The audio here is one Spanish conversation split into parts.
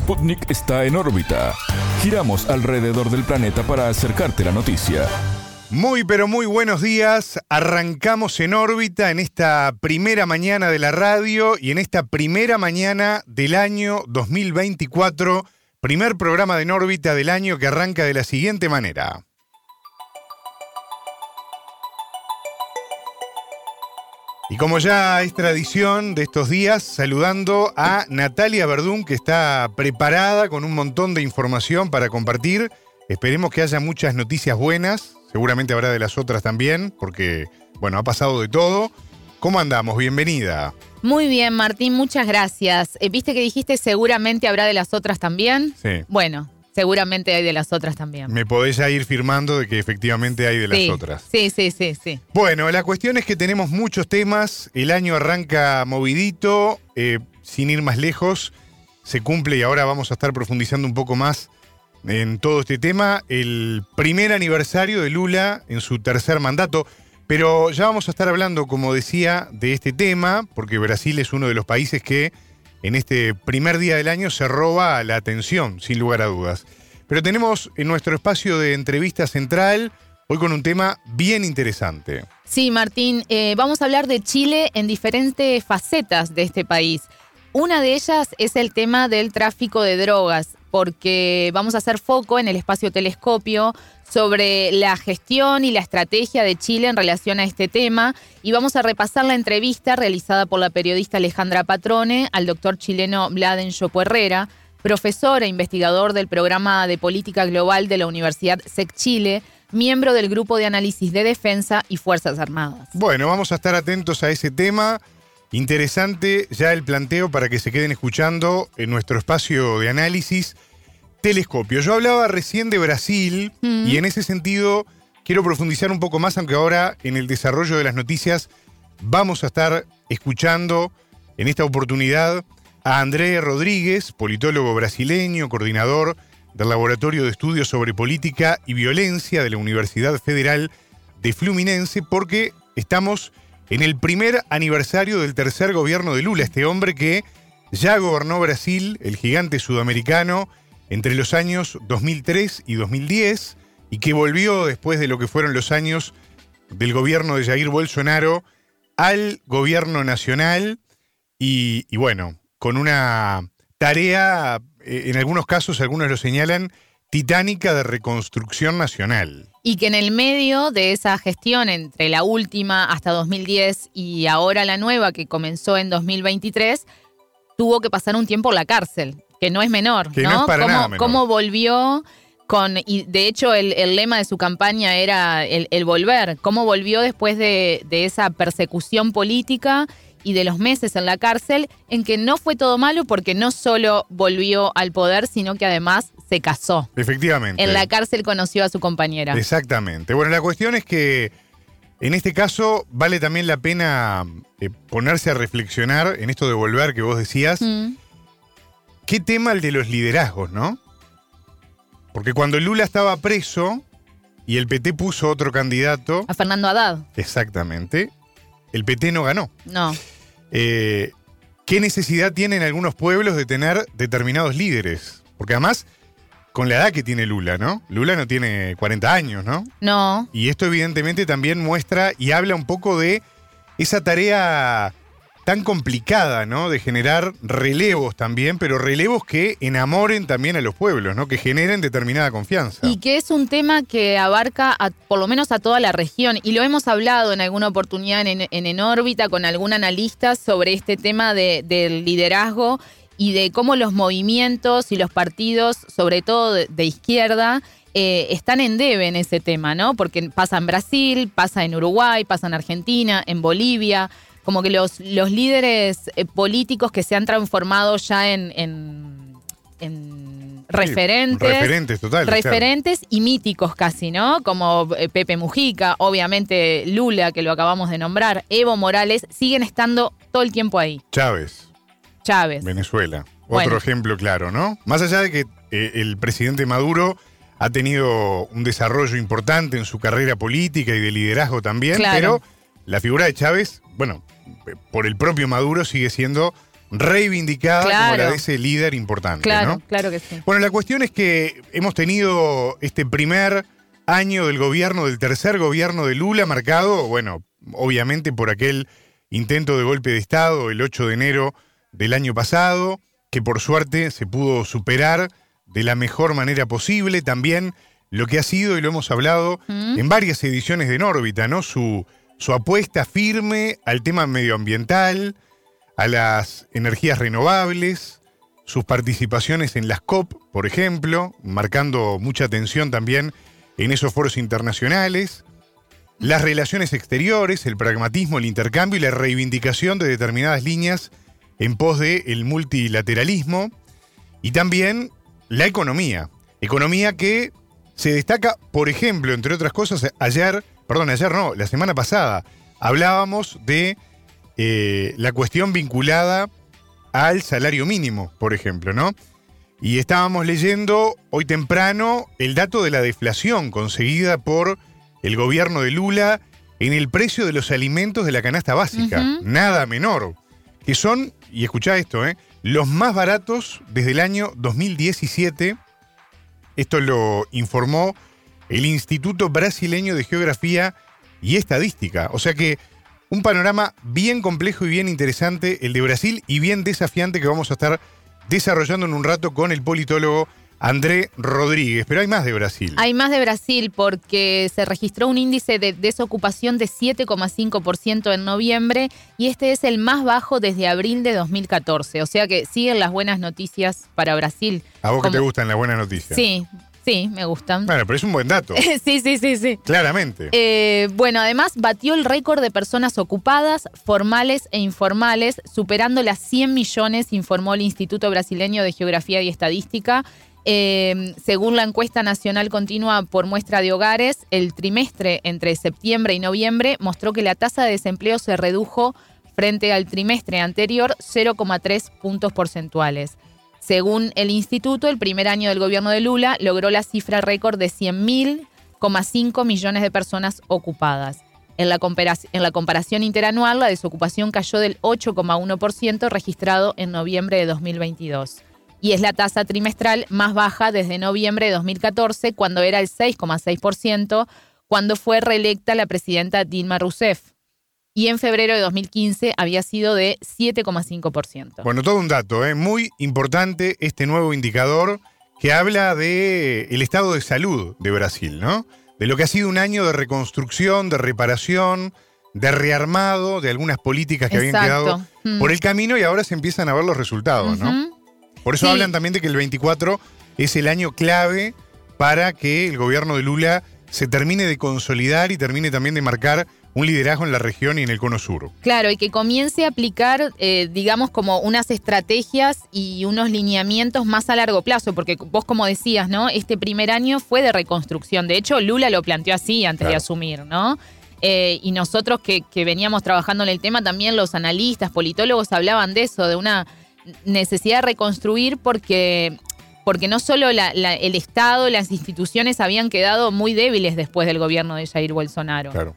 Sputnik está en órbita. Giramos alrededor del planeta para acercarte la noticia. Muy pero muy buenos días. Arrancamos en órbita en esta primera mañana de la radio y en esta primera mañana del año 2024, primer programa de en órbita del año que arranca de la siguiente manera. Y como ya es tradición de estos días, saludando a Natalia Verdún, que está preparada con un montón de información para compartir. Esperemos que haya muchas noticias buenas, seguramente habrá de las otras también, porque, bueno, ha pasado de todo. ¿Cómo andamos? Bienvenida. Muy bien, Martín, muchas gracias. Eh, ¿Viste que dijiste seguramente habrá de las otras también? Sí. Bueno, seguramente hay de las otras también. Me podés ya ir firmando de que efectivamente hay de las sí, otras. Sí, sí, sí, sí. Bueno, la cuestión es que tenemos muchos temas, el año arranca movidito, eh, sin ir más lejos, se cumple y ahora vamos a estar profundizando un poco más en todo este tema, el primer aniversario de Lula en su tercer mandato, pero ya vamos a estar hablando, como decía, de este tema, porque Brasil es uno de los países que en este primer día del año se roba la atención, sin lugar a dudas. Pero tenemos en nuestro espacio de entrevista central hoy con un tema bien interesante. Sí, Martín, eh, vamos a hablar de Chile en diferentes facetas de este país. Una de ellas es el tema del tráfico de drogas, porque vamos a hacer foco en el espacio telescopio sobre la gestión y la estrategia de Chile en relación a este tema y vamos a repasar la entrevista realizada por la periodista Alejandra Patrone al doctor chileno Bladen Chopo Herrera, profesor e investigador del programa de política global de la Universidad SEC Chile, miembro del Grupo de Análisis de Defensa y Fuerzas Armadas. Bueno, vamos a estar atentos a ese tema. Interesante ya el planteo para que se queden escuchando en nuestro espacio de análisis telescopio. Yo hablaba recién de Brasil Mm. y en ese sentido quiero profundizar un poco más, aunque ahora en el desarrollo de las noticias vamos a estar escuchando en esta oportunidad a André Rodríguez, politólogo brasileño, coordinador del Laboratorio de Estudios sobre Política y Violencia de la Universidad Federal de Fluminense, porque estamos en el primer aniversario del tercer gobierno de Lula, este hombre que ya gobernó Brasil, el gigante sudamericano, entre los años 2003 y 2010, y que volvió después de lo que fueron los años del gobierno de Jair Bolsonaro al gobierno nacional, y, y bueno, con una tarea, eh, en algunos casos algunos lo señalan, titánica de reconstrucción nacional. Y que en el medio de esa gestión, entre la última hasta 2010 y ahora la nueva que comenzó en 2023, tuvo que pasar un tiempo en la cárcel, que no es menor, Que ¿no? no es para cómo, nada menor. cómo volvió con, y de hecho el, el lema de su campaña era el, el volver, cómo volvió después de, de esa persecución política y de los meses en la cárcel, en que no fue todo malo porque no solo volvió al poder, sino que además se casó. Efectivamente. En la cárcel conoció a su compañera. Exactamente. Bueno, la cuestión es que en este caso vale también la pena eh, ponerse a reflexionar en esto de volver que vos decías. Mm. ¿Qué tema el de los liderazgos, no? Porque cuando Lula estaba preso y el PT puso otro candidato, A Fernando Haddad. exactamente, el PT no ganó. No. Eh, ¿Qué necesidad tienen algunos pueblos de tener determinados líderes? Porque además, con la edad que tiene Lula, ¿no? Lula no tiene 40 años, ¿no? No. Y esto evidentemente también muestra y habla un poco de esa tarea tan complicada, ¿no? De generar relevos también, pero relevos que enamoren también a los pueblos, ¿no? Que generen determinada confianza. Y que es un tema que abarca a- por lo menos a toda la región. Y lo hemos hablado en alguna oportunidad en, en, En órbita con algún analista sobre este tema de- del liderazgo y de cómo los movimientos y los partidos, sobre todo de, de izquierda, eh, están en debe en ese tema, ¿no? Porque pasa en Brasil, pasa en Uruguay, pasa en Argentina, en Bolivia. Como que los, los líderes eh, políticos que se han transformado ya en, en- en referentes. referentes claro. Referentes y míticos casi, ¿no? Como eh, Pepe Mujica, obviamente Lula, que lo acabamos de nombrar, Evo Morales, siguen estando todo el tiempo ahí. Chávez, Chávez. Venezuela. Bueno. Otro ejemplo claro, ¿no? Más allá de que eh, el presidente Maduro ha tenido un desarrollo importante en su carrera política y de liderazgo también, Claro. pero la figura de Chávez, bueno, eh, por el propio Maduro sigue siendo reivindicada como la de ese líder importante. Claro, ¿no? claro que sí. Bueno, la cuestión es que hemos tenido este primer año del gobierno, del tercer gobierno de Lula, marcado, bueno, obviamente por aquel intento de golpe de Estado el 8 de enero del año pasado, que por suerte se pudo superar de la mejor manera posible. También lo que ha sido, y lo hemos hablado ¿Mm? en varias ediciones de En órbita, ¿no? Su, su apuesta firme al tema medioambiental, a las energías renovables, sus participaciones en las COP, por ejemplo, marcando mucha atención también en esos foros internacionales, las relaciones exteriores, el pragmatismo, el intercambio y la reivindicación de determinadas líneas en pos del multilateralismo, y también la economía. Economía que se destaca, por ejemplo, entre otras cosas, ayer, perdón, ayer no, la semana pasada, hablábamos de eh, la cuestión vinculada al salario mínimo, por ejemplo, ¿no? Y estábamos leyendo hoy temprano el dato de la deflación conseguida por el gobierno de Lula en el precio de los alimentos de la canasta básica. Nada menor. Que son, y escuchá esto, ¿eh? los más baratos desde el año 2017. Esto lo informó el Instituto Brasileño de Geografía y Estadística. O sea que un panorama bien complejo y bien interesante el de Brasil y bien desafiante que vamos a estar desarrollando en un rato con el politólogo André Rodríguez. Pero hay más de Brasil. Hay más de Brasil porque se registró un índice de desocupación de 7,5% en noviembre y este es el más bajo desde abril de 2014. O sea que siguen las buenas noticias para Brasil. a vos que te gustan las buenas noticias. Sí, sí, me gustan. Bueno, pero es un buen dato, sí, sí, sí, sí. claramente. Eh, bueno, además batió el récord de personas ocupadas, formales e informales, superando las 100 millones, informó el Instituto Brasileño de Geografía y Estadística. Eh, según la encuesta nacional continua por muestra de hogares, el trimestre entre septiembre y noviembre mostró que la tasa de desempleo se redujo frente al trimestre anterior 0,3 puntos porcentuales. Según el instituto, el primer año del gobierno de Lula logró la cifra récord de 100.000,5 millones de personas ocupadas. En la, en la comparación interanual, la desocupación cayó del 8,1% registrado en noviembre de 2022. Y es la tasa trimestral más baja desde noviembre de 2014, cuando era el 6,6%, cuando fue reelecta la presidenta Dilma Rousseff. Y en febrero de 2015 había sido de 7,5%. Bueno, todo un dato, ¿eh? muy importante este nuevo indicador que habla de el estado de salud de Brasil, ¿no? De lo que ha sido un año de reconstrucción, de reparación, de rearmado, de algunas políticas que habían quedado Mm. por el camino y ahora se empiezan a ver los resultados, ¿no? Por eso Sí. hablan también de que el 24 es el año clave para que el gobierno de Lula se termine de consolidar y termine también de marcar un liderazgo en la región y en el cono sur. Claro, y que comience a aplicar, eh, digamos, como unas estrategias y unos lineamientos más a largo plazo, porque vos como decías, ¿no? Este primer año fue de reconstrucción. De hecho, Lula lo planteó así antes de asumir, ¿no? Eh, y nosotros que, que veníamos trabajando en el tema, también los analistas, politólogos hablaban de eso, de una necesidad de reconstruir porque, porque no solo el Estado, las instituciones habían quedado muy débiles después del gobierno de Jair Bolsonaro. Claro.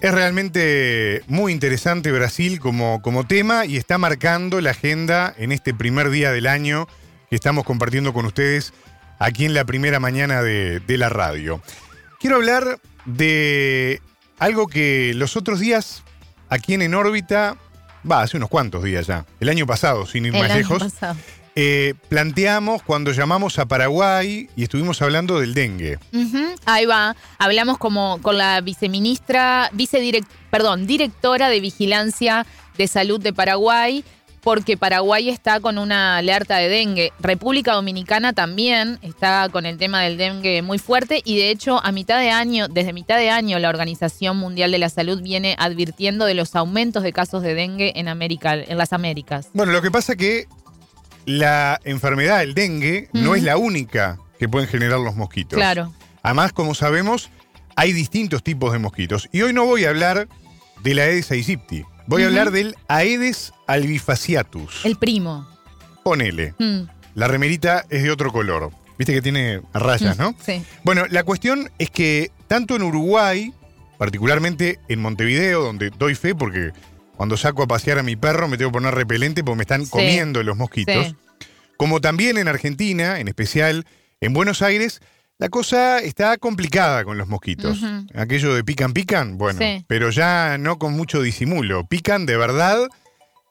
Es realmente muy interesante Brasil como, como tema y está marcando la agenda en este primer día del año que estamos compartiendo con ustedes aquí en la primera mañana de, de la radio. Quiero hablar de algo que los otros días aquí en En órbita, va, hace unos cuantos días ya, el año pasado, sin ir El más año lejos, pasado. eh, planteamos cuando llamamos a Paraguay y estuvimos hablando del dengue. Ahí va. Hablamos como con la viceministra, vicedirect, perdón, directora de Vigilancia de Salud de Paraguay, porque Paraguay está con una alerta de dengue. República Dominicana también está con el tema del dengue muy fuerte y de hecho a mitad de año, desde mitad de año, la Organización Mundial de la Salud viene advirtiendo de los aumentos de casos de dengue en América, en las Américas. Bueno, lo que pasa que la enfermedad, el dengue, no es la única que pueden generar los mosquitos. Claro. Además, como sabemos, hay distintos tipos de mosquitos. Y hoy no voy a hablar de la Aedes aegypti. Voy a hablar del Aedes albifaciatus. El primo. Ponele. Mm, La remerita es de otro color. Viste que tiene rayas, mm, ¿no? Sí. Bueno, la cuestión es que tanto en Uruguay, particularmente en Montevideo, donde doy fe porque cuando saco a pasear a mi perro me tengo que poner repelente porque me están Sí. comiendo los mosquitos. Sí. Como también en Argentina, en especial en Buenos Aires, la cosa está complicada con los mosquitos. Aquello de pican, pican, bueno, Sí. pero ya no con mucho disimulo. Pican de verdad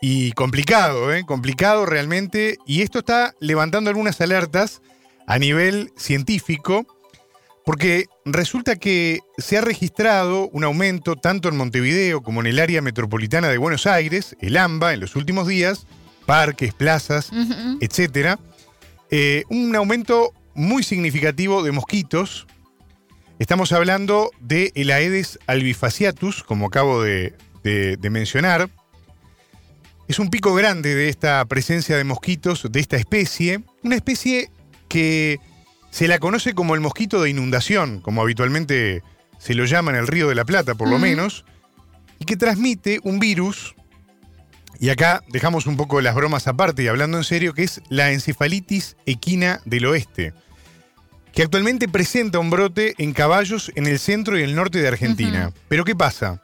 y complicado, ¿eh? Complicado realmente. Y esto está levantando algunas alertas a nivel científico, porque resulta que se ha registrado un aumento tanto en Montevideo como en el área metropolitana de Buenos Aires, el AMBA, en los últimos días, parques, plazas, etcétera, eh, un aumento muy significativo de mosquitos. Estamos hablando de el Aedes albifasciatus, como acabo de, de- de mencionar. Es un pico grande de esta presencia de mosquitos de esta especie, una especie que se la conoce como el mosquito de inundación, como habitualmente se lo llama en el Río de la Plata, por lo menos, y que transmite un virus y acá dejamos un poco las bromas aparte y hablando en serio, que es la encefalitis equina del oeste, que actualmente presenta un brote en caballos en el centro y el norte de Argentina. Pero ¿qué pasa?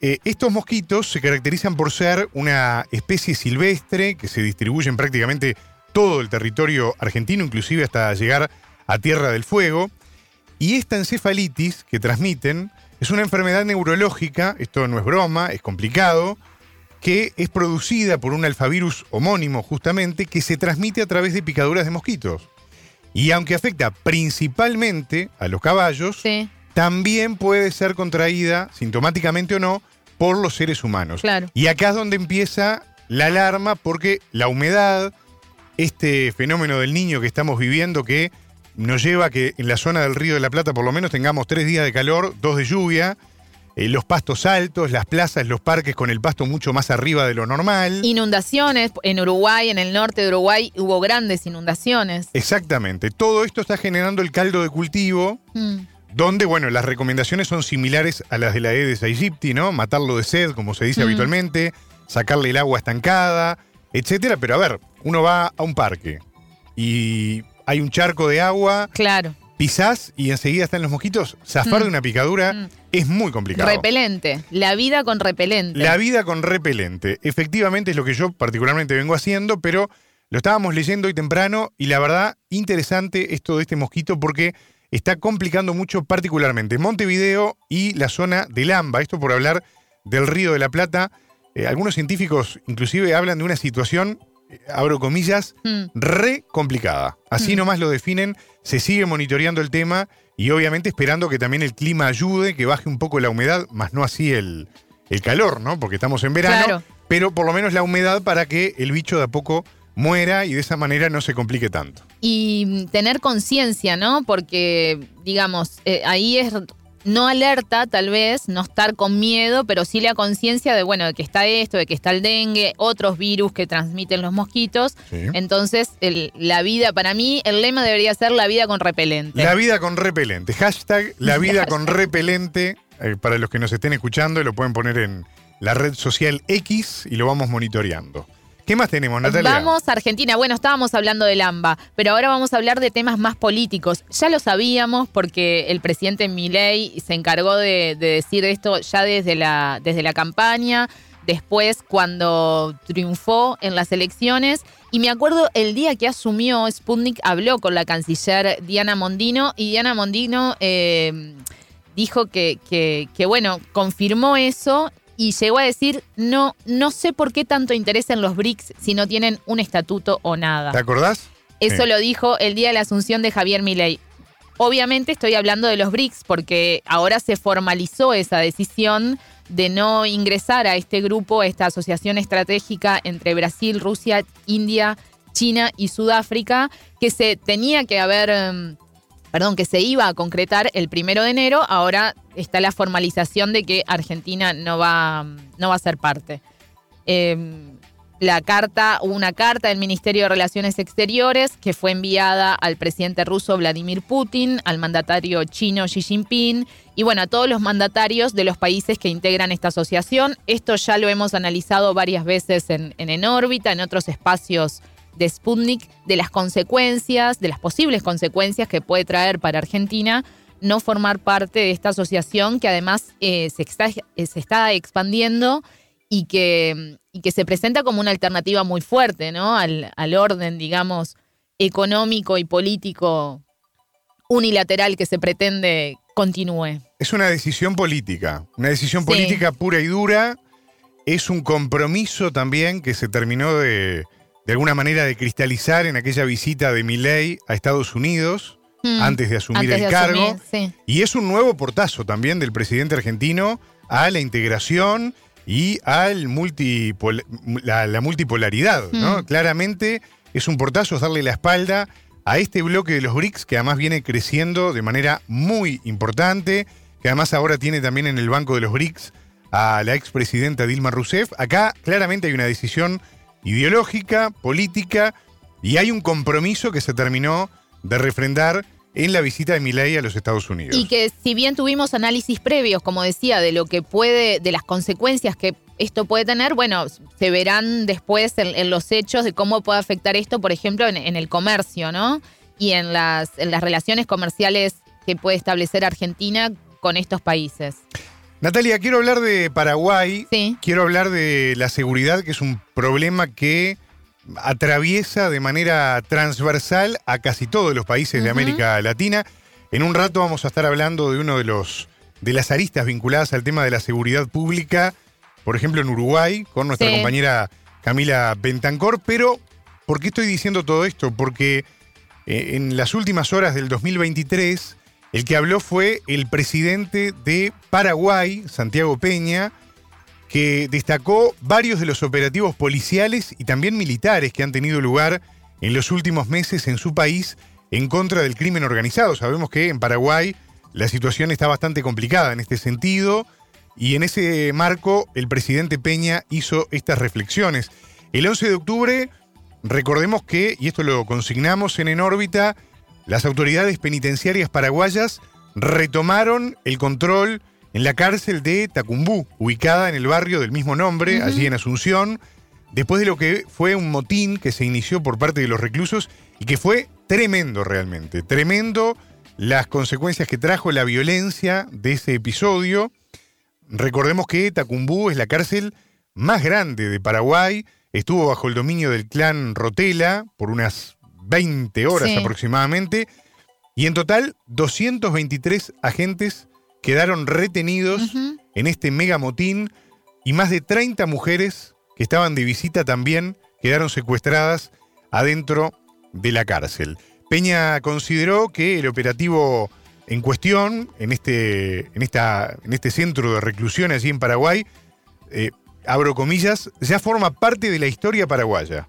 Eh, estos mosquitos se caracterizan por ser una especie silvestre que se distribuye en prácticamente todo el territorio argentino, inclusive hasta llegar a Tierra del Fuego. Y esta encefalitis que transmiten es una enfermedad neurológica, esto no es broma, es complicado, que es producida por un alfavirus homónimo justamente que se transmite a través de picaduras de mosquitos. Y aunque afecta principalmente a los caballos, Sí, también puede ser contraída, sintomáticamente o no, por los seres humanos. claro. Y acá es donde empieza la alarma porque la humedad, este fenómeno del niño que estamos viviendo que nos lleva a que en la zona del Río de la Plata por lo menos tengamos tres días de calor, dos de lluvia, eh, los pastos altos, las plazas, los parques con el pasto mucho más arriba de lo normal. Inundaciones en Uruguay, en el norte de Uruguay hubo grandes inundaciones. Exactamente, todo esto está generando el caldo de cultivo Mm, donde, bueno, las recomendaciones son similares a las de la Aedes aegypti, ¿no? Matarlo de sed, como se dice Mm. habitualmente, sacarle el agua estancada, etcétera. Pero a ver, uno va a un parque y hay un charco de agua, claro. Pisás y enseguida están los mosquitos. Zafar Mm. de una picadura Mm. es muy complicado. Repelente. La vida con repelente. La vida con repelente. Efectivamente es lo que yo particularmente vengo haciendo, pero lo estábamos leyendo hoy temprano y la verdad, interesante esto de este mosquito porque está complicando mucho particularmente Montevideo y la zona del AMBA. Esto por hablar del Río de la Plata. Eh, algunos científicos inclusive hablan de una situación, abro comillas, Mm, re complicada. Así Mm. nomás lo definen, se sigue monitoreando el tema y obviamente esperando que también el clima ayude, que baje un poco la humedad, más no así el, el calor, ¿no? Porque estamos en verano, Claro. pero por lo menos la humedad para que el bicho de a poco muera y de esa manera no se complique tanto. Y tener conciencia, ¿no? Porque, digamos, eh, ahí es no alerta, tal vez, no estar con miedo, pero sí la conciencia de, bueno, de que está esto, de que está el dengue, otros virus que transmiten los mosquitos. Sí. Entonces, el- la vida, para mí, el lema debería ser la vida con repelente. La vida con repelente. Hashtag la vida con repelente. Eh, para los que nos estén escuchando, lo pueden poner en la red social X y lo vamos monitoreando. ¿Qué más tenemos? Vamos a Argentina. Bueno, estábamos hablando del AMBA, pero ahora vamos a hablar de temas más políticos. Ya lo sabíamos porque el presidente Milei se encargó de, de decir esto ya desde la, desde la campaña, después cuando triunfó en las elecciones. Y me acuerdo el día que asumió Sputnik, habló con la canciller Diana Mondino y Diana Mondino eh, dijo que, que, bueno, confirmó eso y llegó a decir, no, no sé por qué tanto interés en los BRICS si no tienen un estatuto o nada. ¿Te acordás? Eso Sí. lo dijo el día de la asunción de Javier Milei. Obviamente estoy hablando de los BRICS porque ahora se formalizó esa decisión de no ingresar a este grupo, a esta asociación estratégica entre Brasil, Rusia, India, China y Sudáfrica, que se tenía que haber, em, perdón, que se iba a concretar el primero de enero. Ahora está la formalización de que Argentina no va, no va a ser parte. Em, la carta, una carta del Ministerio de Relaciones Exteriores que fue enviada al presidente ruso Vladimir Putin, al mandatario chino Xi Jinping y bueno, a todos los mandatarios de los países que integran esta asociación. Esto ya lo hemos analizado varias veces en En órbita, en otros espacios de Sputnik, de las consecuencias, de las posibles consecuencias que puede traer para Argentina no formar parte de esta asociación que además eh, se, está, eh, se está expandiendo y que, y que se presenta como una alternativa muy fuerte, ¿no? Al, al orden, digamos, económico y político unilateral que se pretende continúe. Es una decisión política, una decisión política pura y dura. Es un compromiso también que se terminó de, de alguna manera de cristalizar en aquella visita de Milley a Estados Unidos Mm, antes de asumir antes el de cargo. asumir, sí. Y es un nuevo portazo también del presidente argentino a la integración y a la, la multipolaridad. ¿no? Mm. Claramente es un portazo es darle la espalda a este bloque de los BRICS que además viene creciendo de manera muy importante, que además ahora tiene también en el banco de los BRICS a la expresidenta Dilma Rousseff. Acá claramente hay una decisión ideológica, política, y hay un compromiso que se terminó de refrendar en la visita de Milei a los Estados Unidos. Y que si bien tuvimos análisis previos, como decía, de lo que puede, de las consecuencias que esto puede tener, bueno, se verán después en, los hechos de cómo puede afectar esto, por ejemplo, en, en el comercio, ¿no? Y en las, en las relaciones comerciales que puede establecer Argentina con estos países. Natalia, quiero hablar de Paraguay. Sí. Quiero hablar de la seguridad, que es un problema que atraviesa de manera transversal a casi todos los países de. América Latina. En un rato vamos a estar hablando de uno de los de las aristas vinculadas al tema de la seguridad pública, por ejemplo en Uruguay, con nuestra Sí. compañera Camila Bentancor. Pero, ¿por qué estoy diciendo todo esto? Porque eh, en las últimas horas del 2023, el que habló fue el presidente de Paraguay, Santiago Peña, que destacó varios de los operativos policiales y también militares que han tenido lugar en los últimos meses en su país en contra del crimen organizado. Sabemos que en Paraguay la situación está bastante complicada en este sentido y en ese marco el presidente Peña hizo estas reflexiones. El 11 de octubre, recordemos que, y esto lo consignamos en En órbita, las autoridades penitenciarias paraguayas retomaron el control en la cárcel de Tacumbú, ubicada en el barrio del mismo nombre, allí en Asunción, después de lo que fue un motín que se inició por parte de los reclusos y que fue tremendo realmente, tremendo las consecuencias que trajo la violencia de ese episodio. Recordemos que Tacumbú es la cárcel más grande de Paraguay, estuvo bajo el dominio del clan Rotela por unas 20 horas Sí. aproximadamente, y en total 223 agentes quedaron retenidos en este mega motín y más de 30 mujeres que estaban de visita también quedaron secuestradas adentro de la cárcel. Peña consideró que el operativo en cuestión, en este, en esta, en este centro de reclusión allí en Paraguay, eh, abro comillas, ya forma parte de la historia paraguaya.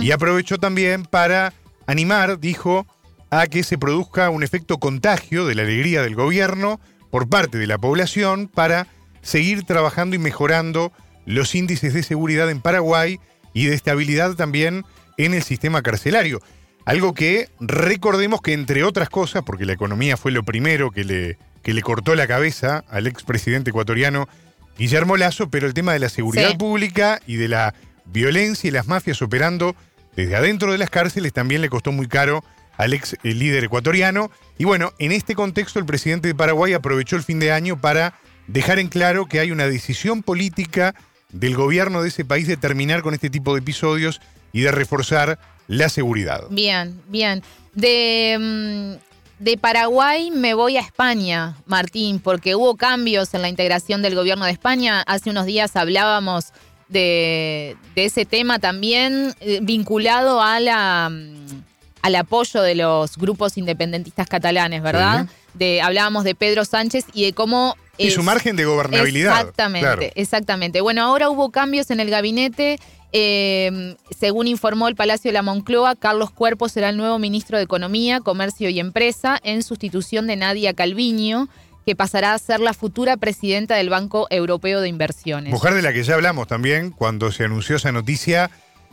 Y aprovechó también para animar, dijo, a que se produzca un efecto contagio de la alegría del gobierno por parte de la población para seguir trabajando y mejorando los índices de seguridad en Paraguay y de estabilidad también en el sistema carcelario. Algo que recordemos que entre otras cosas, porque la economía fue lo primero que le, que le cortó la cabeza al expresidente ecuatoriano Guillermo Lazo, pero el tema de la seguridad Sí. pública y de la violencia y las mafias operando desde adentro de las cárceles también le costó muy caro al ex eh, líder ecuatoriano. Y bueno, en este contexto el presidente de Paraguay aprovechó el fin de año para dejar en claro que hay una decisión política del gobierno de ese país de terminar con este tipo de episodios y de reforzar la seguridad. Bien, bien. De, mm, de Paraguay me voy a España, Martín, porque hubo cambios en la integración del gobierno de España. Hace unos días hablábamos de, de ese tema también eh, vinculado a la, mm, al apoyo de los grupos independentistas catalanes, ¿verdad? De, hablábamos de Pedro Sánchez y de cómo... Y es- su margen de gobernabilidad. Exactamente, claro. exactamente. Bueno, ahora hubo cambios en el gabinete. eh, según informó el Palacio de la Moncloa, Carlos Cuerpo será el nuevo ministro de Economía, Comercio y Empresa en sustitución de Nadia Calviño, que pasará a ser la futura presidenta del Banco Europeo de Inversiones. Mujer de la que ya hablamos también cuando se anunció esa noticia.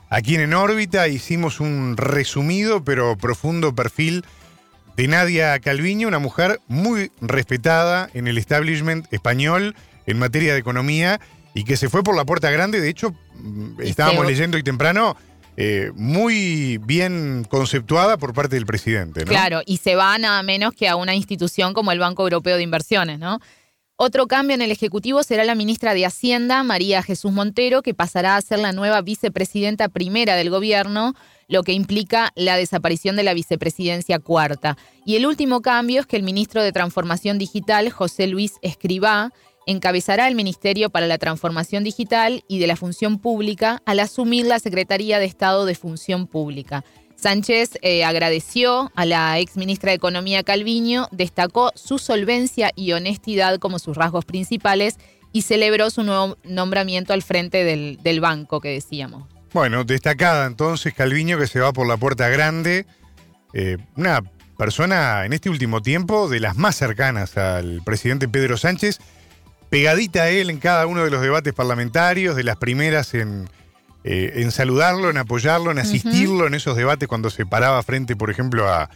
Aquí en En órbita hicimos un resumido pero profundo perfil de Nadia Calviño, una mujer muy respetada en el establishment español en materia de economía y que se fue por la puerta grande. De hecho, mm, estábamos leyendo hoy temprano, eh, muy bien conceptuada por parte del presidente. Claro, y se va nada menos que a una institución como el Banco Europeo de Inversiones, ¿no? Otro cambio en el Ejecutivo será la ministra de Hacienda, María Jesús Montero, que pasará a ser la nueva vicepresidenta primera del gobierno, lo que implica la desaparición de la vicepresidencia cuarta. Y el último cambio es que el ministro de Transformación Digital, José Luis Escribá, encabezará el Ministerio para la Transformación Digital y de la Función Pública al asumir la Secretaría de Estado de Función Pública. Sánchez eh, agradeció a la ex ministra de Economía Calviño, destacó su solvencia y honestidad como sus rasgos principales y celebró su nuevo nombramiento al frente del, banco que decíamos. Bueno, destacada entonces Calviño que se va por la puerta grande. Eh, una persona en este último tiempo de las más cercanas al presidente Pedro Sánchez, pegadita a él en cada uno de los debates parlamentarios, de las primeras en eh, en saludarlo, en apoyarlo, en asistirlo en esos debates cuando se paraba frente, por ejemplo, a,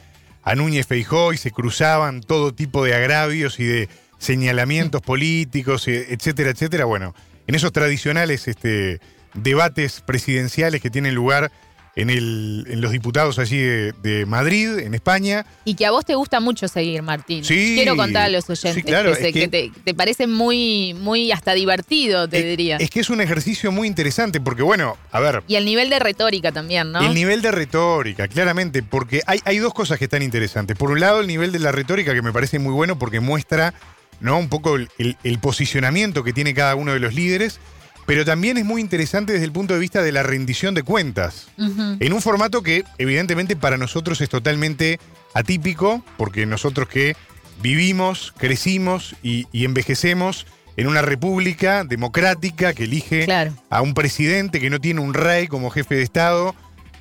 Núñez Feijó y se cruzaban todo tipo de agravios y de señalamientos políticos, eh, etcétera, etcétera. Bueno, en esos tradicionales este, debates presidenciales que tienen lugar en, el, en los diputados allí de, Madrid, en España. Y que a vos te gusta mucho seguir, Martín. Sí, Quiero contar a los oyentes que, te, parece muy, muy hasta divertido, te diría. Es que es un ejercicio muy interesante, porque bueno, a ver. Y el nivel de retórica también, ¿no? El nivel de retórica, claramente, porque hay, hay dos cosas que están interesantes. Por un lado, el nivel de la retórica, que me parece muy bueno porque muestra ¿no? un poco el, el posicionamiento que tiene cada uno de los líderes pero también es muy interesante desde el punto de vista de la rendición de cuentas, en un formato que evidentemente para nosotros es totalmente atípico, porque nosotros que vivimos, crecimos y, envejecemos en una república democrática que elige a un presidente, que no tiene un rey como jefe de Estado,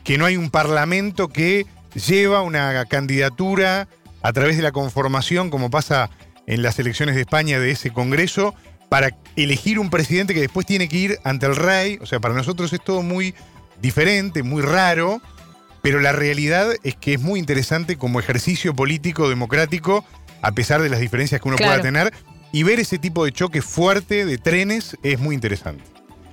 que no hay un parlamento que lleva una candidatura a través de la conformación, como pasa en las elecciones de España de ese Congreso, para elegir un presidente que después tiene que ir ante el rey. O sea, para nosotros es todo muy diferente, muy raro, pero la realidad es que es muy interesante como ejercicio político democrático, a pesar de las diferencias que uno pueda tener, y ver ese tipo de choque fuerte de trenes es muy interesante.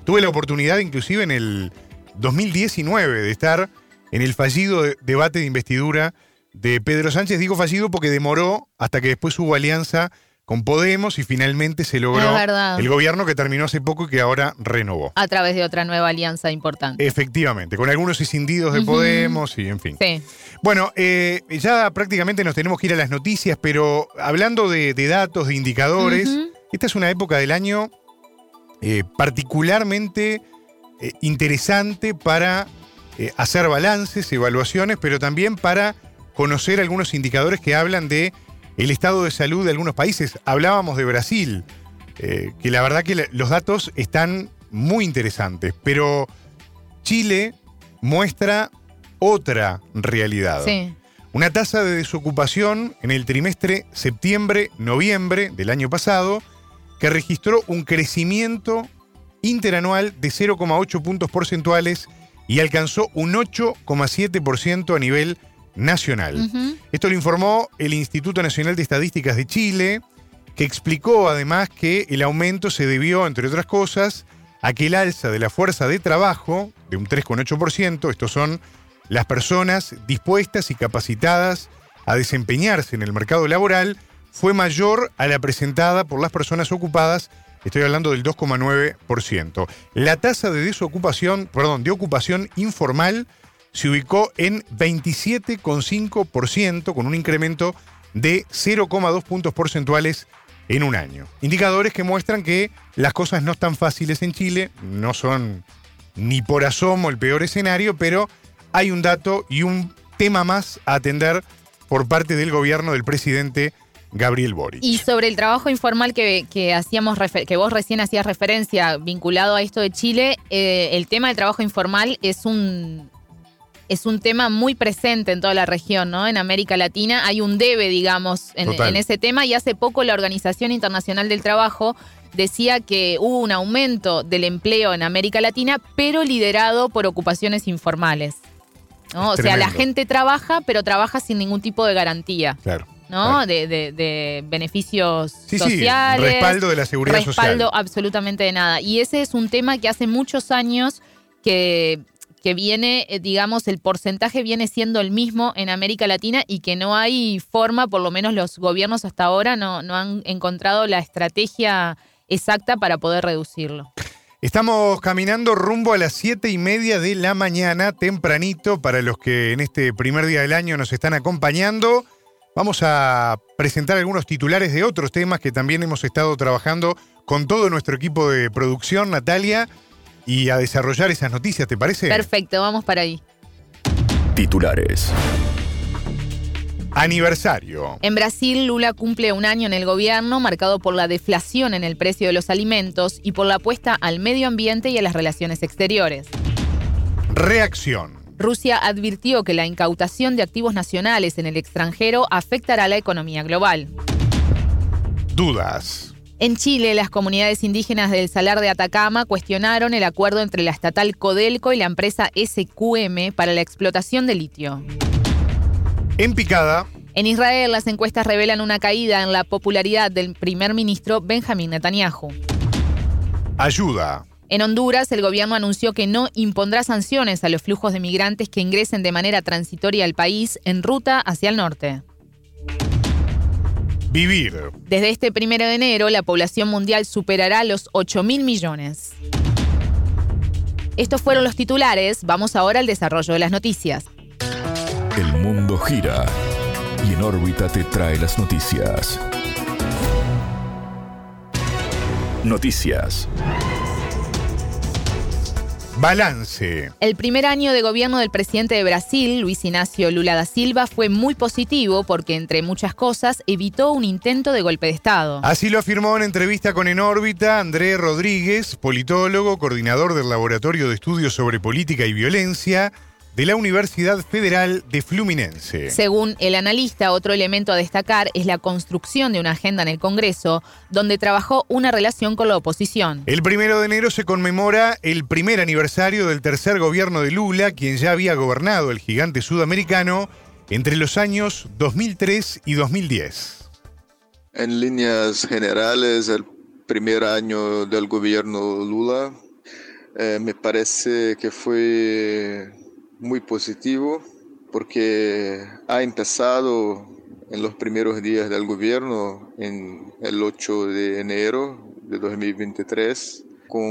Tuve la oportunidad inclusive en el 2019 de estar en el fallido debate de investidura de Pedro Sánchez. Digo fallido porque demoró hasta que después hubo alianza con Podemos y finalmente se logró el gobierno que terminó hace poco y que ahora renovó. A través de otra nueva alianza importante. Efectivamente, con algunos escindidos de Podemos y en fin. Sí. Bueno, eh, ya prácticamente nos tenemos que ir a las noticias, pero hablando de, datos, de indicadores, esta es una época del año eh, particularmente eh, interesante para hacer balances, evaluaciones, pero también para conocer algunos indicadores que hablan de el estado de salud de algunos países. Hablábamos de Brasil, eh, que la verdad que los datos están muy interesantes, pero Chile muestra otra realidad. Una tasa de desocupación en el trimestre septiembre-noviembre del año pasado que registró un crecimiento interanual de 0,8 puntos porcentuales y alcanzó un 8,7% a nivel nacional. Esto lo informó el Instituto Nacional de Estadísticas de Chile, que explicó además que el aumento se debió, entre otras cosas, a que el alza de la fuerza de trabajo, de un 3,8%, estos son las personas dispuestas y capacitadas a desempeñarse en el mercado laboral, fue mayor a la presentada por las personas ocupadas, estoy hablando del 2,9%. La tasa de desocupación, perdón, de ocupación informal se ubicó en 27,5% con un incremento de 0,2 puntos porcentuales en un año. Indicadores que muestran que las cosas no están fáciles en Chile, no son ni por asomo el peor escenario, pero hay un dato y un tema más a atender por parte del gobierno del presidente Gabriel Boric. Y sobre el trabajo informal que, hacíamos que vos recién hacías referencia vinculado a esto de Chile, eh, el tema del trabajo informal es un es un tema muy presente en toda la región, ¿no? En América Latina hay un debe, digamos, en, ese tema y hace poco la Organización Internacional del Trabajo decía que hubo un aumento del empleo en América Latina, pero liderado por ocupaciones informales. ¿no? O sea, la gente trabaja, pero trabaja sin ningún tipo de garantía. Claro. ¿no? De, beneficios sociales. respaldo de la seguridad social. Respaldo absolutamente de nada. Y ese es un tema que hace muchos años que que viene, eh, digamos, el porcentaje viene siendo el mismo en América Latina y que no hay forma, por lo menos los gobiernos hasta ahora no, no han encontrado la estrategia exacta para poder reducirlo. Estamos caminando rumbo a las siete y media de la mañana, tempranito, para los que en este primer día del año nos están acompañando. Vamos a presentar algunos titulares de otros temas que también hemos estado trabajando con todo nuestro equipo de producción, Natalia, y a desarrollar esas noticias, ¿te parece? Perfecto, vamos para ahí. Titulares. Aniversario. En Brasil, Lula cumple un año en el gobierno marcado por la deflación en el precio de los alimentos y por la apuesta al medio ambiente y a las relaciones exteriores. Reacción. Rusia advirtió que la incautación de activos nacionales en el extranjero afectará la economía global. Dudas. En Chile, las comunidades indígenas del Salar de Atacama cuestionaron el acuerdo entre la estatal Codelco y la empresa SQM para la explotación de litio. En picada. En Israel, las encuestas revelan una caída en la popularidad del primer ministro Benjamin Netanyahu. Ayuda. En Honduras, el gobierno anunció que no impondrá sanciones a los flujos de migrantes que ingresen de manera transitoria al país en ruta hacia el norte. Vivir. Desde este primero de enero, la población mundial superará los 8 mil millones. Estos fueron los titulares. Vamos ahora al desarrollo de las noticias. El mundo gira y en órbita te trae las noticias. Noticias. Balance. El primer año de gobierno del presidente de Brasil, Luis Ignacio Lula da Silva, fue muy positivo porque, entre muchas cosas, evitó un intento de golpe de Estado. Así lo afirmó en entrevista con En órbita André Rodríguez, politólogo, coordinador del Laboratorio de Estudios sobre Política y Violencia de la Universidad Federal de Fluminense. Según el analista, otro elemento a destacar es la construcción de una agenda en el Congreso, donde trabajó una relación con la oposición. El primero de enero se conmemora el primer aniversario del tercer gobierno de Lula, quien ya había gobernado el gigante sudamericano entre los años 2003 y 2010. En líneas generales, el primer año del gobierno Lula eh, me parece que fue muy positivo porque ha empezado en los primeros días del gobierno, en el 8 de enero de 2023, con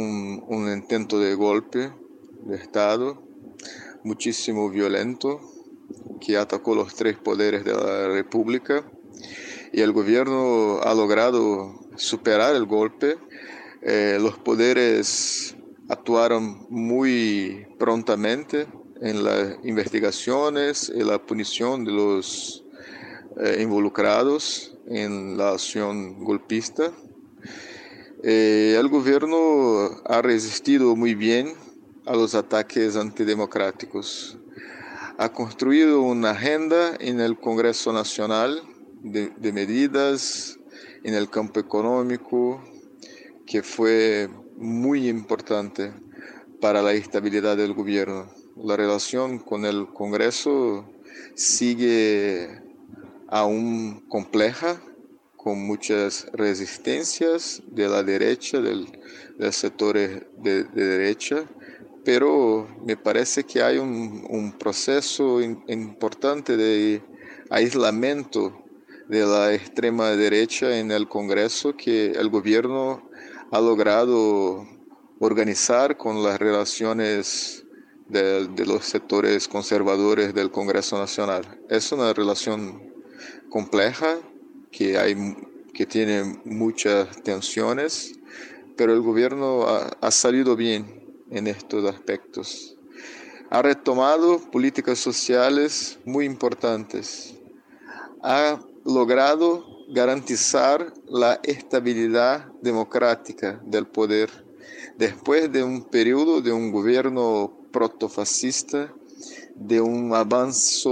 un intento de golpe de Estado muchísimo violento que atacó los tres poderes de la República y el gobierno ha logrado superar el golpe. Eh, los poderes actuaron muy prontamente en las investigaciones y la punición de los eh, involucrados en la acción golpista. Eh, el gobierno ha resistido muy bien a los ataques antidemocráticos. Ha construido una agenda en el Congreso Nacional de, de medidas en el campo económico que fue muy importante para la estabilidad del gobierno la relación con el Congreso sigue aún compleja, con muchas resistencias de la derecha, del, del sector de, derecha, pero me parece que hay un, proceso importante de aislamiento de la extrema derecha en el Congreso que el gobierno ha logrado organizar con las relaciones de, los sectores conservadores del Congreso Nacional. Es una relación compleja que, hay, que tiene muchas tensiones, pero el gobierno ha, ha salido bien en estos aspectos. Ha retomado políticas sociales muy importantes. Ha logrado garantizar la estabilidad democrática del poder después de un periodo de un gobierno protofascista, de un avance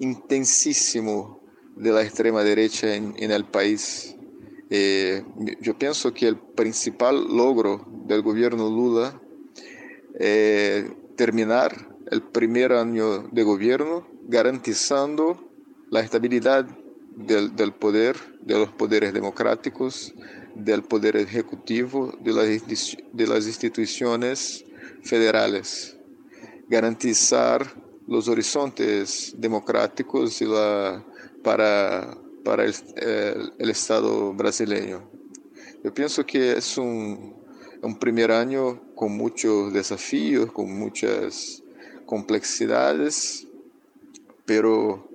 intensísimo de la extrema derecha en, el país. Eh, yo pienso que el principal logro del gobierno Lula es terminar el primer año de gobierno garantizando la estabilidad del, del, poder, de los poderes democráticos, del poder ejecutivo, de las, de las instituciones federales. garantizar los horizontes democráticos y la, para, para el, Estado brasileño. Yo pienso que es un, un primer año con muchos desafíos, con muchas complejidades, pero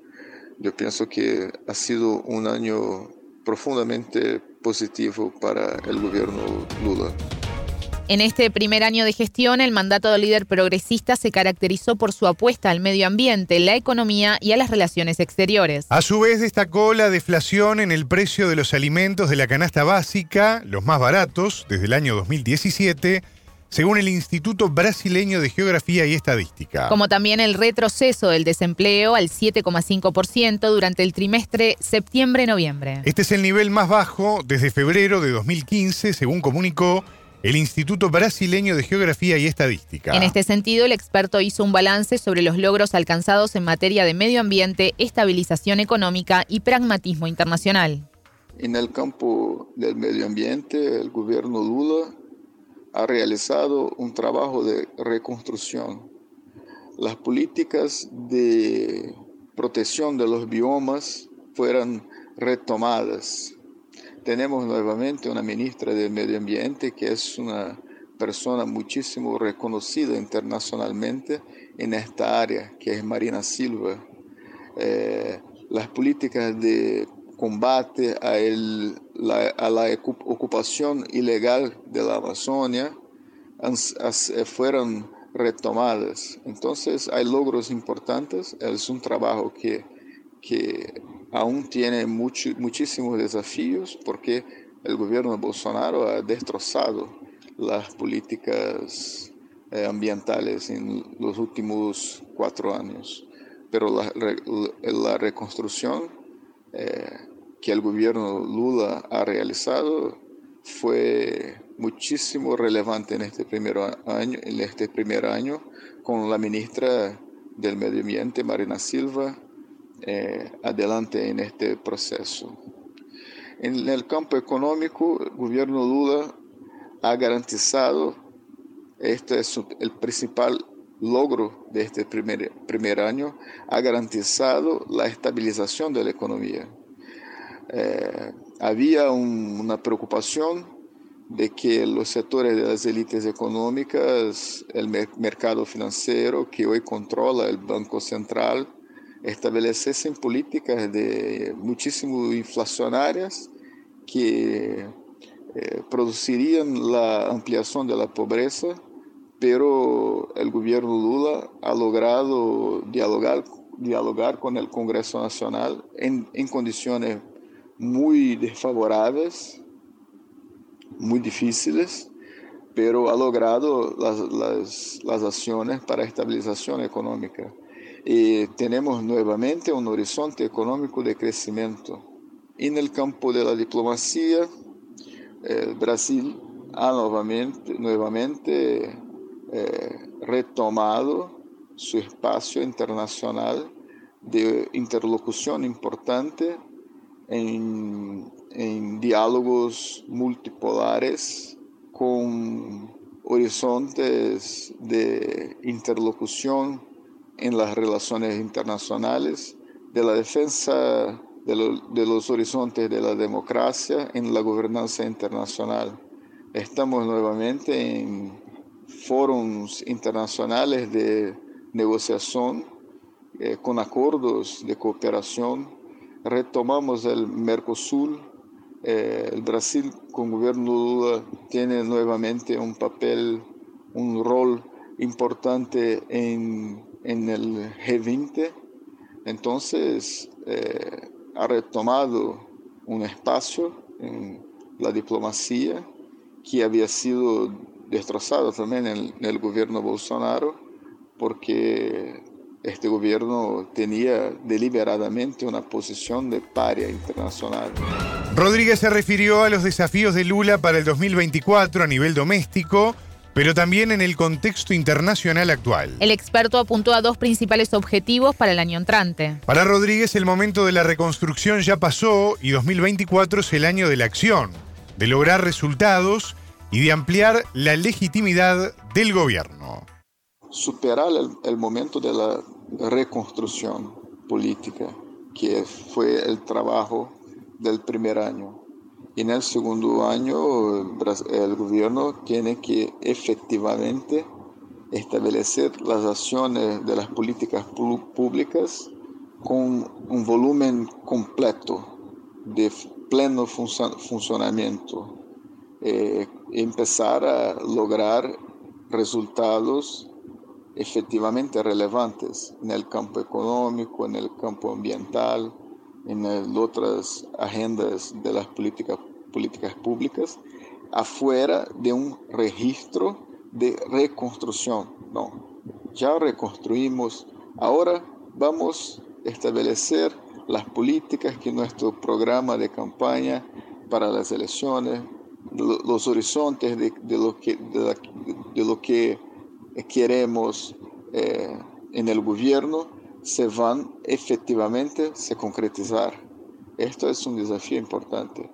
yo pienso que ha sido un año profundamente positivo para el gobierno Lula. En este primer año de gestión, el mandato del líder progresista se caracterizó por su apuesta al medio ambiente, la economía y a las relaciones exteriores. A su vez, destacó la deflación en el precio de los alimentos de la canasta básica, los más baratos, desde el año 2017 según el Instituto Brasileño de Geografía y Estadística. Como también el retroceso del desempleo al 7,5% durante el trimestre septiembre-noviembre. Este es el nivel más bajo desde febrero de 2015, según comunicó el Instituto Brasileño de Geografía y Estadística. En este sentido, el experto hizo un balance sobre los logros alcanzados en materia de medio ambiente, estabilización económica y pragmatismo internacional. En el campo del medio ambiente, el gobierno Lula ha realizado un trabajo de reconstrucción. Las políticas de protección de los biomas fueron retomadas tenemos nuevamente una ministra del Medio Ambiente que es una persona muchísimo reconocida internacionalmente en esta área, que es Marina Silva. Eh, las políticas de combate a, la, ocupación ilegal de la Amazonia fueron retomadas. Entonces hay logros importantes, es un trabajo que aún tiene muchísimos desafíos porque el gobierno de Bolsonaro ha destrozado las políticas eh, ambientales en los últimos cuatro años. Pero la, reconstrucción eh, que el gobierno Lula ha realizado fue muchísimo relevante en este primer año, en este primer año con la ministra del Medio Ambiente, Marina Silva, eh, adelante en este proceso. En el campo económico, el gobierno Lula ha garantizado, este es el principal logro de este primer, primer año, ha garantizado la estabilización de la economía. Eh, había una preocupación de que los sectores de las élites económicas, el mercado financiero que hoy controla el Banco Central, estabelecessem políticas de muitíssimo inflacionárias que eh, produziriam a ampliação da pobreza, pero o governo Lula ha logrado dialogar dialogar com o Congresso Nacional em, condições muito desfavoráveis, muito difíceis, pero ha logrado las, las, las acciones para a estabilização econômica. Y tenemos nuevamente un horizonte económico de crecimiento. En el campo de la diplomacia, Brasil ha nuevamente, eh, retomado su espacio internacional de interlocución importante en diálogos multipolares con horizontes de interlocución en las relaciones internacionales, de la defensa de, los horizontes de la democracia en la gobernanza internacional. Estamos nuevamente en foros internacionales de negociación eh, con acuerdos de cooperación. Retomamos el Mercosur. Eh, el Brasil con gobierno Lula tiene nuevamente un papel, un rol importante en en el G20, entonces eh, ha retomado un espacio en la diplomacia que había sido destrozado también en, el gobierno Bolsonaro porque este gobierno tenía deliberadamente una posición de paria internacional. Rodríguez se refirió a los desafíos de Lula para el 2024 a nivel doméstico pero también en el contexto internacional actual. El experto apuntó a dos principales objetivos para el año entrante. Para Rodríguez, el momento de la reconstrucción ya pasó y 2024 es el año de la acción, de lograr resultados y de ampliar la legitimidad del gobierno. superar el, momento de la reconstrucción política, que fue el trabajo del primer año. En el segundo año el gobierno tiene que efectivamente establecer las acciones de las políticas públicas con un volumen completo de pleno funcionamiento. Eh, empezar a lograr resultados efectivamente relevantes en el campo económico, en el campo ambiental, en otras agendas de las políticas, políticas públicas, afuera de un registro de reconstrucción. No, ya reconstruimos, ahora vamos a establecer las políticas que nuestro programa de campaña para las elecciones, los horizontes de, lo, que, de, lo que queremos eh, en el gobierno se van efectivamente a concretizar. Esto es un desafío importante.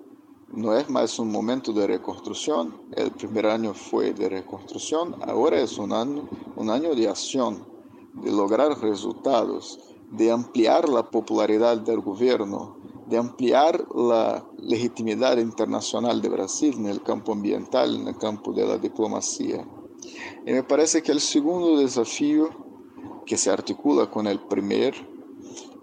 No es más un momento de reconstrucción. El primer año fue de reconstrucción. Ahora es un año, un año de acción, de lograr resultados, de ampliar la popularidad del gobierno, de ampliar la legitimidad internacional de Brasil en el campo ambiental, en el campo de la diplomacia. Y me parece que el segundo desafío que se articula con el primer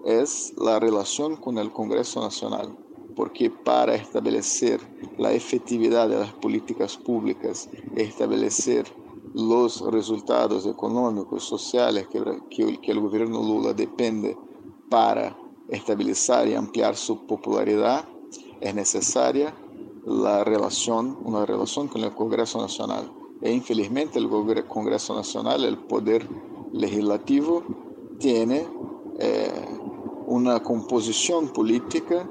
es la relación con el Congreso Nacional, porque para establecer la efectividad de las políticas públicas, establecer los resultados económicos, sociales que, que, que el gobierno Lula depende para estabilizar y ampliar su popularidad, es necesaria la relación, una relación con el Congreso Nacional. E infelizmente el Congreso Nacional, el poder legislativo, tiene eh, una composición política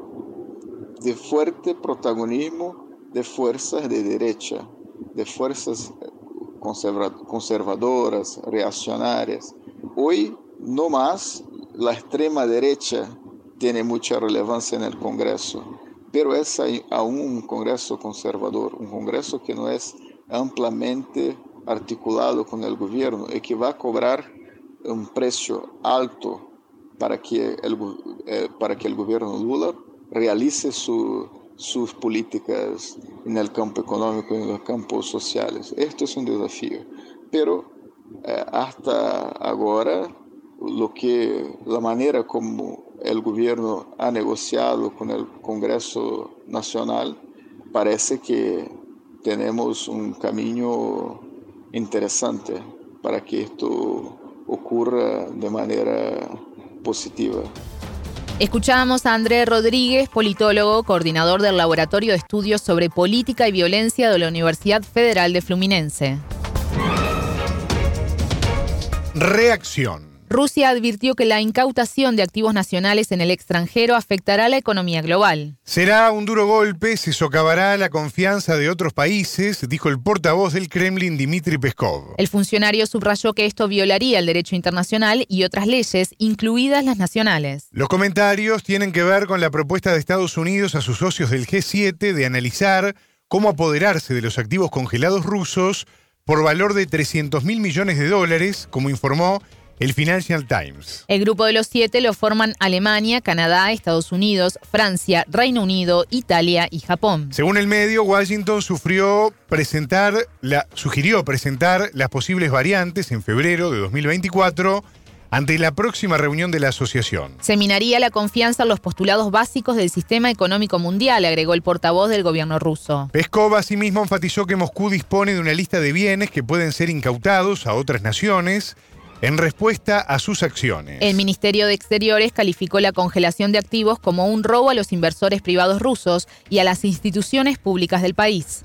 de fuerte protagonismo de fuerzas de derecha, de fuerzas conservadoras, reaccionarias. Hoy no más la extrema derecha tiene mucha relevancia en el Congreso, pero es aún un Congreso conservador, un Congreso que no es ampliamente articulado con el gobierno y que va a cobrar un precio alto para que el, eh, para que el gobierno Lula realice sus políticas en el campo económico y en los campos sociales. Esto es un desafío, pero eh, hasta ahora lo que la manera como el gobierno ha negociado con el Congreso Nacional parece que tenemos un camino interesante para que esto ocurra de manera positiva. Escuchamos a Andrés Rodríguez, politólogo, coordinador del Laboratorio de Estudios sobre Política y Violencia de la Universidad Federal de Fluminense. Reacción. Rusia advirtió que la incautación de activos nacionales en el extranjero afectará la economía global. Será un duro golpe, se socavará la confianza de otros países, dijo el portavoz del Kremlin Dmitry Peskov. El funcionario subrayó que esto violaría el derecho internacional y otras leyes, incluidas las nacionales. Los comentarios tienen que ver con la propuesta de Estados Unidos a sus socios del G7 de analizar cómo apoderarse de los activos congelados rusos por valor de 300 mil millones de dólares, como informó el Financial Times. El grupo de los siete lo forman Alemania, Canadá, Estados Unidos, Francia, Reino Unido, Italia y Japón. Según el medio, Washington sufrió presentar la, sugirió presentar las posibles variantes en febrero de 2024 ante la próxima reunión de la asociación. Se minaría la confianza en los postulados básicos del sistema económico mundial, agregó el portavoz del gobierno ruso. Peskov asimismo enfatizó que Moscú dispone de una lista de bienes que pueden ser incautados a otras naciones en respuesta a sus acciones. El Ministerio de Exteriores calificó la congelación de activos como un robo a los inversores privados rusos y a las instituciones públicas del país.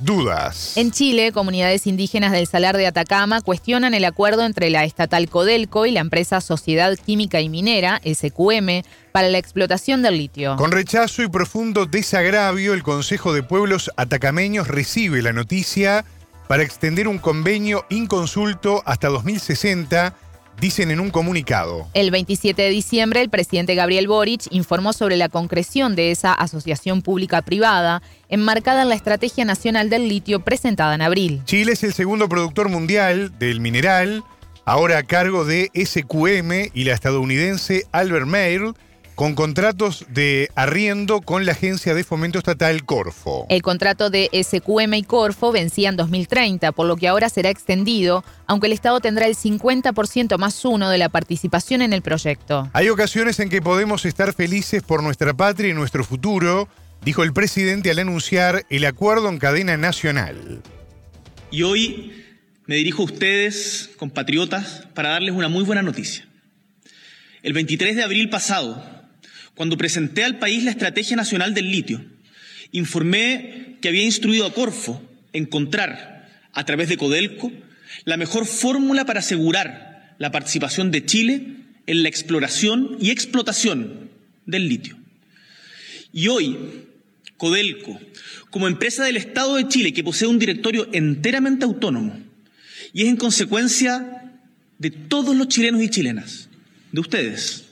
Dudas. En Chile, comunidades indígenas del Salar de Atacama cuestionan el acuerdo entre la estatal Codelco y la empresa Sociedad Química y Minera, SQM, para la explotación del litio. Con rechazo y profundo desagravio, el Consejo de Pueblos Atacameños recibe la noticia para extender un convenio inconsulto hasta 2060 dicen en un comunicado. El 27 de diciembre, el presidente Gabriel Boric informó sobre la concreción de esa asociación pública-privada enmarcada en la Estrategia Nacional del Litio presentada en abril. Chile es el segundo productor mundial del mineral, ahora a cargo de SQM y la estadounidense Albert Mail con contratos de arriendo con la Agencia de Fomento Estatal Corfo. El contrato de SQM y Corfo vencía en 2030, por lo que ahora será extendido, aunque el Estado tendrá el 50% más uno de la participación en el proyecto. Hay ocasiones en que podemos estar felices por nuestra patria y nuestro futuro, dijo el presidente al anunciar el acuerdo en cadena nacional. Y hoy me dirijo a ustedes, compatriotas, para darles una muy buena noticia. El 23 de abril pasado, cuando presenté al país la Estrategia Nacional del Litio, informé que había instruido a Corfo encontrar, a través de Codelco, la mejor fórmula para asegurar la participación de Chile en la exploración y explotación del litio. Y hoy, Codelco, como empresa del Estado de Chile que posee un directorio enteramente autónomo y es en consecuencia de todos los chilenos y chilenas, de ustedes,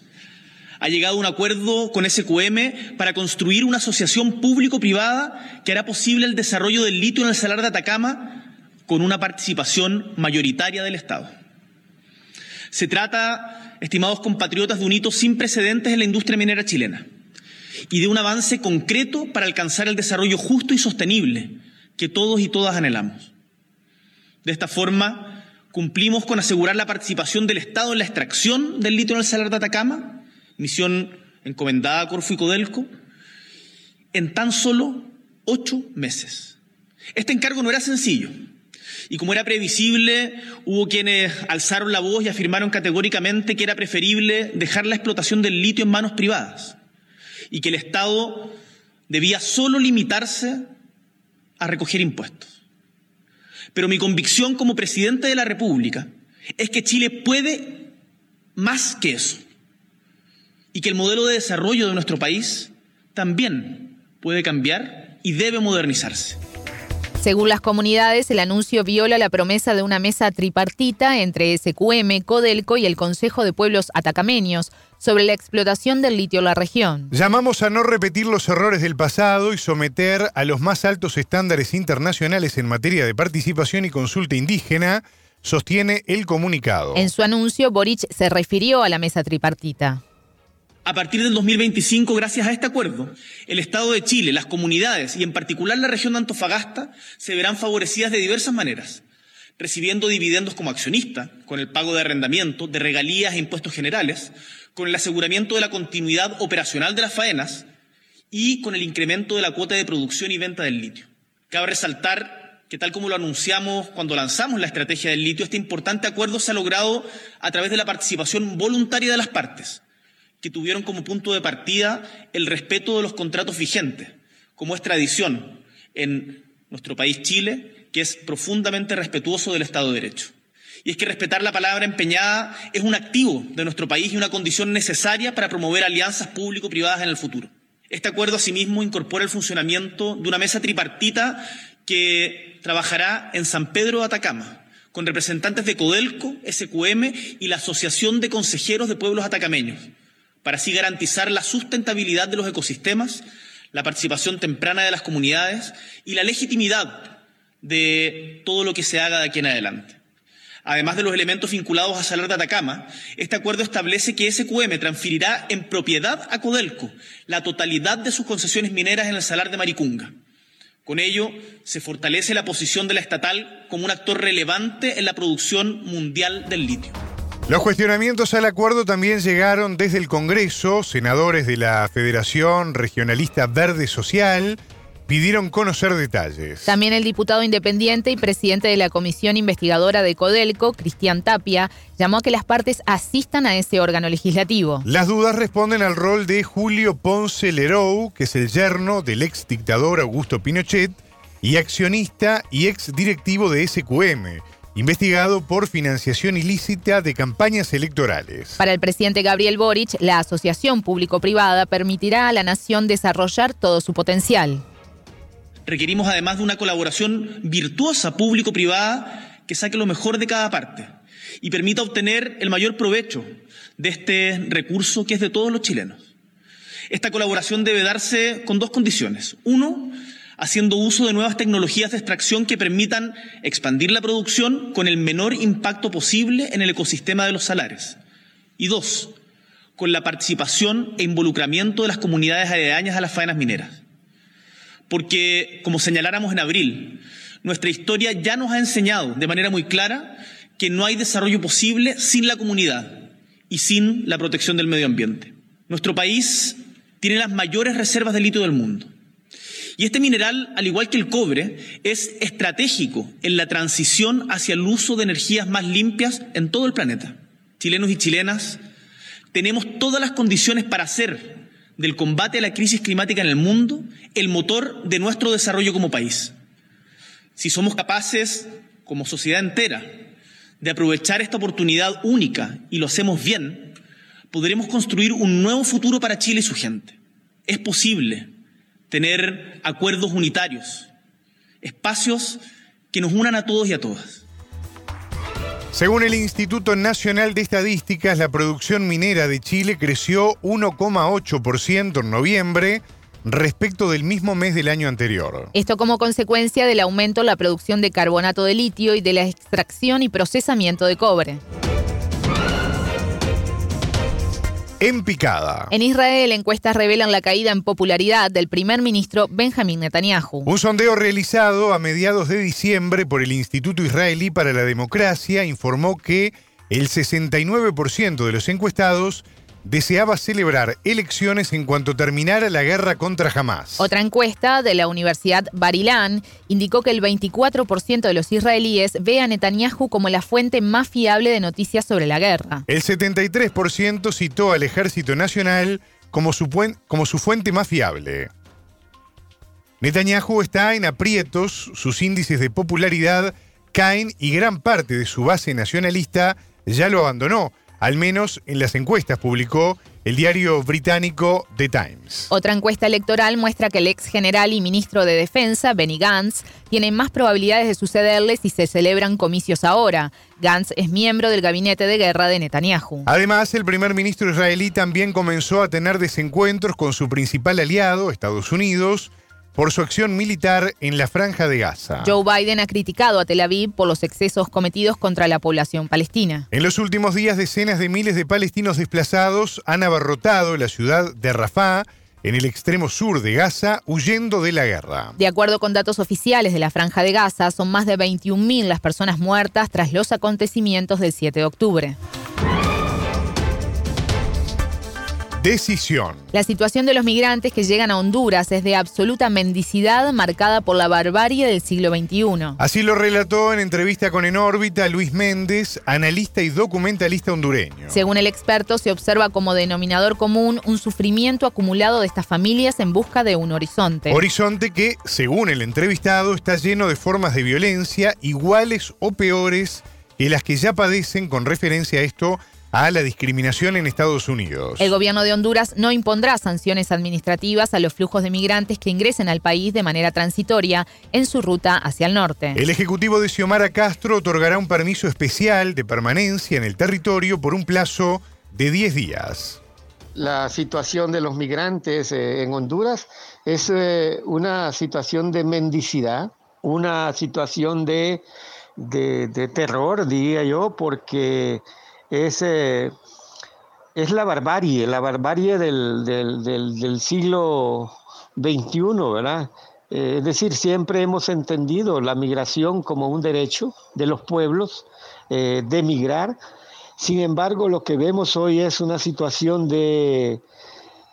ha llegado a un acuerdo con SQM para construir una asociación público-privada que hará posible el desarrollo del litio en el Salar de Atacama con una participación mayoritaria del Estado. Se trata, estimados compatriotas, de un hito sin precedentes en la industria minera chilena y de un avance concreto para alcanzar el desarrollo justo y sostenible que todos y todas anhelamos. De esta forma, cumplimos con asegurar la participación del Estado en la extracción del litio en el Salar de Atacama, misión encomendada a Corfo y Codelco, en tan solo ocho meses. Este encargo no era sencillo. Y como era previsible, hubo quienes alzaron la voz y afirmaron categóricamente que era preferible dejar la explotación del litio en manos privadas y que el Estado debía solo limitarse a recoger impuestos. Pero mi convicción como presidente de la República es que Chile puede más que eso y que el modelo de desarrollo de nuestro país también puede cambiar y debe modernizarse. Según las comunidades, el anuncio viola la promesa de una mesa tripartita entre SQM, Codelco y el Consejo de Pueblos Atacameños sobre la explotación del litio en la región. Llamamos a no repetir los errores del pasado y someter a los más altos estándares internacionales en materia de participación y consulta indígena, sostiene el comunicado. En su anuncio, Boric se refirió a la mesa tripartita. A partir del 2025, gracias a este acuerdo, el Estado de Chile, las comunidades y en particular la región de Antofagasta se verán favorecidas de diversas maneras, recibiendo dividendos como accionista, con el pago de arrendamiento, de regalías e impuestos generales, con el aseguramiento de la continuidad operacional de las faenas y con el incremento de la cuota de producción y venta del litio. Cabe resaltar que tal como lo anunciamos cuando lanzamos la estrategia del litio, este importante acuerdo se ha logrado a través de la participación voluntaria de las partes que tuvieron como punto de partida el respeto de los contratos vigentes, como es tradición en nuestro país Chile, que es profundamente respetuoso del Estado de Derecho. Y es que respetar la palabra empeñada es un activo de nuestro país y una condición necesaria para promover alianzas público-privadas en el futuro. Este acuerdo asimismo incorpora el funcionamiento de una mesa tripartita que trabajará en San Pedro de Atacama, con representantes de Codelco, SQM y la Asociación de Consejeros de Pueblos Atacameños, para así garantizar la sustentabilidad de los ecosistemas, la participación temprana de las comunidades y la legitimidad de todo lo que se haga de aquí en adelante. Además de los elementos vinculados a Salar de Atacama, este acuerdo establece que SQM transferirá en propiedad a Codelco la totalidad de sus concesiones mineras en el Salar de Maricunga. Con ello, se fortalece la posición de la estatal como un actor relevante en la producción mundial del litio. Los cuestionamientos al acuerdo también llegaron desde el Congreso. Senadores de la Federación Regionalista Verde Social pidieron conocer detalles. También el diputado independiente y presidente de la Comisión Investigadora de Codelco, Cristian Tapia, llamó a que las partes asistan a ese órgano legislativo. Las dudas responden al rol de Julio Ponce Lerou, que es el yerno del ex dictador Augusto Pinochet y accionista y ex directivo de SQM investigado por financiación ilícita de campañas electorales. Para el presidente Gabriel Boric, la asociación público-privada permitirá a la nación desarrollar todo su potencial. Requerimos además de una colaboración virtuosa público-privada que saque lo mejor de cada parte y permita obtener el mayor provecho de este recurso que es de todos los chilenos. Esta colaboración debe darse con dos condiciones. Uno, haciendo uso de nuevas tecnologías de extracción que permitan expandir la producción con el menor impacto posible en el ecosistema de los salares. Y dos, con la participación e involucramiento de las comunidades aledañas a las faenas mineras. Porque, como señaláramos en abril, nuestra historia ya nos ha enseñado de manera muy clara que no hay desarrollo posible sin la comunidad y sin la protección del medio ambiente. Nuestro país tiene las mayores reservas de litio del mundo. Y este mineral, al igual que el cobre, es estratégico en la transición hacia el uso de energías más limpias en todo el planeta. Chilenos y chilenas, tenemos todas las condiciones para hacer del combate a la crisis climática en el mundo el motor de nuestro desarrollo como país. Si somos capaces, como sociedad entera, de aprovechar esta oportunidad única y lo hacemos bien, podremos construir un nuevo futuro para Chile y su gente. Es posible tener acuerdos unitarios, espacios que nos unan a todos y a todas. Según el Instituto Nacional de Estadísticas, la producción minera de Chile creció 1,8% en noviembre respecto del mismo mes del año anterior. Esto como consecuencia del aumento en la producción de carbonato de litio y de la extracción y procesamiento de cobre. En picada. En Israel, encuestas revelan la caída en popularidad del primer ministro Benjamin Netanyahu. Un sondeo realizado a mediados de diciembre por el Instituto Israelí para la Democracia informó que el 69% de los encuestados deseaba celebrar elecciones en cuanto terminara la guerra contra Hamas. Otra encuesta de la Universidad Barilán indicó que el 24% de los israelíes ve a Netanyahu como la fuente más fiable de noticias sobre la guerra. El 73% citó al Ejército Nacional como su, como su fuente más fiable. Netanyahu está en aprietos, sus índices de popularidad caen y gran parte de su base nacionalista ya lo abandonó al menos en las encuestas publicó el diario británico The Times. Otra encuesta electoral muestra que el ex general y ministro de Defensa, Benny Gantz, tiene más probabilidades de sucederle si se celebran comicios ahora. Gantz es miembro del gabinete de guerra de Netanyahu. Además, el primer ministro israelí también comenzó a tener desencuentros con su principal aliado, Estados Unidos, por su acción militar en la franja de Gaza. Joe Biden ha criticado a Tel Aviv por los excesos cometidos contra la población palestina. En los últimos días, decenas de miles de palestinos desplazados han abarrotado la ciudad de Rafah, en el extremo sur de Gaza, huyendo de la guerra. De acuerdo con datos oficiales de la Franja de Gaza, son más de 21.000 las personas muertas tras los acontecimientos del 7 de octubre. Decisión. La situación de los migrantes que llegan a Honduras es de absoluta mendicidad marcada por la barbarie del siglo XXI. Así lo relató en entrevista con En órbita Luis Méndez, analista y documentalista hondureño. Según el experto, se observa como denominador común un sufrimiento acumulado de estas familias en busca de un horizonte. Horizonte que, según el entrevistado, está lleno de formas de violencia iguales o peores que las que ya padecen con referencia a esto a la discriminación en Estados Unidos. El gobierno de Honduras no impondrá sanciones administrativas a los flujos de migrantes que ingresen al país de manera transitoria en su ruta hacia el norte. El ejecutivo de Xiomara Castro otorgará un permiso especial de permanencia en el territorio por un plazo de 10 días. La situación de los migrantes eh, en Honduras es eh, una situación de mendicidad, una situación de, de terror, diría yo, porque es, eh, es la barbarie, la barbarie del, del, siglo XXI, ¿verdad? Eh, es decir, siempre hemos entendido la migración como un derecho de los pueblos eh, de migrar. Sin embargo, lo que vemos hoy es una situación de,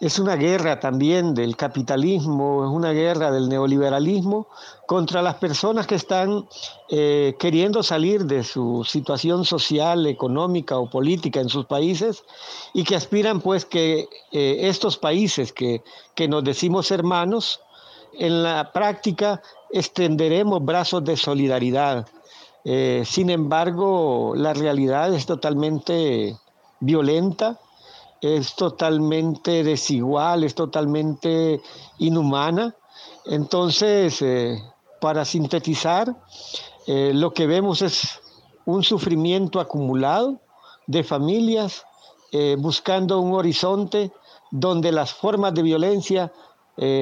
es una guerra también del capitalismo, es una guerra del neoliberalismo contra las personas que están eh, queriendo salir de su situación social, económica o política en sus países y que aspiran pues que eh, estos países que, que nos decimos hermanos, en la práctica extenderemos brazos de solidaridad. Eh, sin embargo, la realidad es totalmente violenta, es totalmente desigual, es totalmente inhumana. Entonces, eh, para sintetizar, eh, lo que vemos es un sufrimiento acumulado de familias eh, buscando un horizonte donde las formas de violencia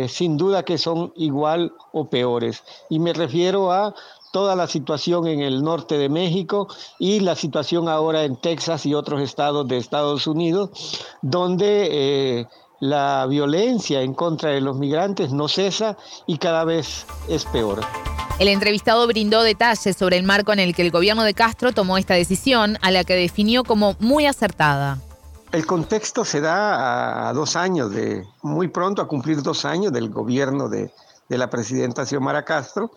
sin duda que son igual o peores. Y me refiero a toda la situación en el norte de México y la situación ahora en Texas y otros estados de Estados Unidos, donde eh, la violencia en contra de los migrantes no cesa y cada vez es peor. El entrevistado brindó detalles sobre el marco en el que el gobierno de Castro tomó esta decisión, a la que definió como muy acertada. El contexto se da a dos años, de muy pronto a cumplir dos años del gobierno de, la presidenta Xiomara Castro,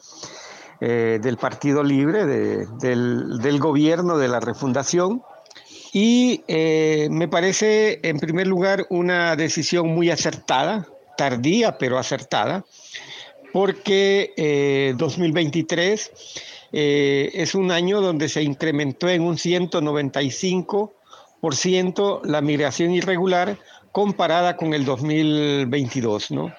eh, del Partido Libre, del, gobierno de la refundación. Y eh, me parece, en primer lugar, una decisión muy acertada, tardía pero acertada, porque 2023 eh, es un año donde se incrementó en un 195 la migración irregular comparada con el 2022, ¿no?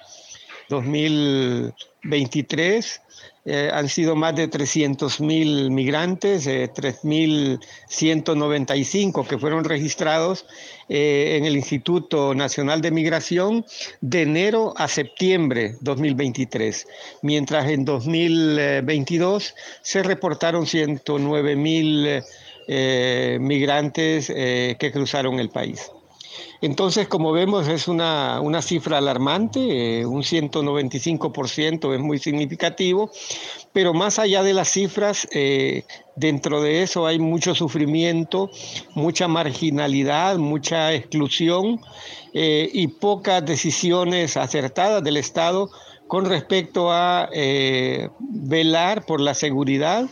2023 eh, han sido más de 300 mil migrantes, eh, 3.195 que fueron registrados eh, en el Instituto Nacional de Migración de enero a septiembre 2023, mientras en 2022 se reportaron 109 mil eh, migrantes que cruzaron el país. Entonces, como vemos, es una, cifra alarmante, eh, un 195% es muy significativo, pero más allá de las cifras, dentro de eso hay mucho sufrimiento, mucha marginalidad, mucha exclusión y pocas decisiones acertadas del Estado con respecto a velar por la seguridad,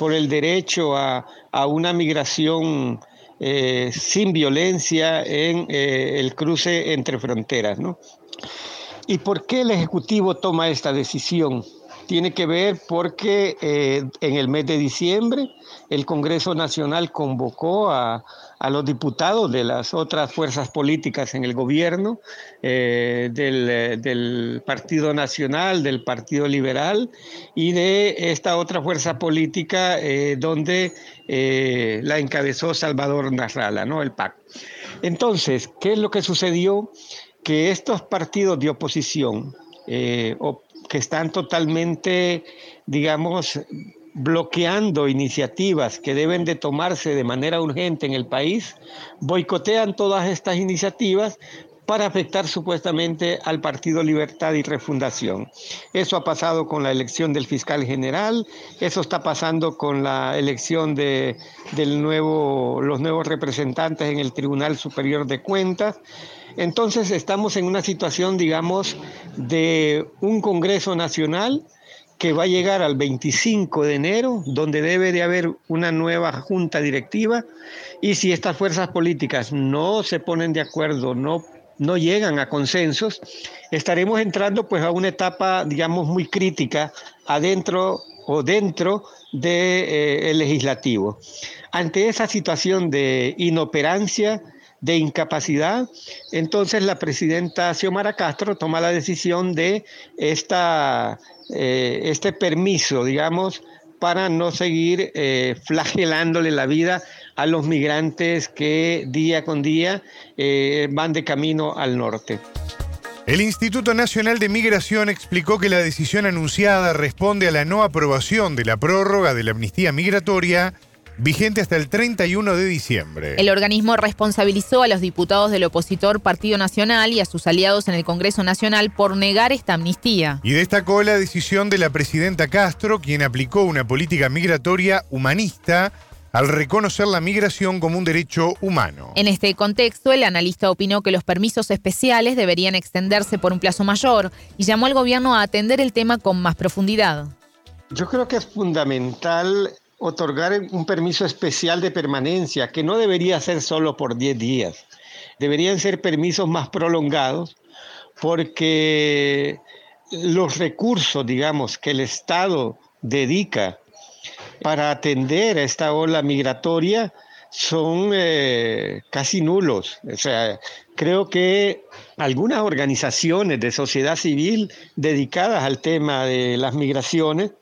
por el derecho a, a una migración eh, sin violencia en eh, el cruce entre fronteras. ¿no? ¿Y por qué el Ejecutivo toma esta decisión? Tiene que ver porque eh, en el mes de diciembre el Congreso Nacional convocó a, los diputados de las otras fuerzas políticas en el gobierno, eh, del, Partido Nacional, del Partido Liberal y de esta otra fuerza política eh, donde la encabezó Salvador Narrala, ¿no? el PAC. Entonces, ¿qué es lo que sucedió? Que estos partidos de oposición, que están totalmente, digamos, bloqueando iniciativas que deben de tomarse de manera urgente en el país, boicotean todas estas iniciativas para afectar supuestamente al Partido Libertad y Refundación. Eso ha pasado con la elección del fiscal general, eso está pasando con la elección de del nuevo, los nuevos representantes en el Tribunal Superior de Cuentas. Entonces estamos en una situación, digamos, de un Congreso Nacional que va a llegar al 25 de enero, donde debe de haber una nueva junta directiva, y si estas fuerzas políticas no se ponen de acuerdo, no, no llegan a consensos, estaremos entrando pues a una etapa, digamos, muy crítica adentro o dentro del de, eh, legislativo. Ante esa situación de inoperancia, de incapacidad, entonces la presidenta Xiomara Castro toma la decisión de esta eh, este permiso, digamos, para no seguir eh, flagelándole la vida a los migrantes que día con día eh, van de camino al norte. El Instituto Nacional de Migración explicó que la decisión anunciada responde a la no aprobación de la prórroga de la amnistía migratoria vigente hasta el 31 de diciembre. El organismo responsabilizó a los diputados del opositor Partido Nacional y a sus aliados en el Congreso Nacional por negar esta amnistía. Y destacó la decisión de la presidenta Castro, quien aplicó una política migratoria humanista al reconocer la migración como un derecho humano. En este contexto, el analista opinó que los permisos especiales deberían extenderse por un plazo mayor y llamó al gobierno a atender el tema con más profundidad. Yo creo que es fundamental otorgar un permiso especial de permanencia, que no debería ser solo por 10 días, deberían ser permisos más prolongados, porque los recursos, digamos, que el Estado dedica para atender a esta ola migratoria son eh, casi nulos. O sea, creo que algunas organizaciones de sociedad civil dedicadas al tema de las migraciones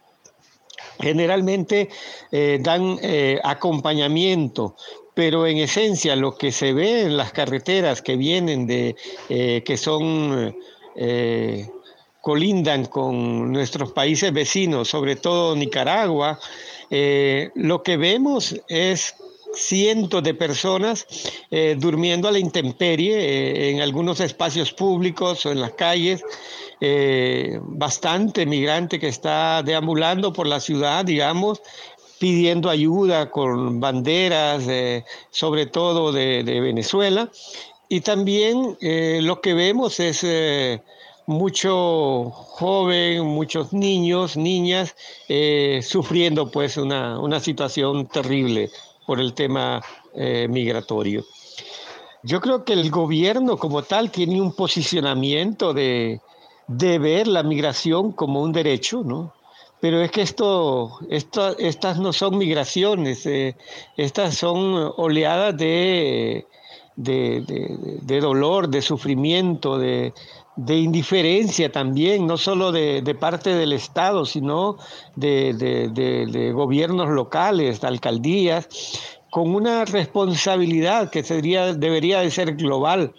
generalmente eh, dan eh, acompañamiento, pero en esencia lo que se ve en las carreteras que vienen de, eh, que son, colindan con nuestros países vecinos, sobre todo Nicaragua, lo que vemos es cientos de personas durmiendo a la intemperie en algunos espacios públicos o en las calles, eh, bastante migrante que está deambulando por la ciudad, digamos, pidiendo ayuda con banderas, sobre todo de, Venezuela. Y también eh, lo que vemos es eh, mucho joven, muchos niños, niñas, sufriendo pues una, una, situación terrible por el tema migratorio. Yo creo que el gobierno como tal tiene un posicionamiento de, de ver la migración como un derecho, ¿no? Pero es que esto, estas no son migraciones, eh, estas son oleadas de, de, dolor, de sufrimiento, de, indiferencia también, no solo de, parte del Estado, sino de, gobiernos locales, de alcaldías, con una responsabilidad que sería, debería de ser global.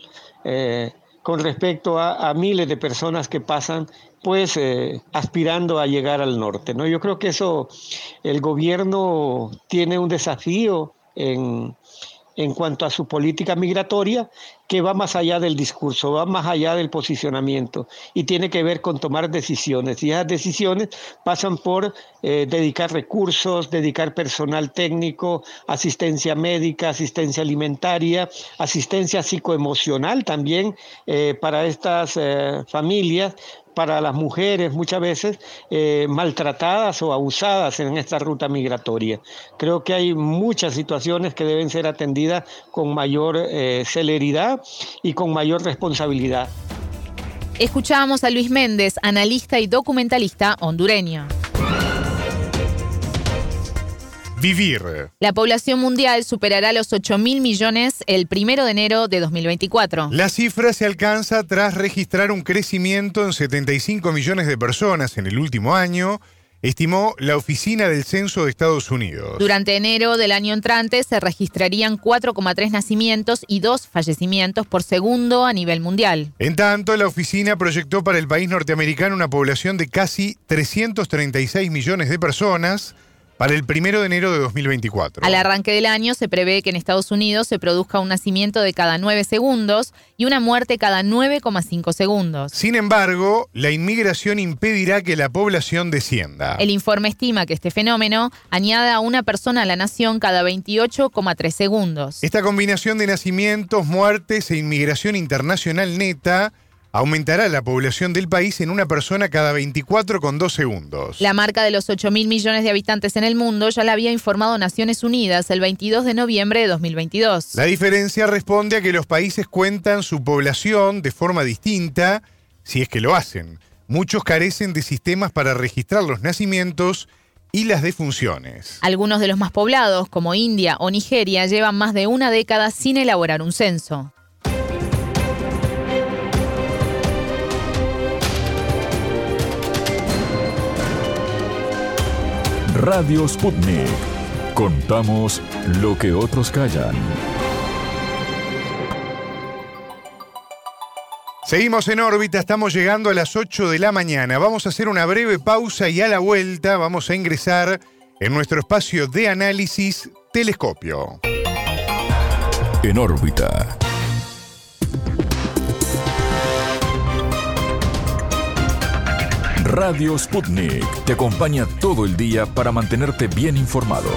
Eh, con respecto a, miles de personas que pasan pues eh, aspirando a llegar al norte. ¿no? Yo creo que eso, el gobierno tiene un desafío en, en cuanto a su política migratoria que va más allá del discurso, va más allá del posicionamiento y tiene que ver con tomar decisiones. Y esas decisiones pasan por eh, dedicar recursos, dedicar personal técnico, asistencia médica, asistencia alimentaria, asistencia psicoemocional también eh, para estas eh, familias, para las mujeres muchas veces maltratadas o abusadas en esta ruta migratoria. Creo que hay muchas situaciones que deben ser atendidas con mayor celeridad y con mayor responsabilidad. Escuchábamos a Luis Méndez, analista y documentalista hondureño. Vivir. La población mundial superará los 8 mil millones el primero de enero de 2024. La cifra se alcanza tras registrar un crecimiento en 75 millones de personas en el último año, estimó la Oficina del Censo de Estados Unidos. Durante enero del año entrante se registrarían 4,3 nacimientos y 2 fallecimientos por segundo a nivel mundial. En tanto, la oficina proyectó para el país norteamericano una población de casi 336 millones de personas, para el primero de enero de 2024. Al arranque del año se prevé que en Estados Unidos se produzca un nacimiento de cada 9 segundos y una muerte cada 9,5 segundos. Sin embargo, la inmigración impedirá que la población descienda. El informe estima que este fenómeno añade a una persona a la nación cada 28,3 segundos. Esta combinación de nacimientos, muertes e inmigración internacional neta aumentará la población del país en una persona cada 24,2 segundos. La marca de los 8 mil millones de habitantes en el mundo ya la había informado Naciones Unidas el 22 de noviembre de 2022. La diferencia responde a que los países cuentan su población de forma distinta, si es que lo hacen. Muchos carecen de sistemas para registrar los nacimientos y las defunciones. Algunos de los más poblados, como India o Nigeria, llevan más de una década sin elaborar un censo. Radio Sputnik. Contamos lo que otros callan. Seguimos en órbita, estamos llegando a las 8 de la mañana. Vamos a hacer una breve pausa y a la vuelta vamos a ingresar en nuestro espacio de análisis telescopio. En órbita. Radio Sputnik te acompaña todo el día para mantenerte bien informado.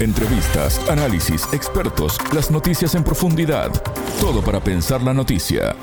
Entrevistas, análisis, expertos, las noticias en profundidad. Todo para pensar la noticia.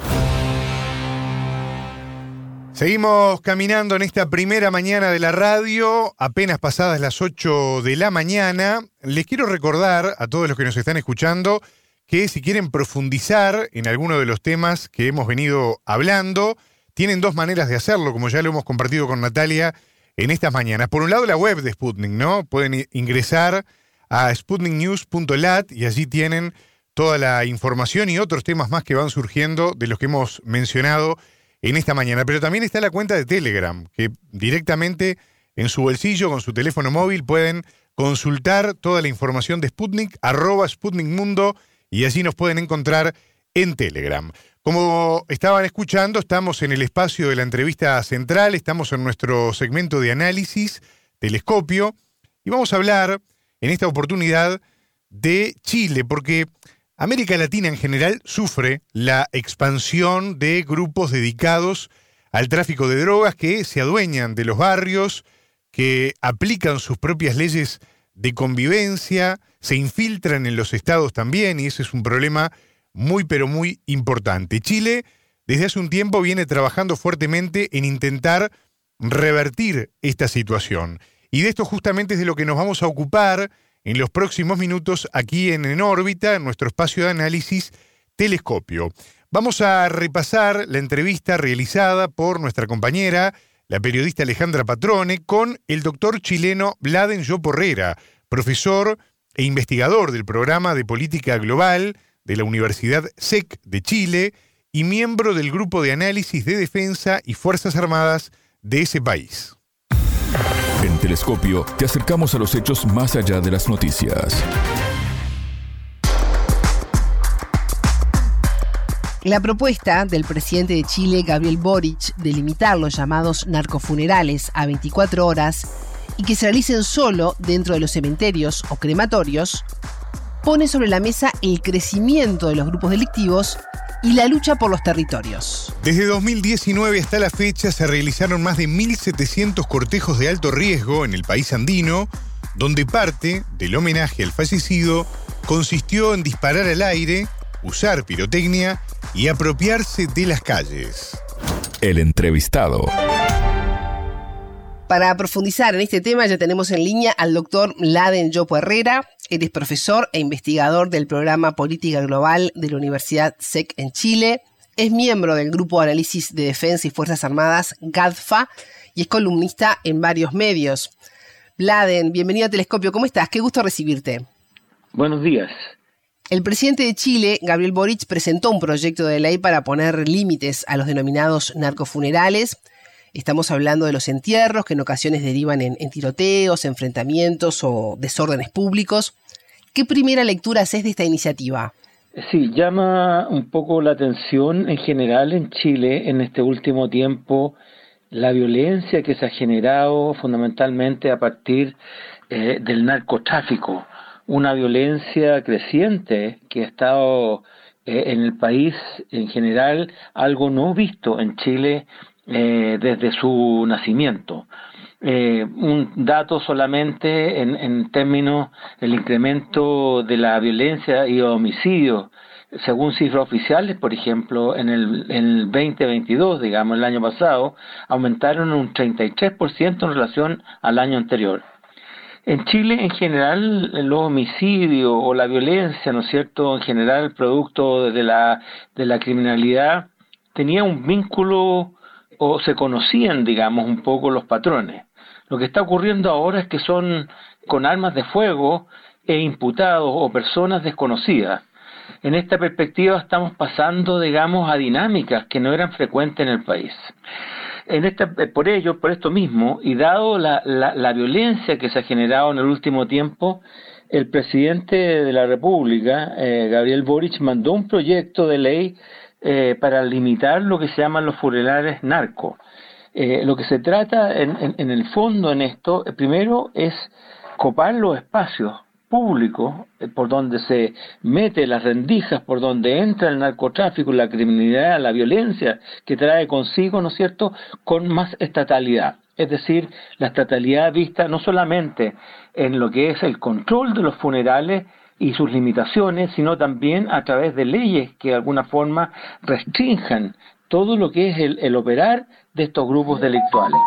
Seguimos caminando en esta primera mañana de la radio, apenas pasadas las 8 de la mañana. Les quiero recordar a todos los que nos están escuchando que si quieren profundizar en alguno de los temas que hemos venido hablando, tienen dos maneras de hacerlo, como ya lo hemos compartido con Natalia en estas mañanas. Por un lado, la web de Sputnik, ¿no? Pueden ingresar a sputniknews.lat y allí tienen toda la información y otros temas más que van surgiendo de los que hemos mencionado en esta mañana. Pero también está la cuenta de Telegram, que directamente en su bolsillo, con su teléfono móvil, pueden consultar toda la información de Sputnik, arroba Sputnik Mundo, y allí nos pueden encontrar en Telegram. Como estaban escuchando, estamos en el espacio de la entrevista central, estamos en nuestro segmento de análisis, telescopio, y vamos a hablar en esta oportunidad de Chile, porque América Latina en general sufre la expansión de grupos dedicados al tráfico de drogas que se adueñan de los barrios, que aplican sus propias leyes de convivencia, se infiltran en los estados también, y ese es un problema muy pero muy importante. Chile desde hace un tiempo viene trabajando fuertemente en intentar revertir esta situación. Y de esto justamente es de lo que nos vamos a ocupar en los próximos minutos aquí en En órbita, en nuestro espacio de análisis Telescopio. Vamos a repasar la entrevista realizada por nuestra compañera, la periodista Alejandra Patrone, con el doctor chileno Vladen Yoporrera, profesor e investigador del programa de política global de la Universidad SEC de Chile y miembro del Grupo de Análisis de Defensa y Fuerzas Armadas de ese país. En Telescopio te acercamos a los hechos más allá de las noticias. La propuesta del presidente de Chile, Gabriel Boric, de limitar los llamados narcofunerales a 24 horas y que se realicen solo dentro de los cementerios o crematorios, pone sobre la mesa el crecimiento de los grupos delictivos y la lucha por los territorios. Desde 2019 hasta la fecha se realizaron más de 1.700 cortejos de alto riesgo en el país andino, donde parte del homenaje al fallecido consistió en disparar al aire, usar pirotecnia y apropiarse de las calles. El entrevistado. Para profundizar en este tema ya tenemos en línea al doctor Laden Yopo Herrera. Él es profesor e investigador del programa Política Global de la Universidad SEC en Chile. Es miembro del Grupo de Análisis de Defensa y Fuerzas Armadas, GADFA, y es columnista en varios medios. Laden, bienvenido a Telescopio. ¿Cómo estás? Qué gusto recibirte. Buenos días. El presidente de Chile, Gabriel Boric, presentó un proyecto de ley para poner límites a los denominados narcofunerales Estamos hablando de los entierros que en ocasiones derivan en, tiroteos, enfrentamientos o desórdenes públicos. ¿Qué primera lectura haces de esta iniciativa? Sí, llama un poco la atención en general en Chile en este último tiempo la violencia que se ha generado fundamentalmente a partir eh, del narcotráfico, una violencia creciente que ha estado eh, en el país en general, algo no visto en Chile eh, desde su nacimiento. Eh, un dato solamente en, en términos del incremento de la violencia y homicidio, según cifras oficiales, por ejemplo, en el, en el 2022, digamos, el año pasado, aumentaron un 33% en relación al año anterior. En Chile, en general, los homicidios o la violencia, ¿no es cierto?, en general, producto de la, de la criminalidad, tenía un vínculo o se conocían, digamos, un poco los patrones. Lo que está ocurriendo ahora es que son con armas de fuego e imputados o personas desconocidas. En esta perspectiva estamos pasando, digamos, a dinámicas que no eran frecuentes en el país. En esta, eh, por ello, por esto mismo, y dado la, la, violencia que se ha generado en el último tiempo, el presidente de la República, eh, Gabriel Boric, mandó un proyecto de ley eh, para limitar lo que se llaman los funerales narcos. Eh, lo que se trata en, en, el fondo en esto, eh, primero es copar los espacios públicos por donde se mete las rendijas, por donde entra el narcotráfico, la criminalidad, la violencia que trae consigo, ¿no es cierto?, con más estatalidad. es decir, la estatalidad vista no solamente en lo que es el control de los funerales y sus limitaciones, sino también a través de leyes que de alguna forma restrinjan todo lo que es el, operar de estos grupos delictuales.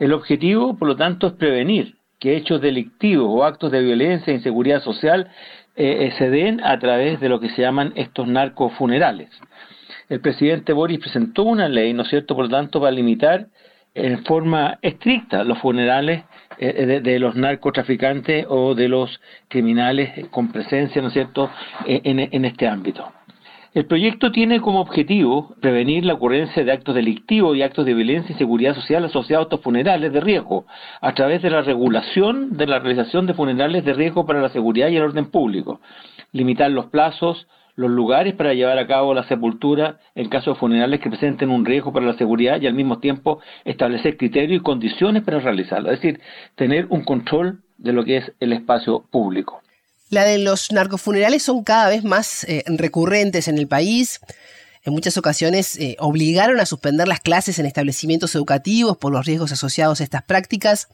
El objetivo, por lo tanto, es prevenir que hechos delictivos o actos de violencia e inseguridad social eh, eh, se den a través de lo que se llaman estos narcofunerales. El presidente Boris presentó una ley, ¿no es cierto?, por lo tanto, para limitar en forma estricta los funerales eh, de, los narcotraficantes o de los criminales con presencia, ¿no es cierto?, en este ámbito. El proyecto tiene como objetivo prevenir la ocurrencia de actos delictivos y actos de violencia y seguridad social asociados a estos funerales de riesgo, a través de la regulación de la realización de funerales de riesgo para la seguridad y el orden público, limitar los plazos, los lugares para llevar a cabo la sepultura en casos de funerales que presenten un riesgo para la seguridad y al mismo tiempo establecer criterios y condiciones para realizarlo, es decir, tener un control de lo que es el espacio público. La de los narcofunerales son cada vez más eh, recurrentes en el país. En muchas ocasiones eh, obligaron a suspender las clases en establecimientos educativos por los riesgos asociados a estas prácticas.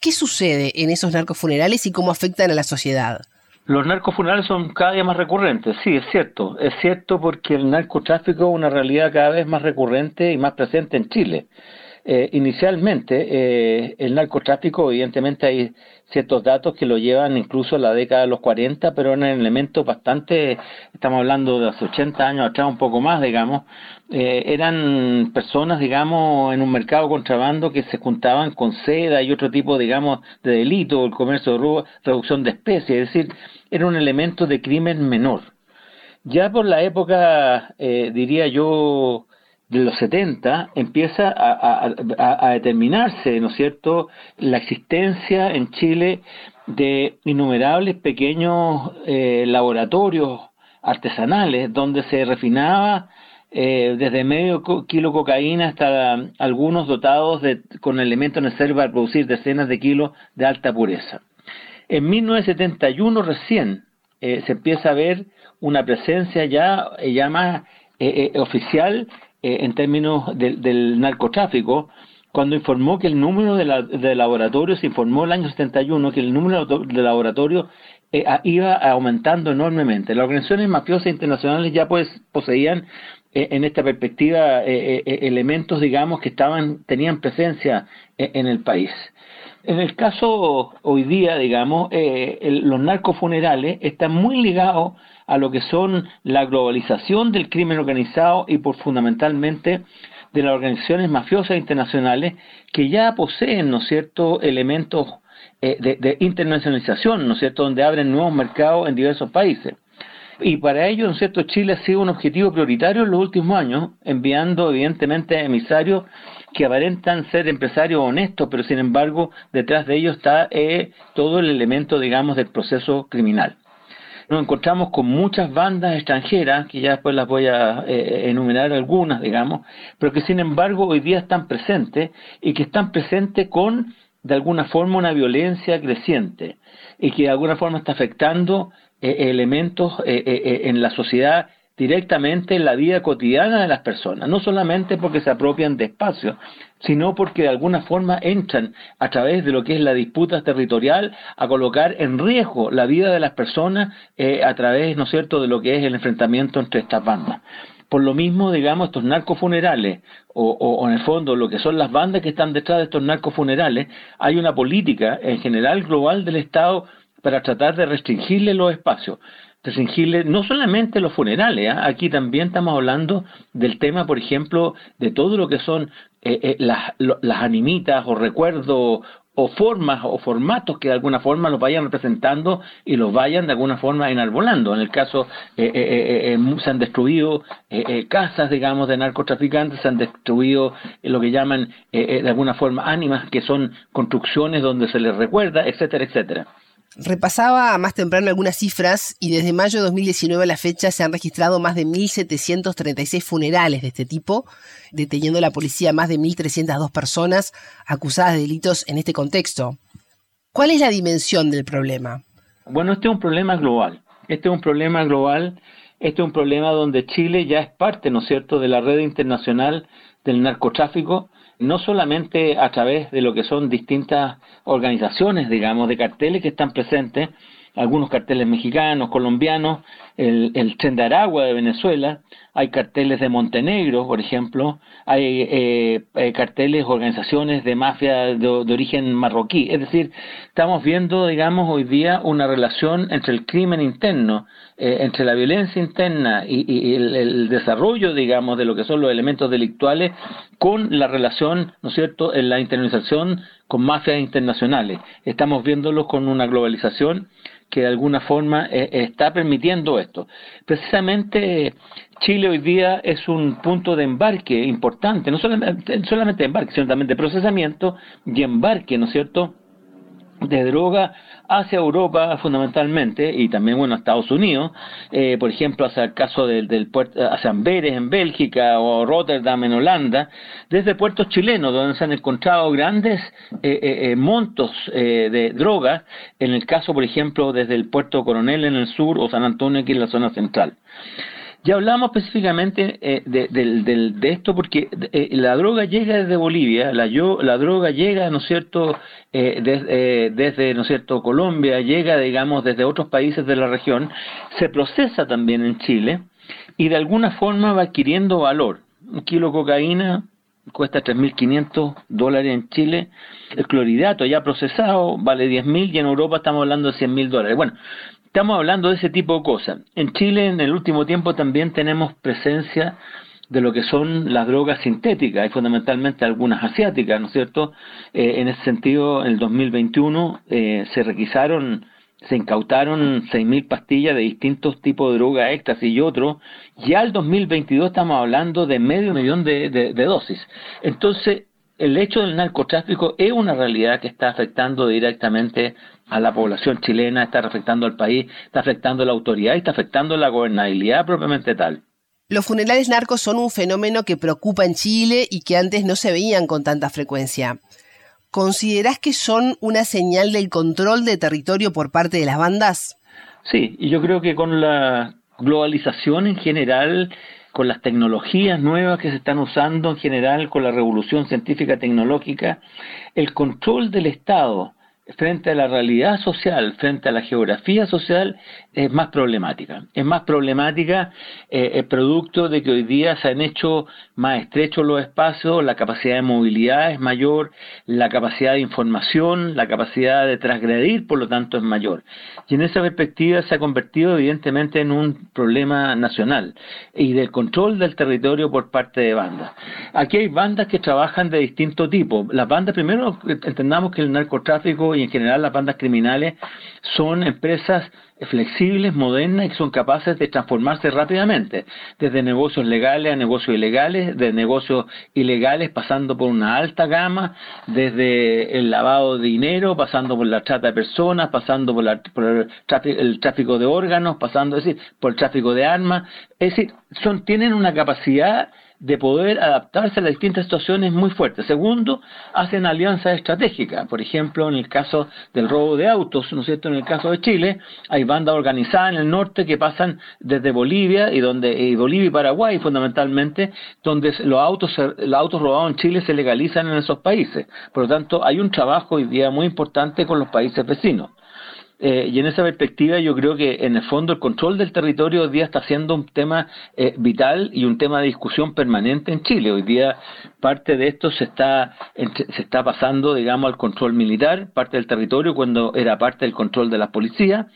¿Qué sucede en esos narcofunerales y cómo afectan a la sociedad? Los narcofunerales son cada día más recurrentes, sí, es cierto. Es cierto porque el narcotráfico es una realidad cada vez más recurrente y más presente en Chile. Eh, inicialmente, eh, el narcotráfico, evidentemente hay ciertos datos que lo llevan incluso a la década de los 40, pero eran elementos bastante, estamos hablando de hace 80 años atrás, un poco más, digamos, eh, eran personas, digamos, en un mercado contrabando que se juntaban con seda y otro tipo, digamos, de delito, el comercio de robo, reducción de especies, es decir, era un elemento de crimen menor. Ya por la época, diría yo, de los 70 empieza a, determinarse, ¿no es cierto?, la existencia en Chile de innumerables pequeños eh, laboratorios artesanales donde se refinaba eh, desde medio kilo cocaína hasta algunos dotados de, con elementos necesarios para producir decenas de kilos de alta pureza. En 1971 recién eh, se empieza a ver una presencia ya, ya más oficial eh, en términos del narcotráfico, cuando informó que el número de, laboratorios, informó el año 71 que el número de laboratorios eh, iba aumentando enormemente. Las organizaciones mafiosas internacionales ya pues poseían eh, en esta perspectiva elementos, digamos, que estaban tenían presencia en el país. En el caso hoy día, digamos, los narcofunerales están muy ligados a lo que son la globalización del crimen organizado y por fundamentalmente de las organizaciones mafiosas internacionales que ya poseen, ¿no es elementos eh, de, internacionalización, ¿no es cierto?, donde abren nuevos mercados en diversos países. Y para ello, ¿no cierto?, Chile ha sido un objetivo prioritario en los últimos años, enviando evidentemente emisarios que aparentan ser empresarios honestos, pero sin embargo detrás de ellos está eh, todo el elemento, digamos, del proceso criminal nos encontramos con muchas bandas extranjeras, que ya después las voy a eh, enumerar algunas, digamos, pero que sin embargo hoy día están presentes y que están presentes con, de alguna forma, una violencia creciente y que de alguna forma está afectando eh, elementos eh, en la sociedad directamente en la vida cotidiana de las personas, no solamente porque se apropian de espacios, sino porque de alguna forma entran a través de lo que es la disputa territorial a colocar en riesgo la vida de las personas eh, a través, ¿no es cierto?, de lo que es el enfrentamiento entre estas bandas. Por lo mismo, digamos, estos narcofunerales, o, o, en el fondo lo que son las bandas que están detrás de estos narcofunerales, hay una política en general global del Estado para tratar de restringirle los espacios restringirle no solamente los funerales, ¿ah? aquí también estamos hablando del tema, por ejemplo, de todo lo que son eh, eh, las, las animitas o recuerdos o formas o formatos que de alguna forma los vayan representando y los vayan de alguna forma enarbolando. En el caso, eh, se han destruido casas, digamos, de narcotraficantes, se han destruido lo que llaman de alguna forma ánimas, que son construcciones donde se les recuerda, etcétera, etcétera. Repasaba más temprano algunas cifras y desde mayo de 2019 a la fecha se han registrado más de 1.736 funerales de este tipo, deteniendo la policía más de 1.302 personas acusadas de delitos en este contexto. ¿Cuál es la dimensión del problema? Bueno, este es un problema global. Este es un problema global. Este es un problema donde Chile ya es parte, ¿no es cierto?, de la red internacional del narcotráfico no solamente a través de lo que son distintas organizaciones, digamos, de carteles que están presentes, algunos carteles mexicanos, colombianos, el, el Tren de Aragua de Venezuela, hay carteles de Montenegro, por ejemplo, hay eh, eh, carteles, organizaciones de mafia de, origen marroquí. Es decir, estamos viendo, digamos, hoy día una relación entre el crimen interno, eh, entre la violencia interna y, el, el, desarrollo, digamos, de lo que son los elementos delictuales con la relación, ¿no es cierto?, en la internalización con mafias internacionales. Estamos viéndolo con una globalización que de alguna forma eh, está permitiendo esto. Precisamente Chile hoy día es un punto de embarque importante, no solamente, solamente de embarque, sino también de procesamiento y embarque, ¿no es cierto?, de droga hacia Europa fundamentalmente y también bueno a Estados Unidos. Eh, por ejemplo hacia el caso del, del puerto hacia Amberes en Bélgica o Rotterdam en Holanda. Desde puertos chilenos donde se han encontrado grandes eh, eh, montos de drogas. En el caso por ejemplo desde el puerto Coronel en el sur o San Antonio aquí en la zona central ya hablamos específicamente eh, de, de, esto porque eh, la droga llega desde Bolivia, la, droga llega, ¿no es cierto?, eh, desde, ¿no es cierto?, Colombia, llega, digamos, desde otros países de la región, se procesa también en Chile y de alguna forma va adquiriendo valor. Un kilo de cocaína cuesta 3.500 dólares en Chile, el cloridato ya procesado vale 10.000 y en Europa estamos hablando de 100.000 dólares. Bueno, Estamos hablando de ese tipo de cosas. En Chile, en el último tiempo, también tenemos presencia de lo que son las drogas sintéticas, y fundamentalmente algunas asiáticas, ¿no es cierto? Eh, en ese sentido, en el 2021 eh, se requisaron, se incautaron 6.000 pastillas de distintos tipos de droga, éxtasis y otros, ya el 2022 estamos hablando de medio millón de, de dosis. Entonces, el hecho del narcotráfico es una realidad que está afectando directamente a la población chilena, está afectando al país, está afectando a la autoridad y está afectando a la gobernabilidad propiamente tal. Los funerales narcos son un fenómeno que preocupa en Chile y que antes no se veían con tanta frecuencia. ¿Considerás que son una señal del control de territorio por parte de las bandas? Sí, y yo creo que con la globalización en general, con las tecnologías nuevas que se están usando en general, con la revolución científica tecnológica, el control del Estado frente a la realidad social, frente a la geografía social, es más problemática. Es más problemática eh, el producto de que hoy día se han hecho más estrechos los espacios, la capacidad de movilidad es mayor, la capacidad de información, la capacidad de transgredir, por lo tanto, es mayor. Y en esa perspectiva se ha convertido evidentemente en un problema nacional y del control del territorio por parte de bandas. Aquí hay bandas que trabajan de distinto tipo. Las bandas, primero entendamos que el narcotráfico y en general las bandas criminales son empresas flexibles, modernas y son capaces de transformarse rápidamente, desde negocios legales a negocios ilegales, de negocios ilegales pasando por una alta gama, desde el lavado de dinero, pasando por la trata de personas, pasando por, el, tráfico, de órganos, pasando decir, por el tráfico de armas, es decir, son, tienen una capacidad de poder adaptarse a las distintas situaciones muy fuertes. Segundo, hacen alianzas estratégicas. Por ejemplo, en el caso del robo de autos, ¿no es cierto? En el caso de Chile, hay bandas organizadas en el norte que pasan desde Bolivia y donde Bolivia y Paraguay fundamentalmente, donde los autos los autos robados en Chile se legalizan en esos países. Por lo tanto, hay un trabajo hoy día muy importante con los países vecinos. Eh, y en esa perspectiva yo creo que en el fondo el control del territorio hoy día está siendo un tema eh, vital y un tema de discusión permanente en Chile. Hoy día parte de esto se está, se está pasando, digamos, al control militar, parte del territorio cuando era parte del control de la policía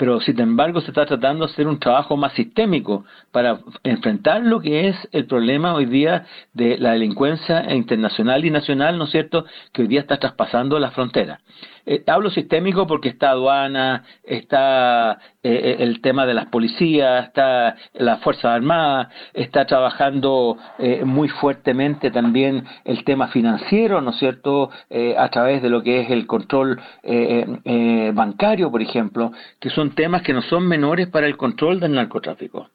pero sin embargo se está tratando de hacer un trabajo más sistémico para enfrentar lo que es el problema hoy día de la delincuencia internacional y nacional, ¿no es cierto?, que hoy día está traspasando la frontera. Eh, hablo sistémico porque está aduana, está eh, eh, el tema de las policías, está las Fuerzas Armadas, está trabajando muy fuertemente también el tema financiero, ¿no es cierto?, a través de lo que es el control bancario, por ejemplo, que son temas que no son menores para el control del narcotráfico.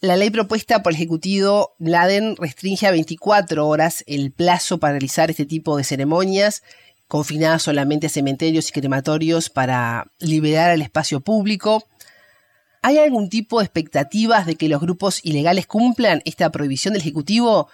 La ley propuesta por el Ejecutivo Laden restringe a 24 horas el plazo para realizar este tipo de ceremonias confinadas solamente a cementerios y crematorios para liberar el espacio público. ¿Hay algún tipo de expectativas de que los grupos ilegales cumplan esta prohibición del Ejecutivo?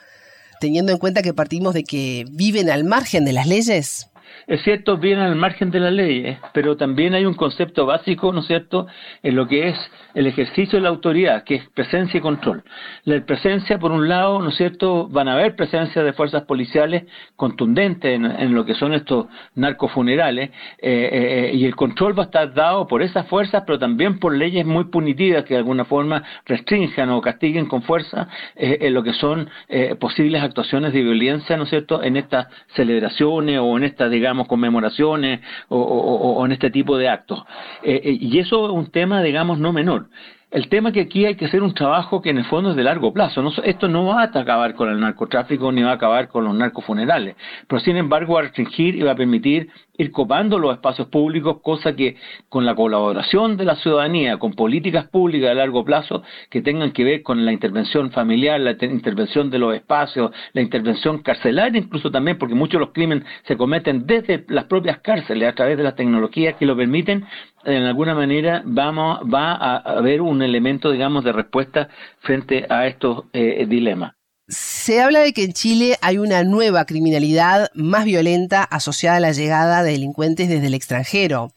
teniendo en cuenta que partimos de que viven al margen de las leyes? Es cierto, vienen al margen de la ley, ¿eh? pero también hay un concepto básico, ¿no es cierto?, en lo que es el ejercicio de la autoridad, que es presencia y control. La presencia, por un lado, ¿no es cierto?, van a haber presencia de fuerzas policiales contundentes en, lo que son estos narcofunerales, eh, eh, y el control va a estar dado por esas fuerzas, pero también por leyes muy punitivas que de alguna forma restrinjan o castiguen con fuerza en lo que son posibles actuaciones de violencia, ¿no es cierto?, en estas celebraciones o en estas, digamos, conmemoraciones o, en este tipo de actos. Eh, eh, y eso es un tema, digamos, no menor. El tema que aquí hay que hacer un trabajo que en el fondo es de largo plazo. esto no va a acabar con el narcotráfico ni va a acabar con los narcofunerales, pero sin embargo va a restringir y va a permitir ir copando los espacios públicos, cosa que con la colaboración de la ciudadanía, con políticas públicas de largo plazo que tengan que ver con la intervención familiar, la intervención de los espacios, la intervención carcelaria incluso también, porque muchos de los crímenes se cometen desde las propias cárceles a través de las tecnologías que lo permiten, en alguna manera vamos, va a haber un elemento, digamos, de respuesta frente a estos eh, dilemas. Se habla de que en Chile hay una nueva criminalidad más violenta asociada a la llegada de delincuentes desde el extranjero.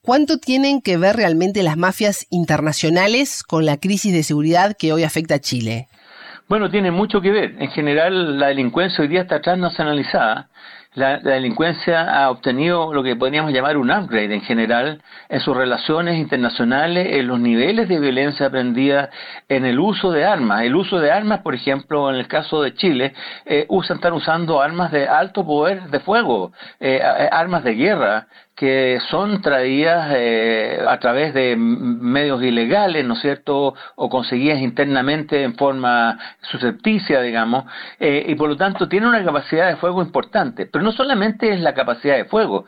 ¿Cuánto tienen que ver realmente las mafias internacionales con la crisis de seguridad que hoy afecta a Chile? Bueno, tiene mucho que ver. En general, la delincuencia hoy día está transnacionalizada la, delincuencia ha obtenido lo que podríamos llamar un upgrade en general en sus relaciones internacionales, en los niveles de violencia aprendida, en el uso de armas. El uso de armas, por ejemplo, en el caso de Chile, eh, están usando armas de alto poder de fuego, eh, armas de guerra, que son traídas eh, a través de medios ilegales, ¿no es cierto?, o conseguidas internamente en forma suscepticia, digamos, eh, y por lo tanto tiene una capacidad de fuego importante. Pero no solamente es la capacidad de fuego,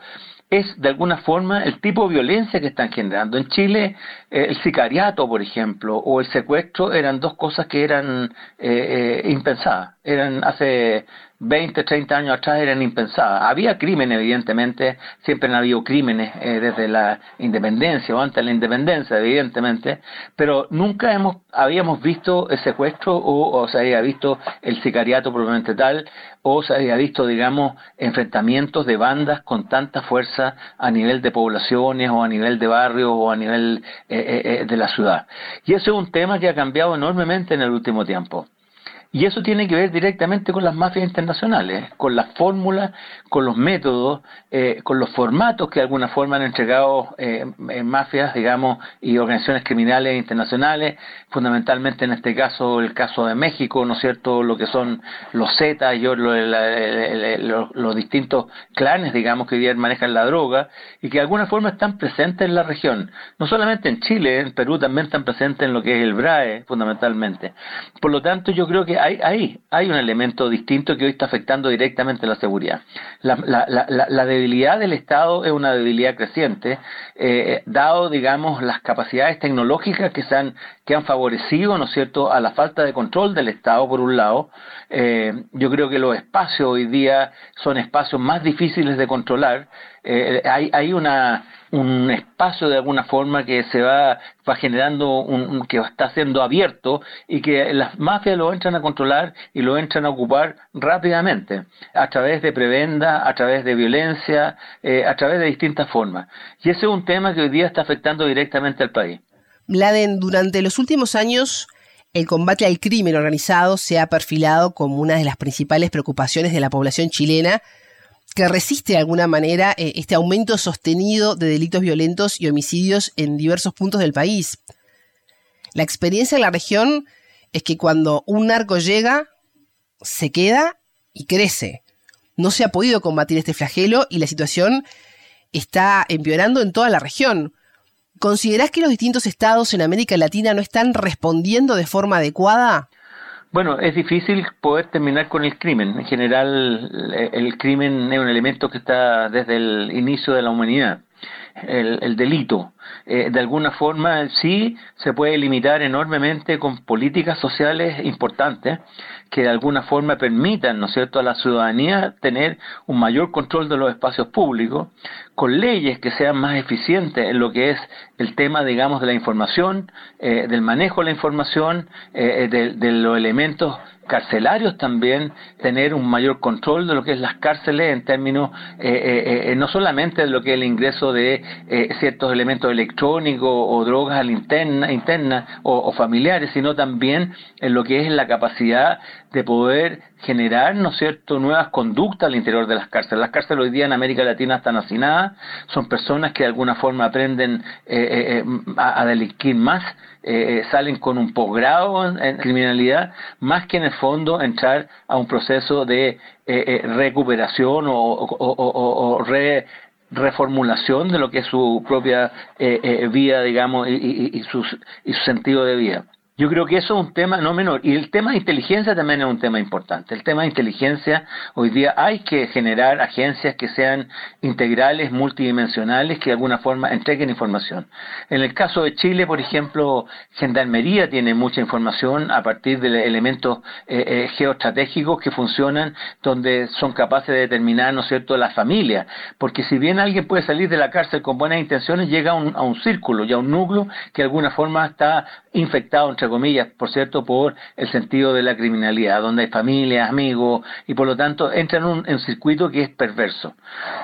es de alguna forma el tipo de violencia que están generando. En Chile, el sicariato, por ejemplo, o el secuestro eran dos cosas que eran impensadas. Eran hace 20, 30 años atrás eran impensadas. Había crímenes, evidentemente, siempre han habido crímenes eh, desde la independencia o antes de la independencia, evidentemente, pero nunca hemos, habíamos visto el secuestro o, se había visto el sicariato probablemente tal, o se había visto, digamos, enfrentamientos de bandas con tanta fuerza a nivel de poblaciones o a nivel de barrios o a nivel eh, eh, de la ciudad. Y eso es un tema que ha cambiado enormemente en el último tiempo. Y eso tiene que ver directamente con las mafias internacionales, con las fórmulas, con los métodos, eh, con los formatos que de alguna forma han entregado eh, mafias, digamos, y organizaciones criminales internacionales, fundamentalmente en este caso el caso de México, ¿no es cierto?, lo que son los Zetas y los, distintos clanes, digamos, que hoy día manejan la droga y que de alguna forma están presentes en la región. No solamente en Chile, en Perú también están presentes en lo que es el BRAE, fundamentalmente. Por lo tanto, yo creo que hay, hay, un elemento distinto que hoy está afectando directamente la seguridad. La, debilidad del Estado es una debilidad creciente, eh, dado, digamos, las capacidades tecnológicas que, se han, que han favorecido, ¿no es cierto?, a la falta de control del Estado, por un lado. Eh, yo creo que los espacios hoy día son espacios más difíciles de controlar. Eh, hay, hay una un espacio de alguna forma que se va, va generando, un, que está siendo abierto y que las mafias lo entran a controlar y lo entran a ocupar rápidamente, a través de prebenda, a través de violencia, eh, a través de distintas formas. Y ese es un tema que hoy día está afectando directamente al país. Bladen, durante los últimos años, el combate al crimen organizado se ha perfilado como una de las principales preocupaciones de la población chilena, que resiste de alguna manera eh, este aumento sostenido de delitos violentos y homicidios en diversos puntos del país. La experiencia en la región es que cuando un narco llega, se queda y crece. No se ha podido combatir este flagelo y la situación está empeorando en toda la región. ¿Considerás que los distintos estados en América Latina no están respondiendo de forma adecuada? Bueno, es difícil poder terminar con el crimen. En general, el crimen es un elemento que está desde el inicio de la humanidad, el, delito. Eh, de alguna forma sí se puede limitar enormemente con políticas sociales importantes que de alguna forma permitan, ¿no es cierto?, a la ciudadanía tener un mayor control de los espacios públicos, con leyes que sean más eficientes en lo que es el tema, digamos, de la información, eh, del manejo de la información, eh, de los elementos carcelarios también tener un mayor control de lo que es las cárceles en términos eh, eh, eh, no solamente de lo que es el ingreso de ciertos elementos electrónicos o drogas internas interna, o, familiares, sino también en lo que es la capacidad de poder generar, ¿no cierto?, nuevas conductas al interior de las cárceles. Las cárceles hoy día en América Latina están hacinadas, son personas que de alguna forma aprenden a, a delinquir más, salen con un posgrado en criminalidad, más que en el fondo entrar a un proceso de eh, eh, recuperación o, reformulación de lo que es su propia eh, vida, digamos, y, su, y su sentido de vida. Yo creo que eso es un tema no menor. Y el tema de inteligencia también es un tema importante. El tema de inteligencia, hoy día hay que generar agencias que sean integrales, multidimensionales, que de alguna forma entreguen información. En el caso de Chile, por ejemplo, Gendarmería tiene mucha información a partir de elementos eh, eh, geoestratégicos que funcionan, donde son capaces de determinar, ¿no es cierto?, la familia. Porque si bien alguien puede salir de la cárcel con buenas intenciones, llega a un, a un círculo y a un núcleo que de alguna forma está infectado entre comillas, por cierto, por el sentido de la criminalidad, donde hay familias, amigos, y por lo tanto entra en un, circuito que es perverso.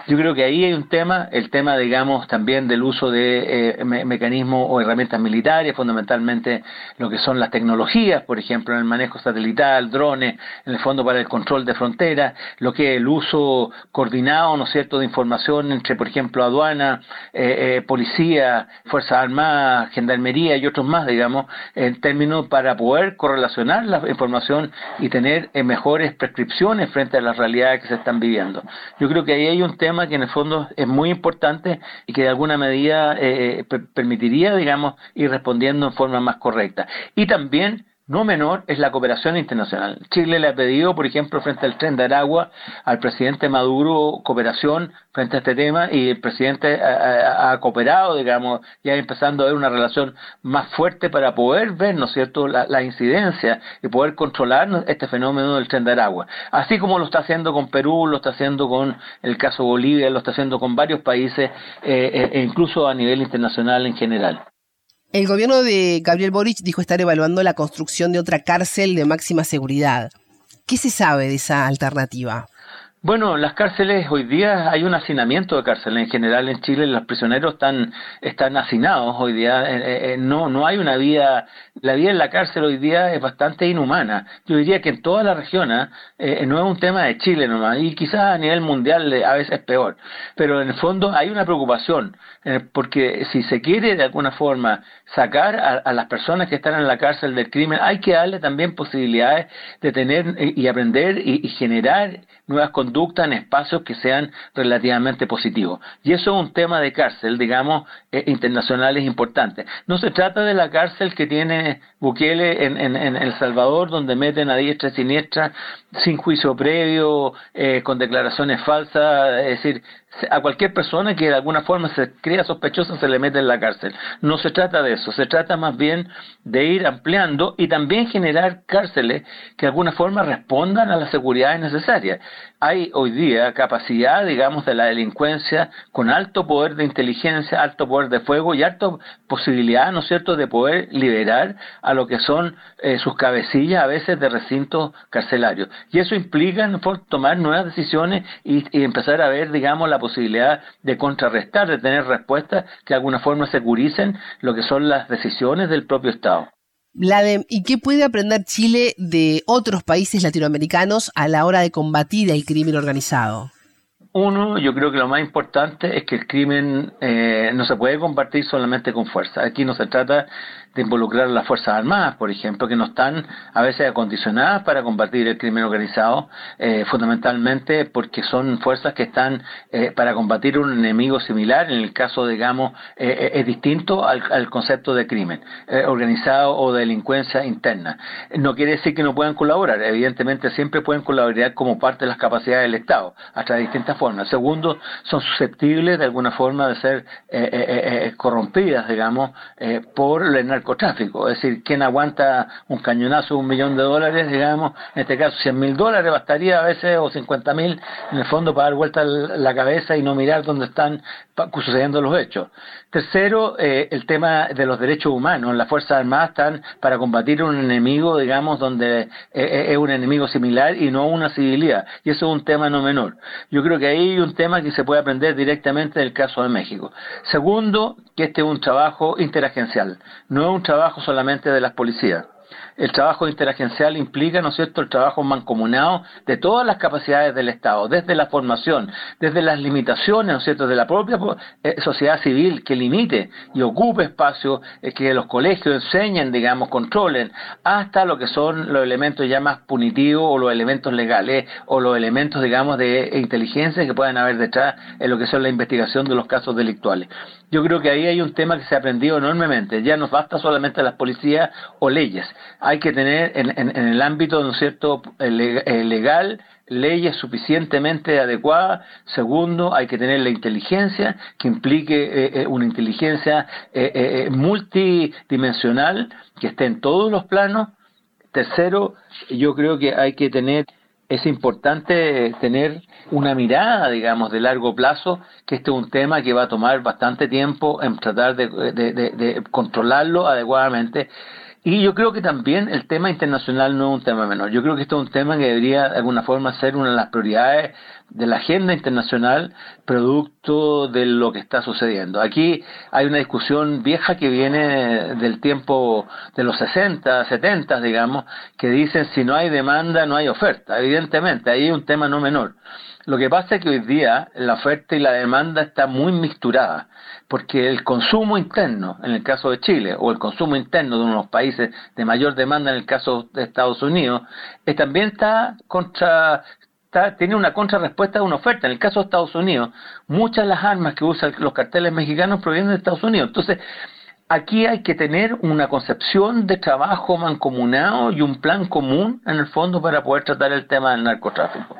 Yo creo que ahí hay un tema, el tema, digamos, también del uso de eh, mecanismos o herramientas militares, fundamentalmente lo que son las tecnologías, por ejemplo, en el manejo satelital, drones, en el fondo para el control de fronteras, lo que es el uso coordinado, ¿no es cierto?, de información entre, por ejemplo, aduana, eh, eh, policía, Fuerzas Armadas, Gendarmería y otros más, digamos, en términos para poder correlacionar la información y tener eh, mejores prescripciones frente a las realidades que se están viviendo. Yo creo que ahí hay un tema que en el fondo es muy importante y que de alguna medida eh, eh, permitiría, digamos, ir respondiendo en forma más correcta. Y también no menor es la cooperación internacional. Chile le ha pedido, por ejemplo, frente al tren de Aragua, al presidente Maduro cooperación frente a este tema y el presidente ha, cooperado, digamos, ya empezando a ver una relación más fuerte para poder ver, ¿no es cierto?, la, incidencia y poder controlar este fenómeno del tren de Aragua. Así como lo está haciendo con Perú, lo está haciendo con el caso Bolivia, lo está haciendo con varios países eh, e incluso a nivel internacional en general. El gobierno de Gabriel Boric dijo estar evaluando la construcción de otra cárcel de máxima seguridad. ¿Qué se sabe de esa alternativa? Bueno, las cárceles hoy día hay un hacinamiento de cárceles en general en Chile. Los prisioneros están están hacinados hoy día. Eh, eh, eh, no no hay una vida. La vida en la cárcel hoy día es bastante inhumana. Yo diría que en toda la región ¿ah? no es un tema de Chile nomás y quizás a nivel mundial a veces es peor. Pero en el fondo hay una preocupación porque si se quiere de alguna forma sacar a, las personas que están en la cárcel del crimen, hay que darle también posibilidades de tener y aprender y generar nuevas conductas en espacios que sean relativamente positivos. Y eso es un tema de cárcel, digamos, eh, internacional es importante. No se trata de la cárcel que tiene Bukele en, El Salvador, donde meten a diestra y siniestra sin juicio previo, eh, con declaraciones falsas, es decir, a cualquier persona que de alguna forma se crea sospechosa se le mete en la cárcel. No se trata de eso, se trata más bien de ir ampliando y también generar cárceles que de alguna forma respondan a las seguridades necesarias. Hay hoy día capacidad, digamos, de la delincuencia con alto poder de inteligencia, alto poder de fuego y alta posibilidad, ¿no es cierto?, de poder liberar a lo que son eh, sus cabecillas a veces de recintos carcelarios. Y eso implica tomar nuevas decisiones y, y empezar a ver, digamos, la posibilidad de contrarrestar, de tener respuestas que de alguna forma securicen lo que son las decisiones del propio Estado. ¿Y qué puede aprender Chile de otros países latinoamericanos a la hora de combatir el crimen organizado? Uno, yo creo que lo más importante es que el crimen eh, no se puede combatir solamente con fuerza. Aquí no se trata de involucrar a las Fuerzas Armadas, por ejemplo, que no están a veces acondicionadas para combatir el crimen organizado, eh, fundamentalmente porque son fuerzas que están eh, para combatir un enemigo similar, en el caso, digamos, eh, es distinto al, concepto de crimen organizado o de delincuencia interna. No quiere decir que no puedan colaborar, evidentemente siempre pueden colaborar como parte de las capacidades del Estado, a través de distintas formas. Segundo, son susceptibles de alguna forma de ser corrompidas, digamos, por el narcotráfico. Es decir, quien aguanta un cañonazo de un millón de dólares, digamos, en este caso 100 mil dólares bastaría a veces, o 50 mil, en el fondo, para dar vuelta la cabeza y no mirar dónde están sucediendo los hechos. Tercero, eh, el tema de los derechos humanos. Las Fuerzas Armadas están para combatir un enemigo, digamos, donde eh, eh, es un enemigo similar y no una civilidad. Y eso es un tema no menor. Yo creo que ahí hay un tema que se puede aprender directamente del caso de México. Segundo, que este es un trabajo interagencial, no es un trabajo solamente de las policías el trabajo interagencial implica, ¿no es cierto?, el trabajo mancomunado de todas las capacidades del Estado, desde la formación, desde las limitaciones, ¿no es cierto?, de la propia eh, sociedad civil que limite y ocupe espacio, eh, que los colegios enseñen, digamos, controlen, hasta lo que son los elementos ya más punitivos o los elementos legales o los elementos, digamos, de inteligencia que puedan haber detrás en lo que son la investigación de los casos delictuales. Yo creo que ahí hay un tema que se ha aprendido enormemente. Ya no basta solamente las policías o leyes. Hay que tener en, el ámbito, ¿no cierto?, legal, leyes suficientemente adecuadas. Segundo, hay que tener la inteligencia, que implique eh, eh, una inteligencia eh, multidimensional, que esté en todos los planos. Tercero, yo creo que hay que tener es importante tener una mirada, digamos, de largo plazo, que este es un tema que va a tomar bastante tiempo en tratar de, controlarlo adecuadamente. Y yo creo que también el tema internacional no es un tema menor. Yo creo que esto es un tema que debería de alguna forma ser una de las prioridades de la agenda internacional producto de lo que está sucediendo. Aquí hay una discusión vieja que viene del tiempo de los 60, 70, digamos, que dicen si no hay demanda no hay oferta. Evidentemente, ahí hay un tema no menor. Lo que pasa es que hoy día la oferta y la demanda está muy mixturada, porque el consumo interno, en el caso de Chile, o el consumo interno de uno de los países de mayor demanda, en el caso de Estados Unidos, también está contra tiene una contrarrespuesta de una oferta. En el caso de Estados Unidos, muchas de las armas que usan los carteles mexicanos provienen de Estados Unidos. Entonces, aquí hay que tener una concepción de trabajo mancomunado y un plan común, en el fondo, para poder tratar el tema del narcotráfico.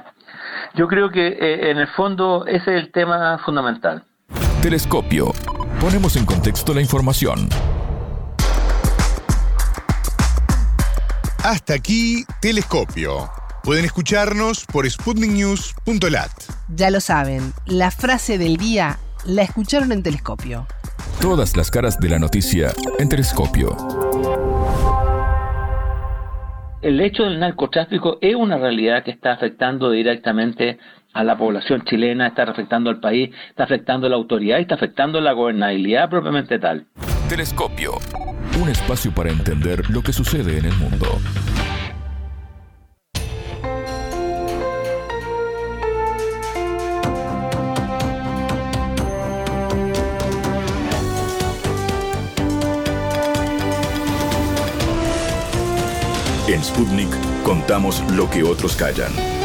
Yo creo que, eh, en el fondo, ese es el tema fundamental. Telescopio. Ponemos en contexto la información. Hasta aquí, Telescopio Pueden escucharnos por sputniknews.lat. Ya lo saben, la frase del día la escucharon en telescopio. Todas las caras de la noticia en telescopio. El hecho del narcotráfico es una realidad que está afectando directamente a la población chilena, está afectando al país, está afectando a la autoridad y está afectando la gobernabilidad propiamente tal. Telescopio, un espacio para entender lo que sucede en el mundo. Sputnik contamos lo que otros callan.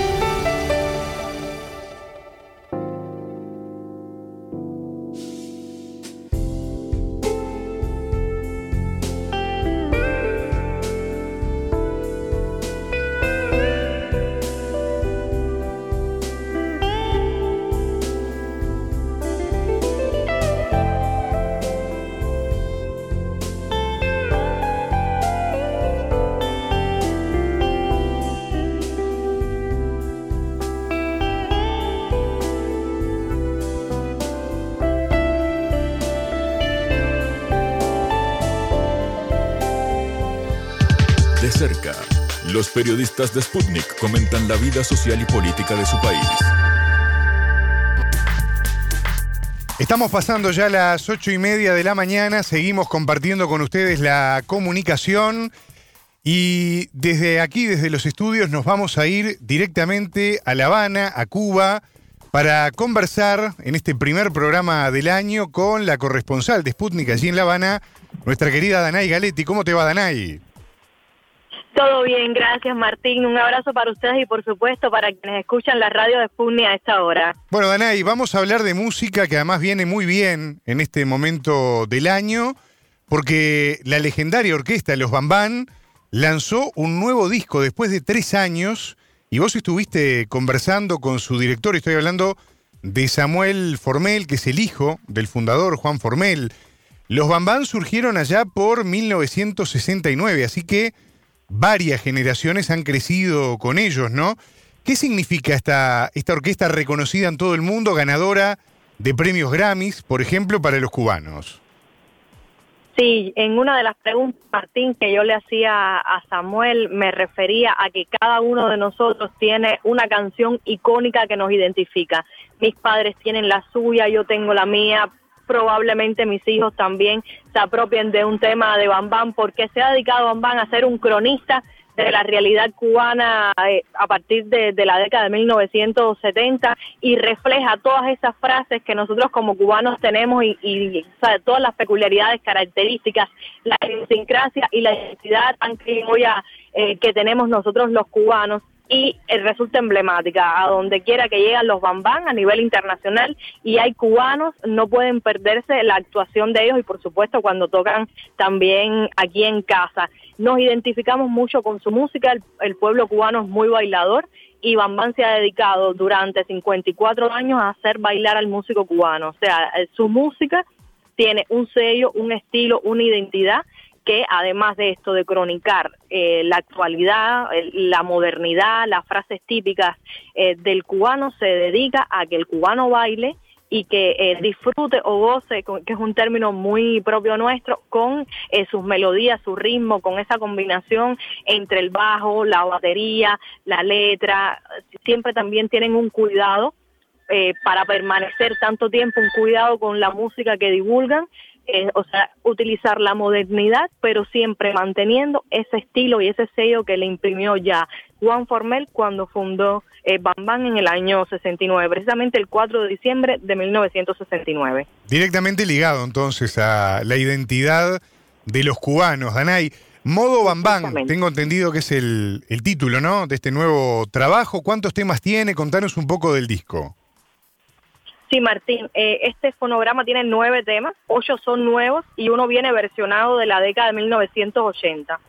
De Sputnik comentan la vida social y política de su país. Estamos pasando ya las ocho y media de la mañana, seguimos compartiendo con ustedes la comunicación y desde aquí, desde los estudios, nos vamos a ir directamente a La Habana, a Cuba, para conversar en este primer programa del año con la corresponsal de Sputnik allí en La Habana, nuestra querida Danay Galetti. ¿Cómo te va, Danay? Todo bien, gracias Martín. Un abrazo para ustedes y por supuesto para quienes escuchan la radio de Sputnik a esta hora. Bueno, Danay, vamos a hablar de música que además viene muy bien en este momento del año, porque la legendaria orquesta Los Bambán lanzó un nuevo disco después de tres años y vos estuviste conversando con su director, estoy hablando de Samuel Formel, que es el hijo del fundador Juan Formel. Los Bambán surgieron allá por 1969, así que varias generaciones han crecido con ellos, ¿no? ¿Qué significa esta, esta orquesta reconocida en todo el mundo, ganadora de premios Grammys, por ejemplo, para los cubanos? Sí, en una de las preguntas, Martín, que yo le hacía a Samuel, me refería a que cada uno de nosotros tiene una canción icónica que nos identifica. Mis padres tienen la suya, yo tengo la mía, probablemente mis hijos también se apropien de un tema de Bambán, porque se ha dedicado Bambán a ser un cronista de la realidad cubana eh, a partir de, la década de 1970 y refleja todas esas frases que nosotros como cubanos tenemos y, todas las peculiaridades, características, la idiosincrasia y la identidad tan eh, que tenemos nosotros los cubanos y eh, resulta emblemática a donde quiera que llegan los bambán a nivel internacional y hay cubanos, no pueden perderse la actuación de ellos y por supuesto cuando tocan también aquí en casa. Nos identificamos mucho con su música, el, pueblo cubano es muy bailador y Bambán se ha dedicado durante 54 años a hacer bailar al músico cubano, o sea, eh, su música tiene un sello, un estilo, una identidad que además de esto de cronicar eh, la actualidad, la modernidad, las frases típicas eh, del cubano, se dedica a que el cubano baile y que eh, disfrute o goce, que es un término muy propio nuestro, con sus melodías, su ritmo, con esa combinación entre el bajo, la batería, la letra, siempre también tienen un cuidado para permanecer tanto tiempo, un cuidado con la música que divulgan o sea, utilizar la modernidad, pero siempre manteniendo ese estilo y ese sello que le imprimió ya Juan Formel cuando fundó eh, Bam en el año 69, precisamente el 4 de diciembre de 1969. Directamente ligado entonces a la identidad de los cubanos, Danay. Modo Bam tengo entendido que es el, el título, ¿no? De este nuevo trabajo. ¿Cuántos temas tiene? Contanos un poco del disco. Sí, Martín, eh, este fonograma tiene nueve temas, ocho son nuevos y uno viene versionado de la década de 1980.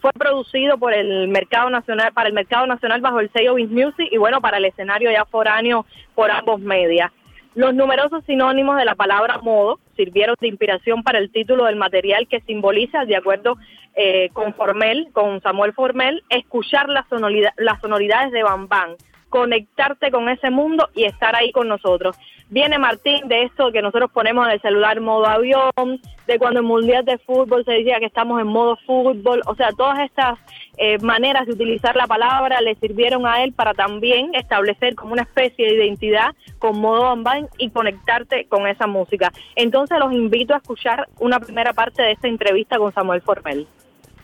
Fue producido por el mercado nacional, para el mercado nacional bajo el sello Vince Music y bueno, para el escenario ya foráneo por ambos medios. Los numerosos sinónimos de la palabra modo sirvieron de inspiración para el título del material que simboliza, de acuerdo eh, con Formel, con Samuel Formel, escuchar las, sonoridades de Bam Bam, conectarte con ese mundo y estar ahí con nosotros. Viene Martín de esto que nosotros ponemos en el celular modo avión, de cuando en Mundial de Fútbol se decía que estamos en modo fútbol, o sea, todas estas eh, maneras de utilizar la palabra le sirvieron a él para también establecer como una especie de identidad con modo online y conectarte con esa música. Entonces los invito a escuchar una primera parte de esta entrevista con Samuel Formel.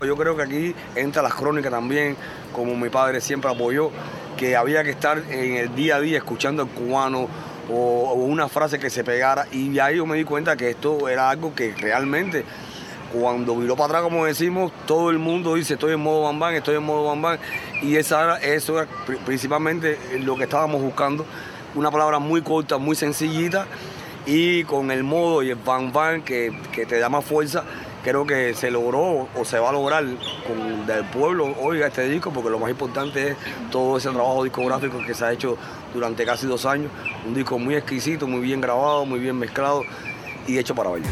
Yo creo que aquí entra las crónicas también, como mi padre siempre apoyó, que había que estar en el día a día escuchando el cubano o, una frase que se pegara y ahí yo me di cuenta que esto era algo que realmente cuando viró para atrás, como decimos, todo el mundo dice estoy en modo bambán, estoy en modo bambán y esa, eso era principalmente lo que estábamos buscando, una palabra muy corta, muy sencillita y con el modo y el bam que, que te da más fuerza creo que se logró o se va a lograr con del pueblo oiga este disco porque lo más importante es todo ese trabajo discográfico que se ha hecho durante casi dos años un disco muy exquisito muy bien grabado muy bien mezclado y hecho para bailar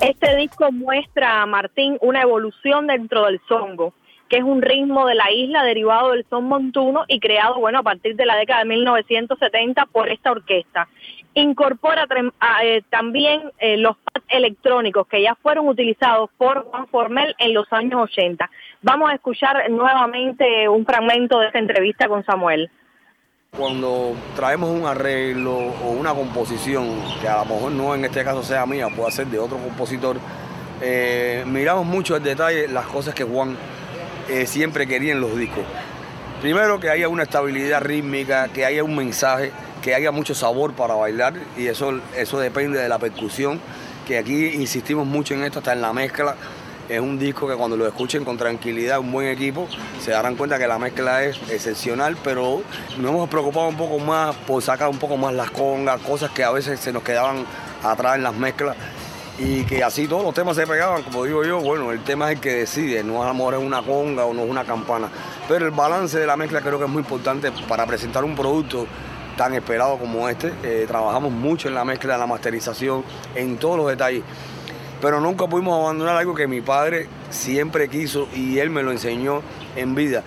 este disco muestra a Martín una evolución dentro del songo que es un ritmo de la isla derivado del son montuno y creado, bueno, a partir de la década de 1970 por esta orquesta. Incorpora eh, también eh, los pads electrónicos que ya fueron utilizados por Juan Formel en los años 80. Vamos a escuchar nuevamente un fragmento de esta entrevista con Samuel. Cuando traemos un arreglo o una composición, que a lo mejor no en este caso sea mía, puede ser de otro compositor, eh, miramos mucho el detalle las cosas que Juan siempre quería en los discos. Primero que haya una estabilidad rítmica, que haya un mensaje, que haya mucho sabor para bailar y eso, eso depende de la percusión, que aquí insistimos mucho en esto, hasta en la mezcla. Es un disco que cuando lo escuchen con tranquilidad, un buen equipo, se darán cuenta que la mezcla es excepcional, pero nos hemos preocupado un poco más por sacar un poco más las congas, cosas que a veces se nos quedaban atrás en las mezclas y que así todos los temas se pegaban, como digo yo, bueno, el tema es el que decide, no a lo mejor es una conga o no es una campana, pero el balance de la mezcla creo que es muy importante para presentar un producto tan esperado como este. Eh, trabajamos mucho en la mezcla, en la masterización, en todos los detalles, pero nunca pudimos abandonar algo que mi padre siempre quiso y él me lo enseñó en vida.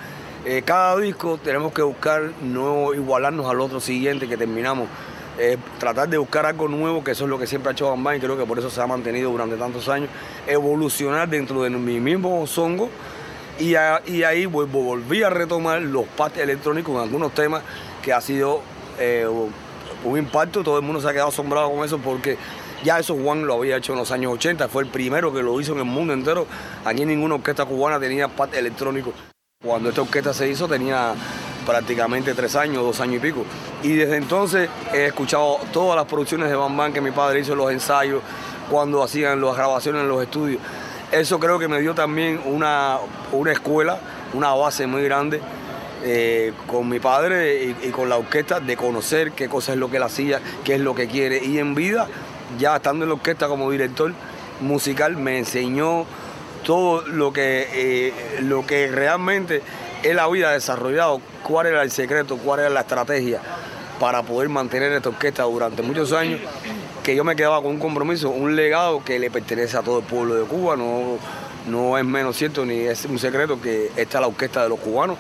Eh, cada disco tenemos que buscar no igualarnos al otro siguiente que terminamos tratar de buscar algo nuevo, que eso es lo que siempre ha hecho Bambán y creo que por eso se ha mantenido durante tantos años, evolucionar dentro de mi mismo songo y, ahí volví a retomar los partes electrónicos en algunos temas que ha sido eh, un impacto, todo el mundo se ha quedado asombrado con eso porque ya eso Juan lo había hecho en los años 80, fue el primero que lo hizo en el mundo entero, aquí ninguna orquesta cubana tenía parte electrónico. Cuando esta orquesta se hizo tenía prácticamente tres años, dos años y pico. Y desde entonces he escuchado todas las producciones de Bam Bam que mi padre hizo, los ensayos, cuando hacían las grabaciones en los estudios. Eso creo que me dio también una, una escuela, una base muy grande eh, con mi padre y, con la orquesta de conocer qué cosa es lo que él hacía, qué es lo que quiere. Y en vida, ya estando en la orquesta como director musical, me enseñó todo lo que, eh, lo que realmente él había desarrollado, cuál era el secreto, cuál era la estrategia para poder mantener esta orquesta durante muchos años, que yo me quedaba con un compromiso, un legado que le pertenece a todo el pueblo de Cuba, no, no es menos cierto ni es un secreto que esta es la orquesta de los cubanos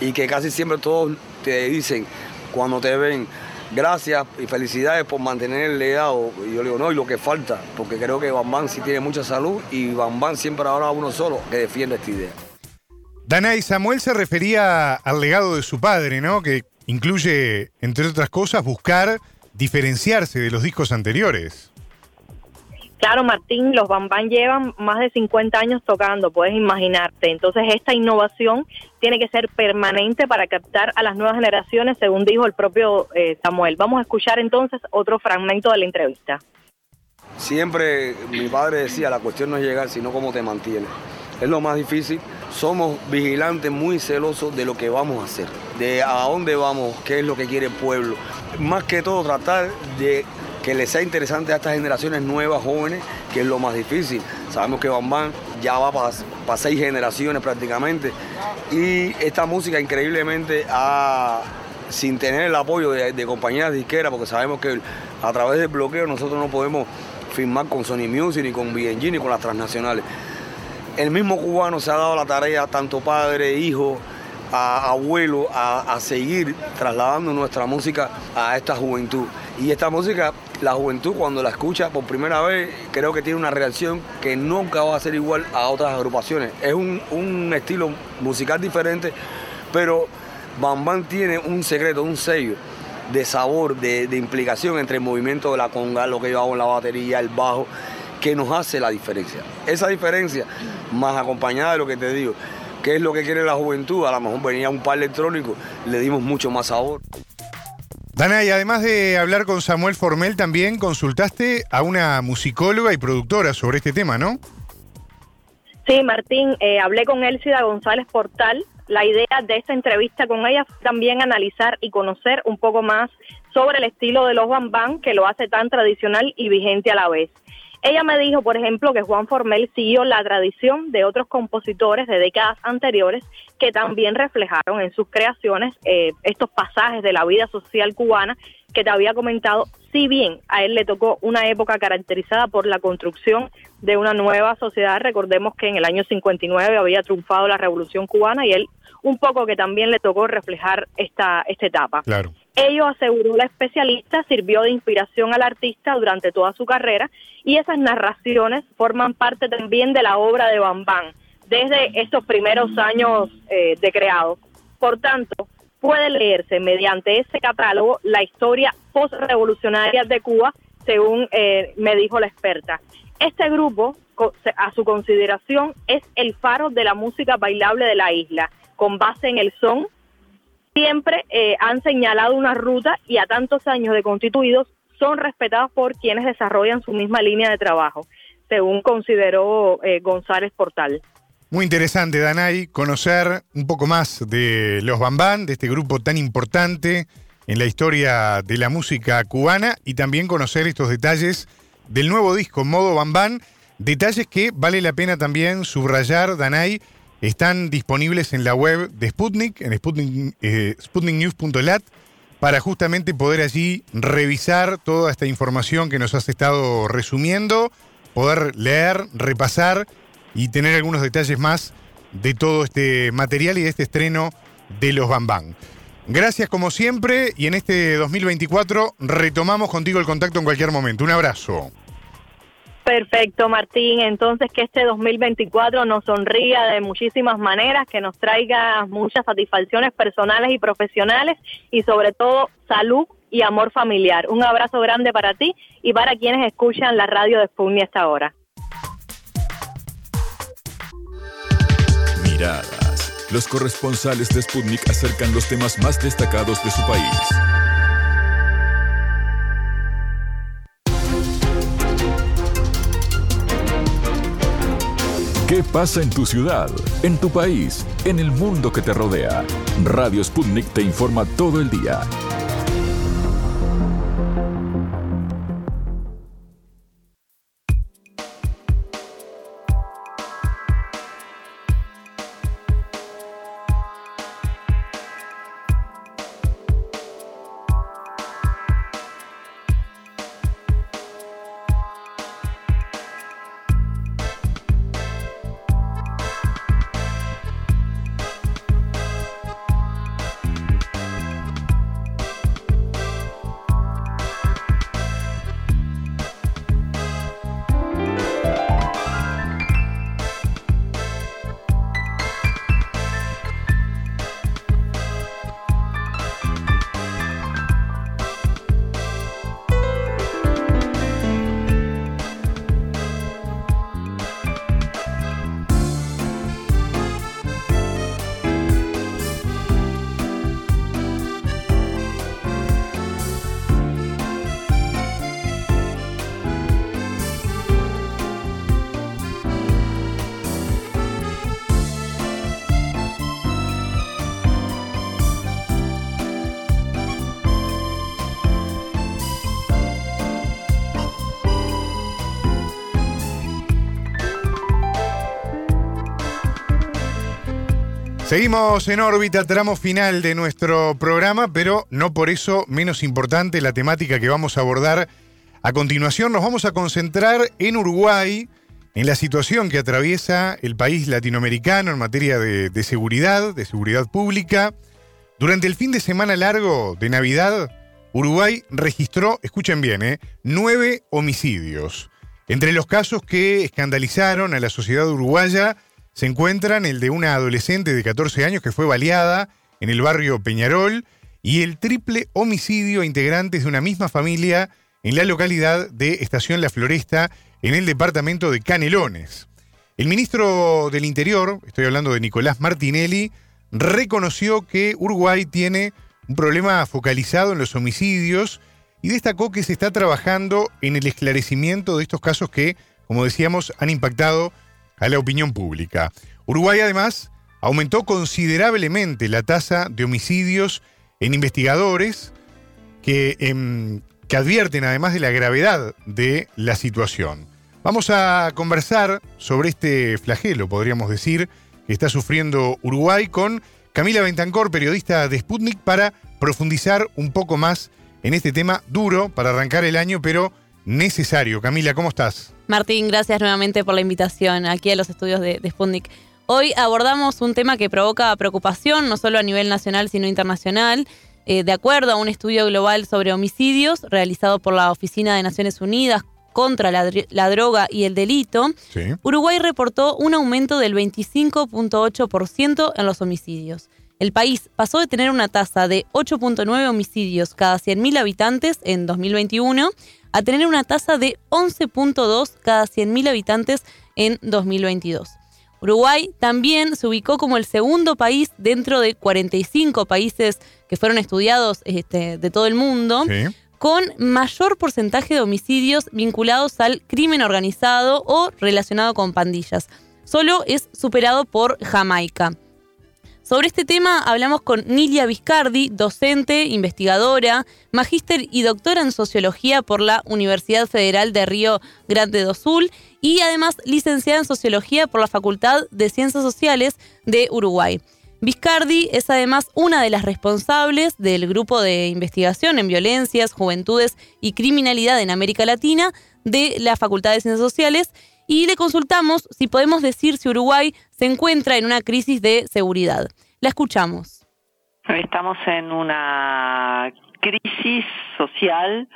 y que casi siempre todos te dicen cuando te ven, gracias y felicidades por mantener el legado. Y yo le digo, no, y lo que falta, porque creo que Bambán sí tiene mucha salud y Bambán siempre habrá uno solo que defiende esta idea. Dana y Samuel se refería al legado de su padre, ¿no? Que incluye, entre otras cosas, buscar diferenciarse de los discos anteriores. Claro, Martín, los Bambán llevan más de 50 años tocando, puedes imaginarte. Entonces, esta innovación tiene que ser permanente para captar a las nuevas generaciones, según dijo el propio eh, Samuel. Vamos a escuchar entonces otro fragmento de la entrevista. Siempre mi padre decía, la cuestión no es llegar, sino cómo te mantienes. Es lo más difícil somos vigilantes muy celosos de lo que vamos a hacer, de a dónde vamos, qué es lo que quiere el pueblo. Más que todo tratar de que les sea interesante a estas generaciones nuevas, jóvenes, que es lo más difícil. Sabemos que Bambán ya va para seis generaciones prácticamente y esta música increíblemente sin tener el apoyo de, compañías disqueras, porque sabemos que a través del bloqueo nosotros no podemos firmar con Sony Music, ni con BNG, ni con las transnacionales el mismo cubano se ha dado la tarea, tanto padre, hijo, abuelo, a, seguir trasladando nuestra música a esta juventud. Y esta música, la juventud cuando la escucha por primera vez, creo que tiene una reacción que nunca va a ser igual a otras agrupaciones. Es un, estilo musical diferente, pero Bam tiene un secreto, un sello de sabor, de, de implicación entre el movimiento de la conga, lo que yo hago en la batería, el bajo que nos hace la diferencia. Esa diferencia, más acompañada de lo que te digo, que es lo que quiere la juventud, a lo mejor venía un par electrónico, le dimos mucho más sabor. Dana, y además de hablar con Samuel Formel, también consultaste a una musicóloga y productora sobre este tema, ¿no? Sí, Martín, eh, hablé con Elcida González Portal. La idea de esta entrevista con ella fue también analizar y conocer un poco más sobre el estilo de los bambán que lo hace tan tradicional y vigente a la vez. Ella me dijo, por ejemplo, que Juan Formel siguió la tradición de otros compositores de décadas anteriores que también reflejaron en sus creaciones eh, estos pasajes de la vida social cubana que te había comentado, si bien a él le tocó una época caracterizada por la construcción de una nueva sociedad, recordemos que en el año 59 había triunfado la revolución cubana y él un poco que también le tocó reflejar esta, esta etapa. Claro. Ello, aseguró la especialista, sirvió de inspiración al artista durante toda su carrera y esas narraciones forman parte también de la obra de Bambán desde estos primeros años eh, de creado. Por tanto, puede leerse mediante ese catálogo la historia postrevolucionaria de Cuba, según eh, me dijo la experta. Este grupo, a su consideración, es el faro de la música bailable de la isla, con base en el son, siempre eh, han señalado una ruta y a tantos años de constituidos son respetados por quienes desarrollan su misma línea de trabajo, según consideró eh, González Portal. Muy interesante, Danay, conocer un poco más de los Bambán, de este grupo tan importante en la historia de la música cubana y también conocer estos detalles del nuevo disco Modo Bambán, detalles que vale la pena también subrayar, Danay, están disponibles en la web de Sputnik, en Sputnik, eh, sputniknews.lat, para justamente poder allí revisar toda esta información que nos has estado resumiendo, poder leer, repasar y tener algunos detalles más de todo este material y de este estreno de los Bambán. Gracias como siempre y en este 2024 retomamos contigo el contacto en cualquier momento. Un abrazo. Perfecto, Martín. Entonces, que este 2024 nos sonría de muchísimas maneras, que nos traiga muchas satisfacciones personales y profesionales y sobre todo salud y amor familiar. Un abrazo grande para ti y para quienes escuchan la radio de Sputnik hasta ahora. Miradas. Los corresponsales de Sputnik acercan los temas más destacados de su país. ¿Qué pasa en tu ciudad, en tu país, en el mundo que te rodea? Radio Sputnik te informa todo el día. Seguimos en órbita, tramo final de nuestro programa, pero no por eso menos importante la temática que vamos a abordar. A continuación nos vamos a concentrar en Uruguay, en la situación que atraviesa el país latinoamericano en materia de, seguridad, de seguridad pública. Durante el fin de semana largo de Navidad, Uruguay registró, escuchen bien, ¿eh? nueve homicidios. Entre los casos que escandalizaron a la sociedad uruguaya, se encuentran el de una adolescente de 14 años que fue baleada en el barrio Peñarol y el triple homicidio a integrantes de una misma familia en la localidad de Estación La Floresta, en el departamento de Canelones. El ministro del Interior, estoy hablando de Nicolás Martinelli, reconoció que Uruguay tiene un problema focalizado en los homicidios y destacó que se está trabajando en el esclarecimiento de estos casos que, como decíamos, han impactado a la opinión pública. Uruguay además aumentó considerablemente la tasa de homicidios en investigadores que, em, que advierten además de la gravedad de la situación. Vamos a conversar sobre este flagelo, podríamos decir, que está sufriendo Uruguay con Camila Bentancor, periodista de Sputnik, para profundizar un poco más en este tema duro para arrancar el año, pero necesario. Camila, ¿cómo estás? Martín, gracias nuevamente por la invitación aquí a los estudios de, de Hoy abordamos un tema que provoca preocupación, no solo a nivel nacional, sino internacional. Eh, de acuerdo a un estudio global sobre homicidios realizado por la Oficina de Naciones Unidas contra la, droga y el delito, Uruguay reportó un aumento del 25.8% en los homicidios. El país pasó de tener una tasa de 8.9 homicidios cada 100.000 habitantes en 2021 a tener una tasa de 11.2 cada 100.000 habitantes en 2022. Uruguay también se ubicó como el segundo país dentro de 45 países que fueron estudiados este, de todo el mundo, con mayor porcentaje de homicidios vinculados al crimen organizado o relacionado con pandillas. Solo es superado por Jamaica. Sobre este tema hablamos con Nilia Viscardi, docente, investigadora, magíster y doctora en sociología por la Universidad Federal de Río Grande do Sul y además licenciada en sociología por la Facultad de Ciencias Sociales de Uruguay. Viscardi es además una de las responsables del grupo de investigación en violencias, juventudes y criminalidad en América Latina de la Facultad de Ciencias Sociales y le consultamos si podemos decir si Uruguay se encuentra en una crisis de seguridad. La escuchamos. Estamos en una crisis social.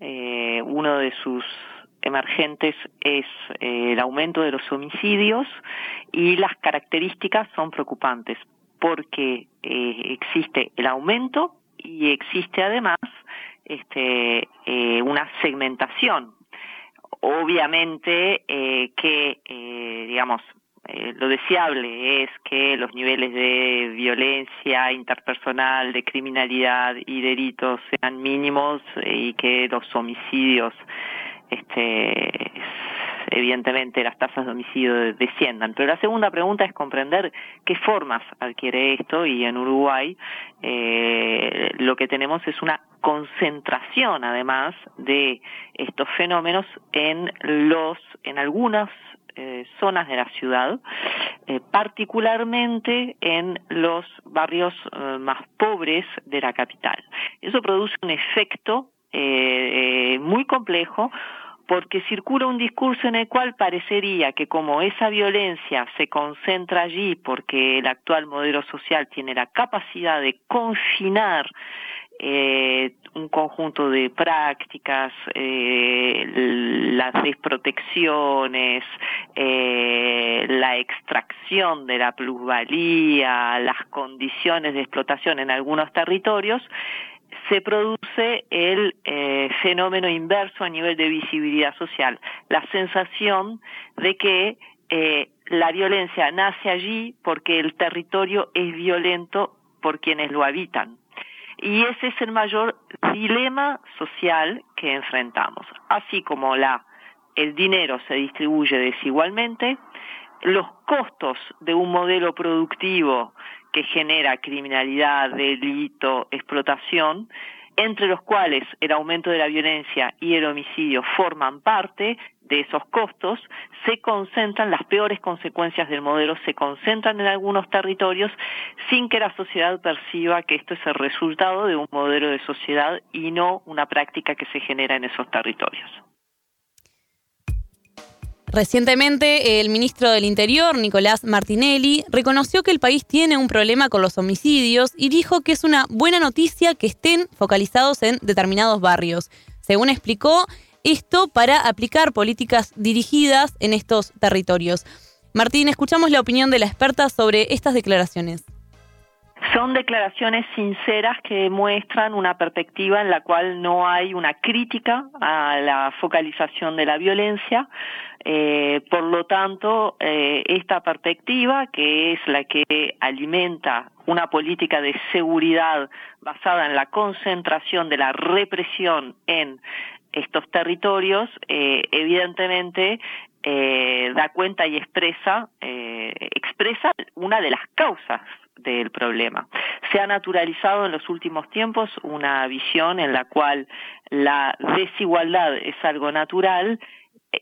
Eh, uno de sus emergentes es eh, el aumento de los homicidios y las características son preocupantes porque eh, existe el aumento y existe además este, una segmentación obviamente eh, que, eh, digamos, eh, lo deseable es que los niveles de violencia interpersonal, de criminalidad y delitos sean mínimos y que los homicidios este, evidentemente las tasas de homicidio desciendan. Pero la segunda pregunta es comprender qué formas adquiere esto y en Uruguay eh, lo que tenemos es una concentración además de estos fenómenos en los en algunas eh, zonas de la ciudad, eh, particularmente en los barrios más pobres de la capital. Eso produce un efecto muy complejo porque circula un discurso en el cual parecería que como esa violencia se concentra allí porque el actual modelo social tiene la capacidad de confinar eh, un conjunto de prácticas, eh, las desprotecciones, eh, la extracción de la plusvalía, las condiciones de explotación en algunos territorios, se produce el eh, fenómeno inverso a nivel de visibilidad social, la sensación de que la violencia nace allí porque el territorio es violento por quienes lo habitan. Y ese es el mayor dilema social que enfrentamos. Así como la, el dinero se distribuye desigualmente, los costos de un modelo productivo que genera criminalidad, delito, explotación, entre los cuales el aumento de la violencia y el homicidio forman parte de esos costos, se concentran, las peores consecuencias del modelo se concentran en algunos territorios sin que la sociedad perciba que esto es el resultado de un modelo de sociedad y no una práctica que se genera en esos territorios. Recientemente, el ministro del Interior, Nicolás Martinelli, reconoció que el país tiene un problema con los homicidios y dijo que es una buena noticia que estén focalizados en determinados barrios. Según explicó, esto para aplicar políticas dirigidas en estos territorios. Martín, escuchamos la opinión de la experta sobre estas declaraciones. Son declaraciones sinceras que muestran una perspectiva en la cual no hay una crítica a la focalización de la violencia. Eh, por lo tanto, eh, esta perspectiva, que es la que alimenta una política de seguridad basada en la concentración de la represión en estos territorios, eh, evidentemente da cuenta y expresa, expresa una de las causas del problema. Se ha naturalizado en los últimos tiempos una visión en la cual la desigualdad es algo natural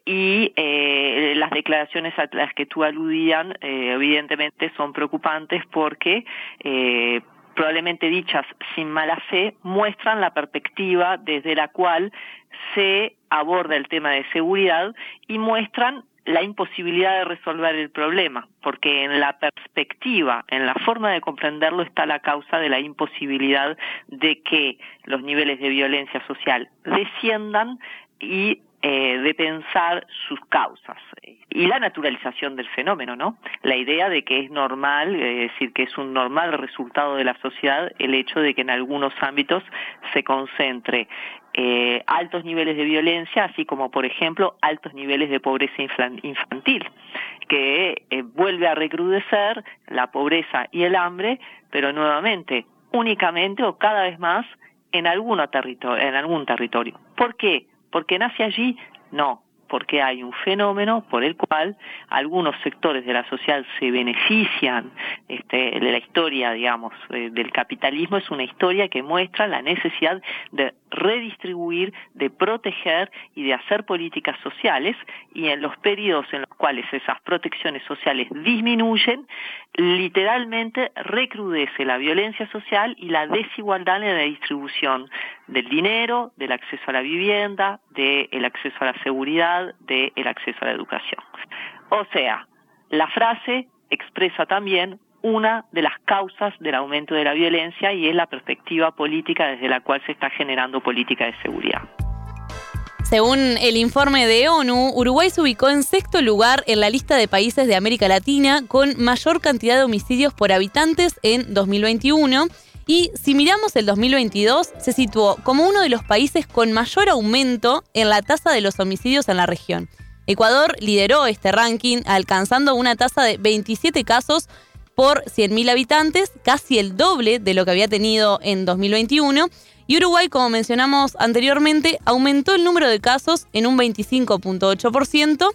y eh, las declaraciones a las que tú aludían eh, evidentemente son preocupantes porque eh, probablemente dichas sin mala fe muestran la perspectiva desde la cual se aborda el tema de seguridad y muestran la imposibilidad de resolver el problema, porque en la perspectiva, en la forma de comprenderlo está la causa de la imposibilidad de que los niveles de violencia social desciendan y eh, de pensar sus causas y la naturalización del fenómeno, ¿no? La idea de que es normal, es decir, que es un normal resultado de la sociedad el hecho de que en algunos ámbitos se concentre eh, altos niveles de violencia, así como, por ejemplo, altos niveles de pobreza infantil, que eh, vuelve a recrudecer la pobreza y el hambre, pero nuevamente, únicamente o cada vez más en, alguno territorio, en algún territorio. ¿Por qué? ¿Porque nace allí? No, porque hay un fenómeno por el cual algunos sectores de la sociedad se benefician este, de la historia, digamos, eh, del capitalismo, es una historia que muestra la necesidad de redistribuir, de proteger y de hacer políticas sociales. Y en los periodos en los cuales esas protecciones sociales disminuyen, literalmente recrudece la violencia social y la desigualdad en la distribución del dinero, del acceso a la vivienda, del acceso a la seguridad, del acceso a la educación. O sea, la frase expresa también una de las causas del aumento de la violencia y es la perspectiva política desde la cual se está generando política de seguridad. Según el informe de ONU, Uruguay se ubicó en sexto lugar en la lista de países de América Latina con mayor cantidad de homicidios por habitantes en 2021. Y si miramos el 2022, se situó como uno de los países con mayor aumento en la tasa de los homicidios en la región. Ecuador lideró este ranking alcanzando una tasa de 27 casos por 100.000 habitantes, casi el doble de lo que había tenido en 2021. Y Uruguay, como mencionamos anteriormente, aumentó el número de casos en un 25.8%,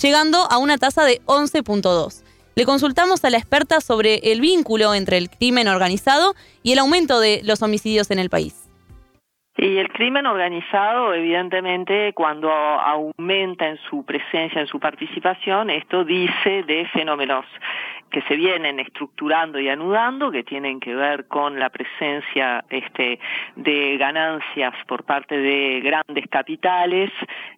llegando a una tasa de 11.2%. Le consultamos a la experta sobre el vínculo entre el crimen organizado y el aumento de los homicidios en el país. Y el crimen organizado, evidentemente, cuando aumenta en su presencia, en su participación, esto dice de fenómenos que se vienen estructurando y anudando, que tienen que ver con la presencia este, de ganancias por parte de grandes capitales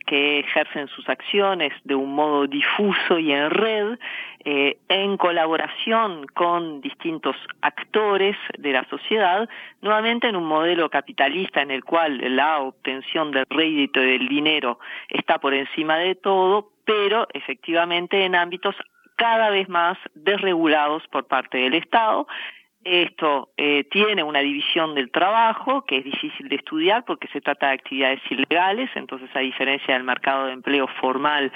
que ejercen sus acciones de un modo difuso y en red, eh, en colaboración con distintos actores de la sociedad, nuevamente en un modelo capitalista en el cual la obtención del rédito y del dinero está por encima de todo, pero efectivamente en ámbitos cada vez más desregulados por parte del Estado. Esto eh, tiene una división del trabajo que es difícil de estudiar porque se trata de actividades ilegales, entonces a diferencia del mercado de empleo formal,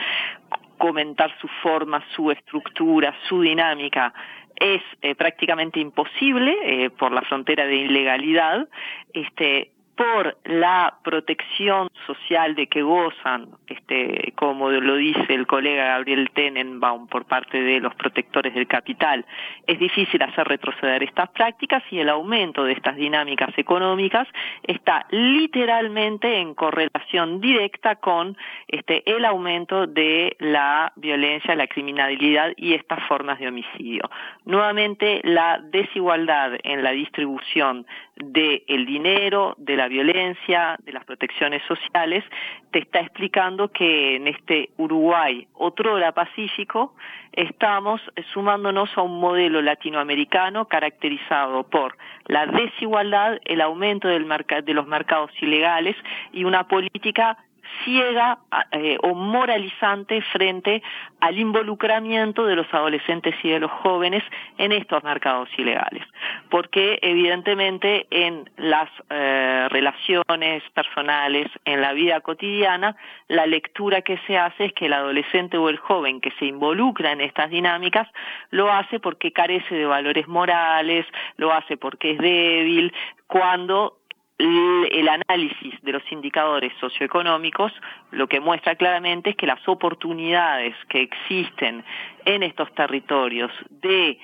comentar su forma, su estructura, su dinámica es eh, prácticamente imposible eh, por la frontera de ilegalidad. Este, por la protección social de que gozan, este, como lo dice el colega Gabriel Tenenbaum por parte de los protectores del capital, es difícil hacer retroceder estas prácticas y el aumento de estas dinámicas económicas está literalmente en correlación directa con este, el aumento de la violencia, la criminalidad y estas formas de homicidio. Nuevamente, la desigualdad en la distribución del dinero, de la violencia, de las protecciones sociales, te está explicando que en este Uruguay, otro otrora pacífico, estamos sumándonos a un modelo latinoamericano caracterizado por la desigualdad, el aumento del de los mercados ilegales y una política ciega eh, o moralizante frente al involucramiento de los adolescentes y de los jóvenes en estos mercados ilegales. Porque evidentemente en las eh, relaciones personales, en la vida cotidiana, la lectura que se hace es que el adolescente o el joven que se involucra en estas dinámicas lo hace porque carece de valores morales, lo hace porque es débil, cuando el análisis de los indicadores socioeconómicos lo que muestra claramente es que las oportunidades que existen en estos territorios de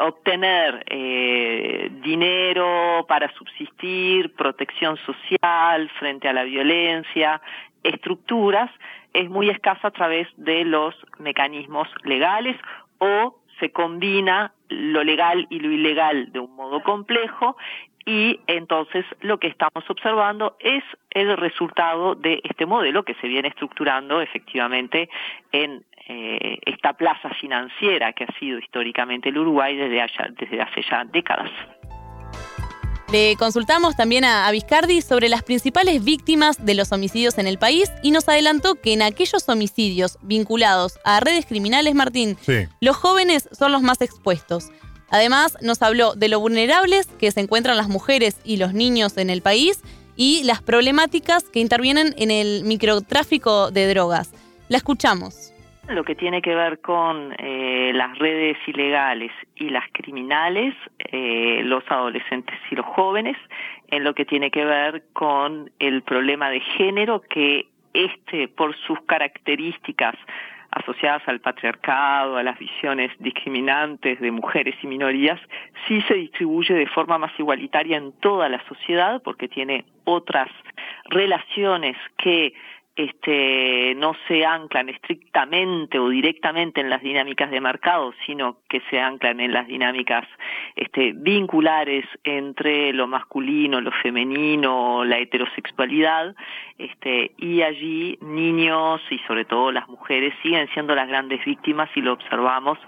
obtener eh, dinero para subsistir, protección social frente a la violencia, estructuras, es muy escasa a través de los mecanismos legales o se combina lo legal y lo ilegal de un modo complejo y entonces lo que estamos observando es el resultado de este modelo que se viene estructurando efectivamente en eh, esta plaza financiera que ha sido históricamente el Uruguay desde, desde hace ya décadas. Le consultamos también a, Vizcardi sobre las principales víctimas de los homicidios en el país y nos adelantó que en aquellos homicidios vinculados a redes criminales, Martín, los jóvenes son los más expuestos. Además, nos habló de lo vulnerables que se encuentran las mujeres y los niños en el país y las problemáticas que intervienen en el microtráfico de drogas. La escuchamos. Lo que tiene que ver con eh, las redes ilegales y las criminales, eh, los adolescentes y los jóvenes, en lo que tiene que ver con el problema de género que este, por sus características asociadas al patriarcado, a las visiones discriminantes de mujeres y minorías, sí se distribuye de forma más igualitaria en toda la sociedad porque tiene otras relaciones que este, no se anclan estrictamente o directamente en las dinámicas de mercado, sino que se anclan en las dinámicas este, vinculares entre lo masculino, lo femenino, la heterosexualidad, este, y allí niños y sobre todo las mujeres siguen siendo las grandes víctimas y lo observamos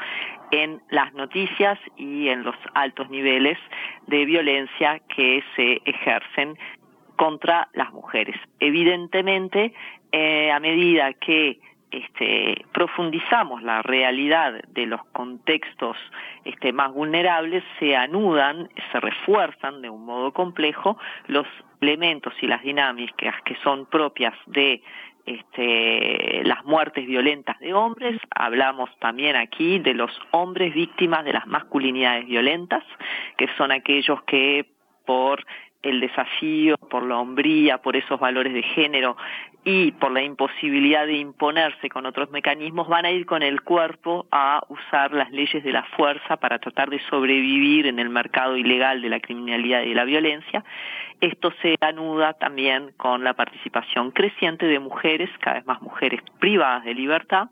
en las noticias y en los altos niveles de violencia que se ejercen contra las mujeres. Evidentemente, eh, a medida que este, profundizamos la realidad de los contextos este, más vulnerables, se anudan, se refuerzan de un modo complejo los elementos y las dinámicas que son propias de este, las muertes violentas de hombres, hablamos también aquí de los hombres víctimas de las masculinidades violentas, que son aquellos que por el desafío, por la hombría, por esos valores de género y por la imposibilidad de imponerse con otros mecanismos, van a ir con el cuerpo a usar las leyes de la fuerza para tratar de sobrevivir en el mercado ilegal de la criminalidad y de la violencia. Esto se anuda también con la participación creciente de mujeres, cada vez más mujeres privadas de libertad,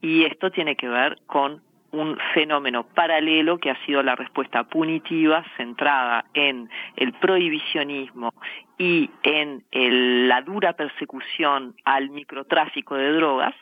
y esto tiene que ver con un fenómeno paralelo que ha sido la respuesta punitiva centrada en el prohibicionismo y en la dura persecución al microtráfico de drogas.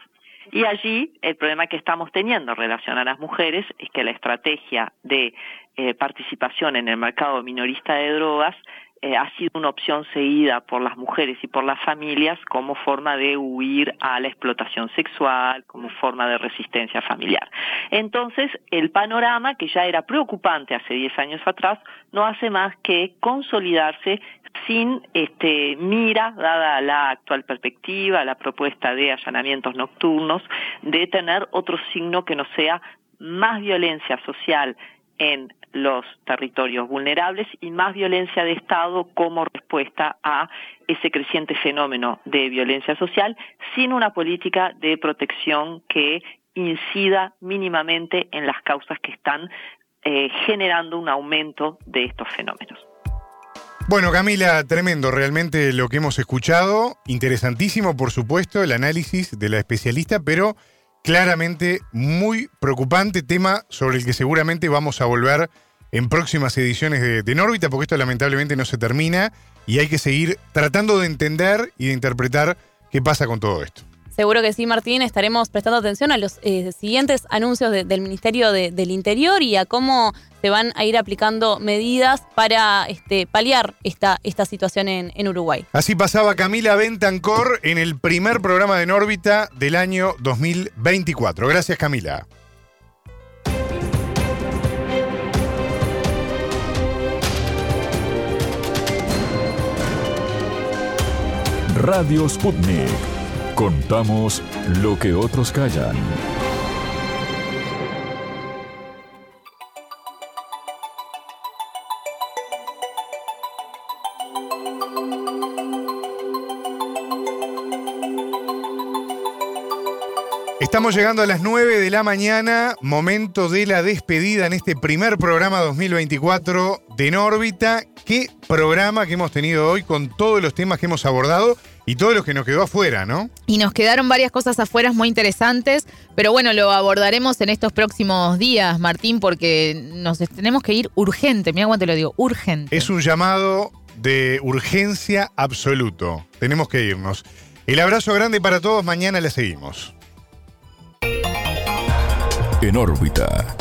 Y allí el problema que estamos teniendo en relación a las mujeres es que la estrategia de eh, participación en el mercado minorista de drogas eh, ha sido una opción seguida por las mujeres y por las familias como forma de huir a la explotación sexual, como forma de resistencia familiar. Entonces, el panorama, que ya era preocupante hace 10 años atrás, no hace más que consolidarse sin este, mira, dada la actual perspectiva, la propuesta de allanamientos nocturnos, de tener otro signo que no sea más violencia social en los territorios vulnerables y más violencia de Estado como respuesta a ese creciente fenómeno de violencia social sin una política de protección que incida mínimamente en las causas que están eh, generando un aumento de estos fenómenos. Bueno, Camila, tremendo realmente lo que hemos escuchado. Interesantísimo, por supuesto, el análisis de la especialista, pero claramente muy preocupante tema sobre el que seguramente vamos a volver en próximas ediciones de, de porque esto lamentablemente no se termina y hay que seguir tratando de entender y de interpretar qué pasa con todo esto. Seguro que sí, Martín. Estaremos prestando atención a los eh, siguientes anuncios del Ministerio del Interior y a cómo se van a ir aplicando medidas para este, paliar esta, esta situación en, en Uruguay. Así pasaba Camila Bentancor en el primer programa de Nórbita del año 2024. Gracias, Camila. Radio Sputnik. Contamos lo que otros callan. Estamos llegando a las 9 de la mañana, momento de la despedida en este primer programa 2024 de Nórbita. Qué programa que hemos tenido hoy con todos los temas que hemos abordado y todo lo que nos quedó afuera, ¿no? Y nos quedaron varias cosas afuera muy interesantes, pero bueno, lo abordaremos en estos próximos días, Martín, porque nos tenemos que ir urgente. Mira cuánto te lo digo, urgente. Es un llamado de urgencia absoluto. Tenemos que irnos. El abrazo grande para todos. Mañana le seguimos. En órbita.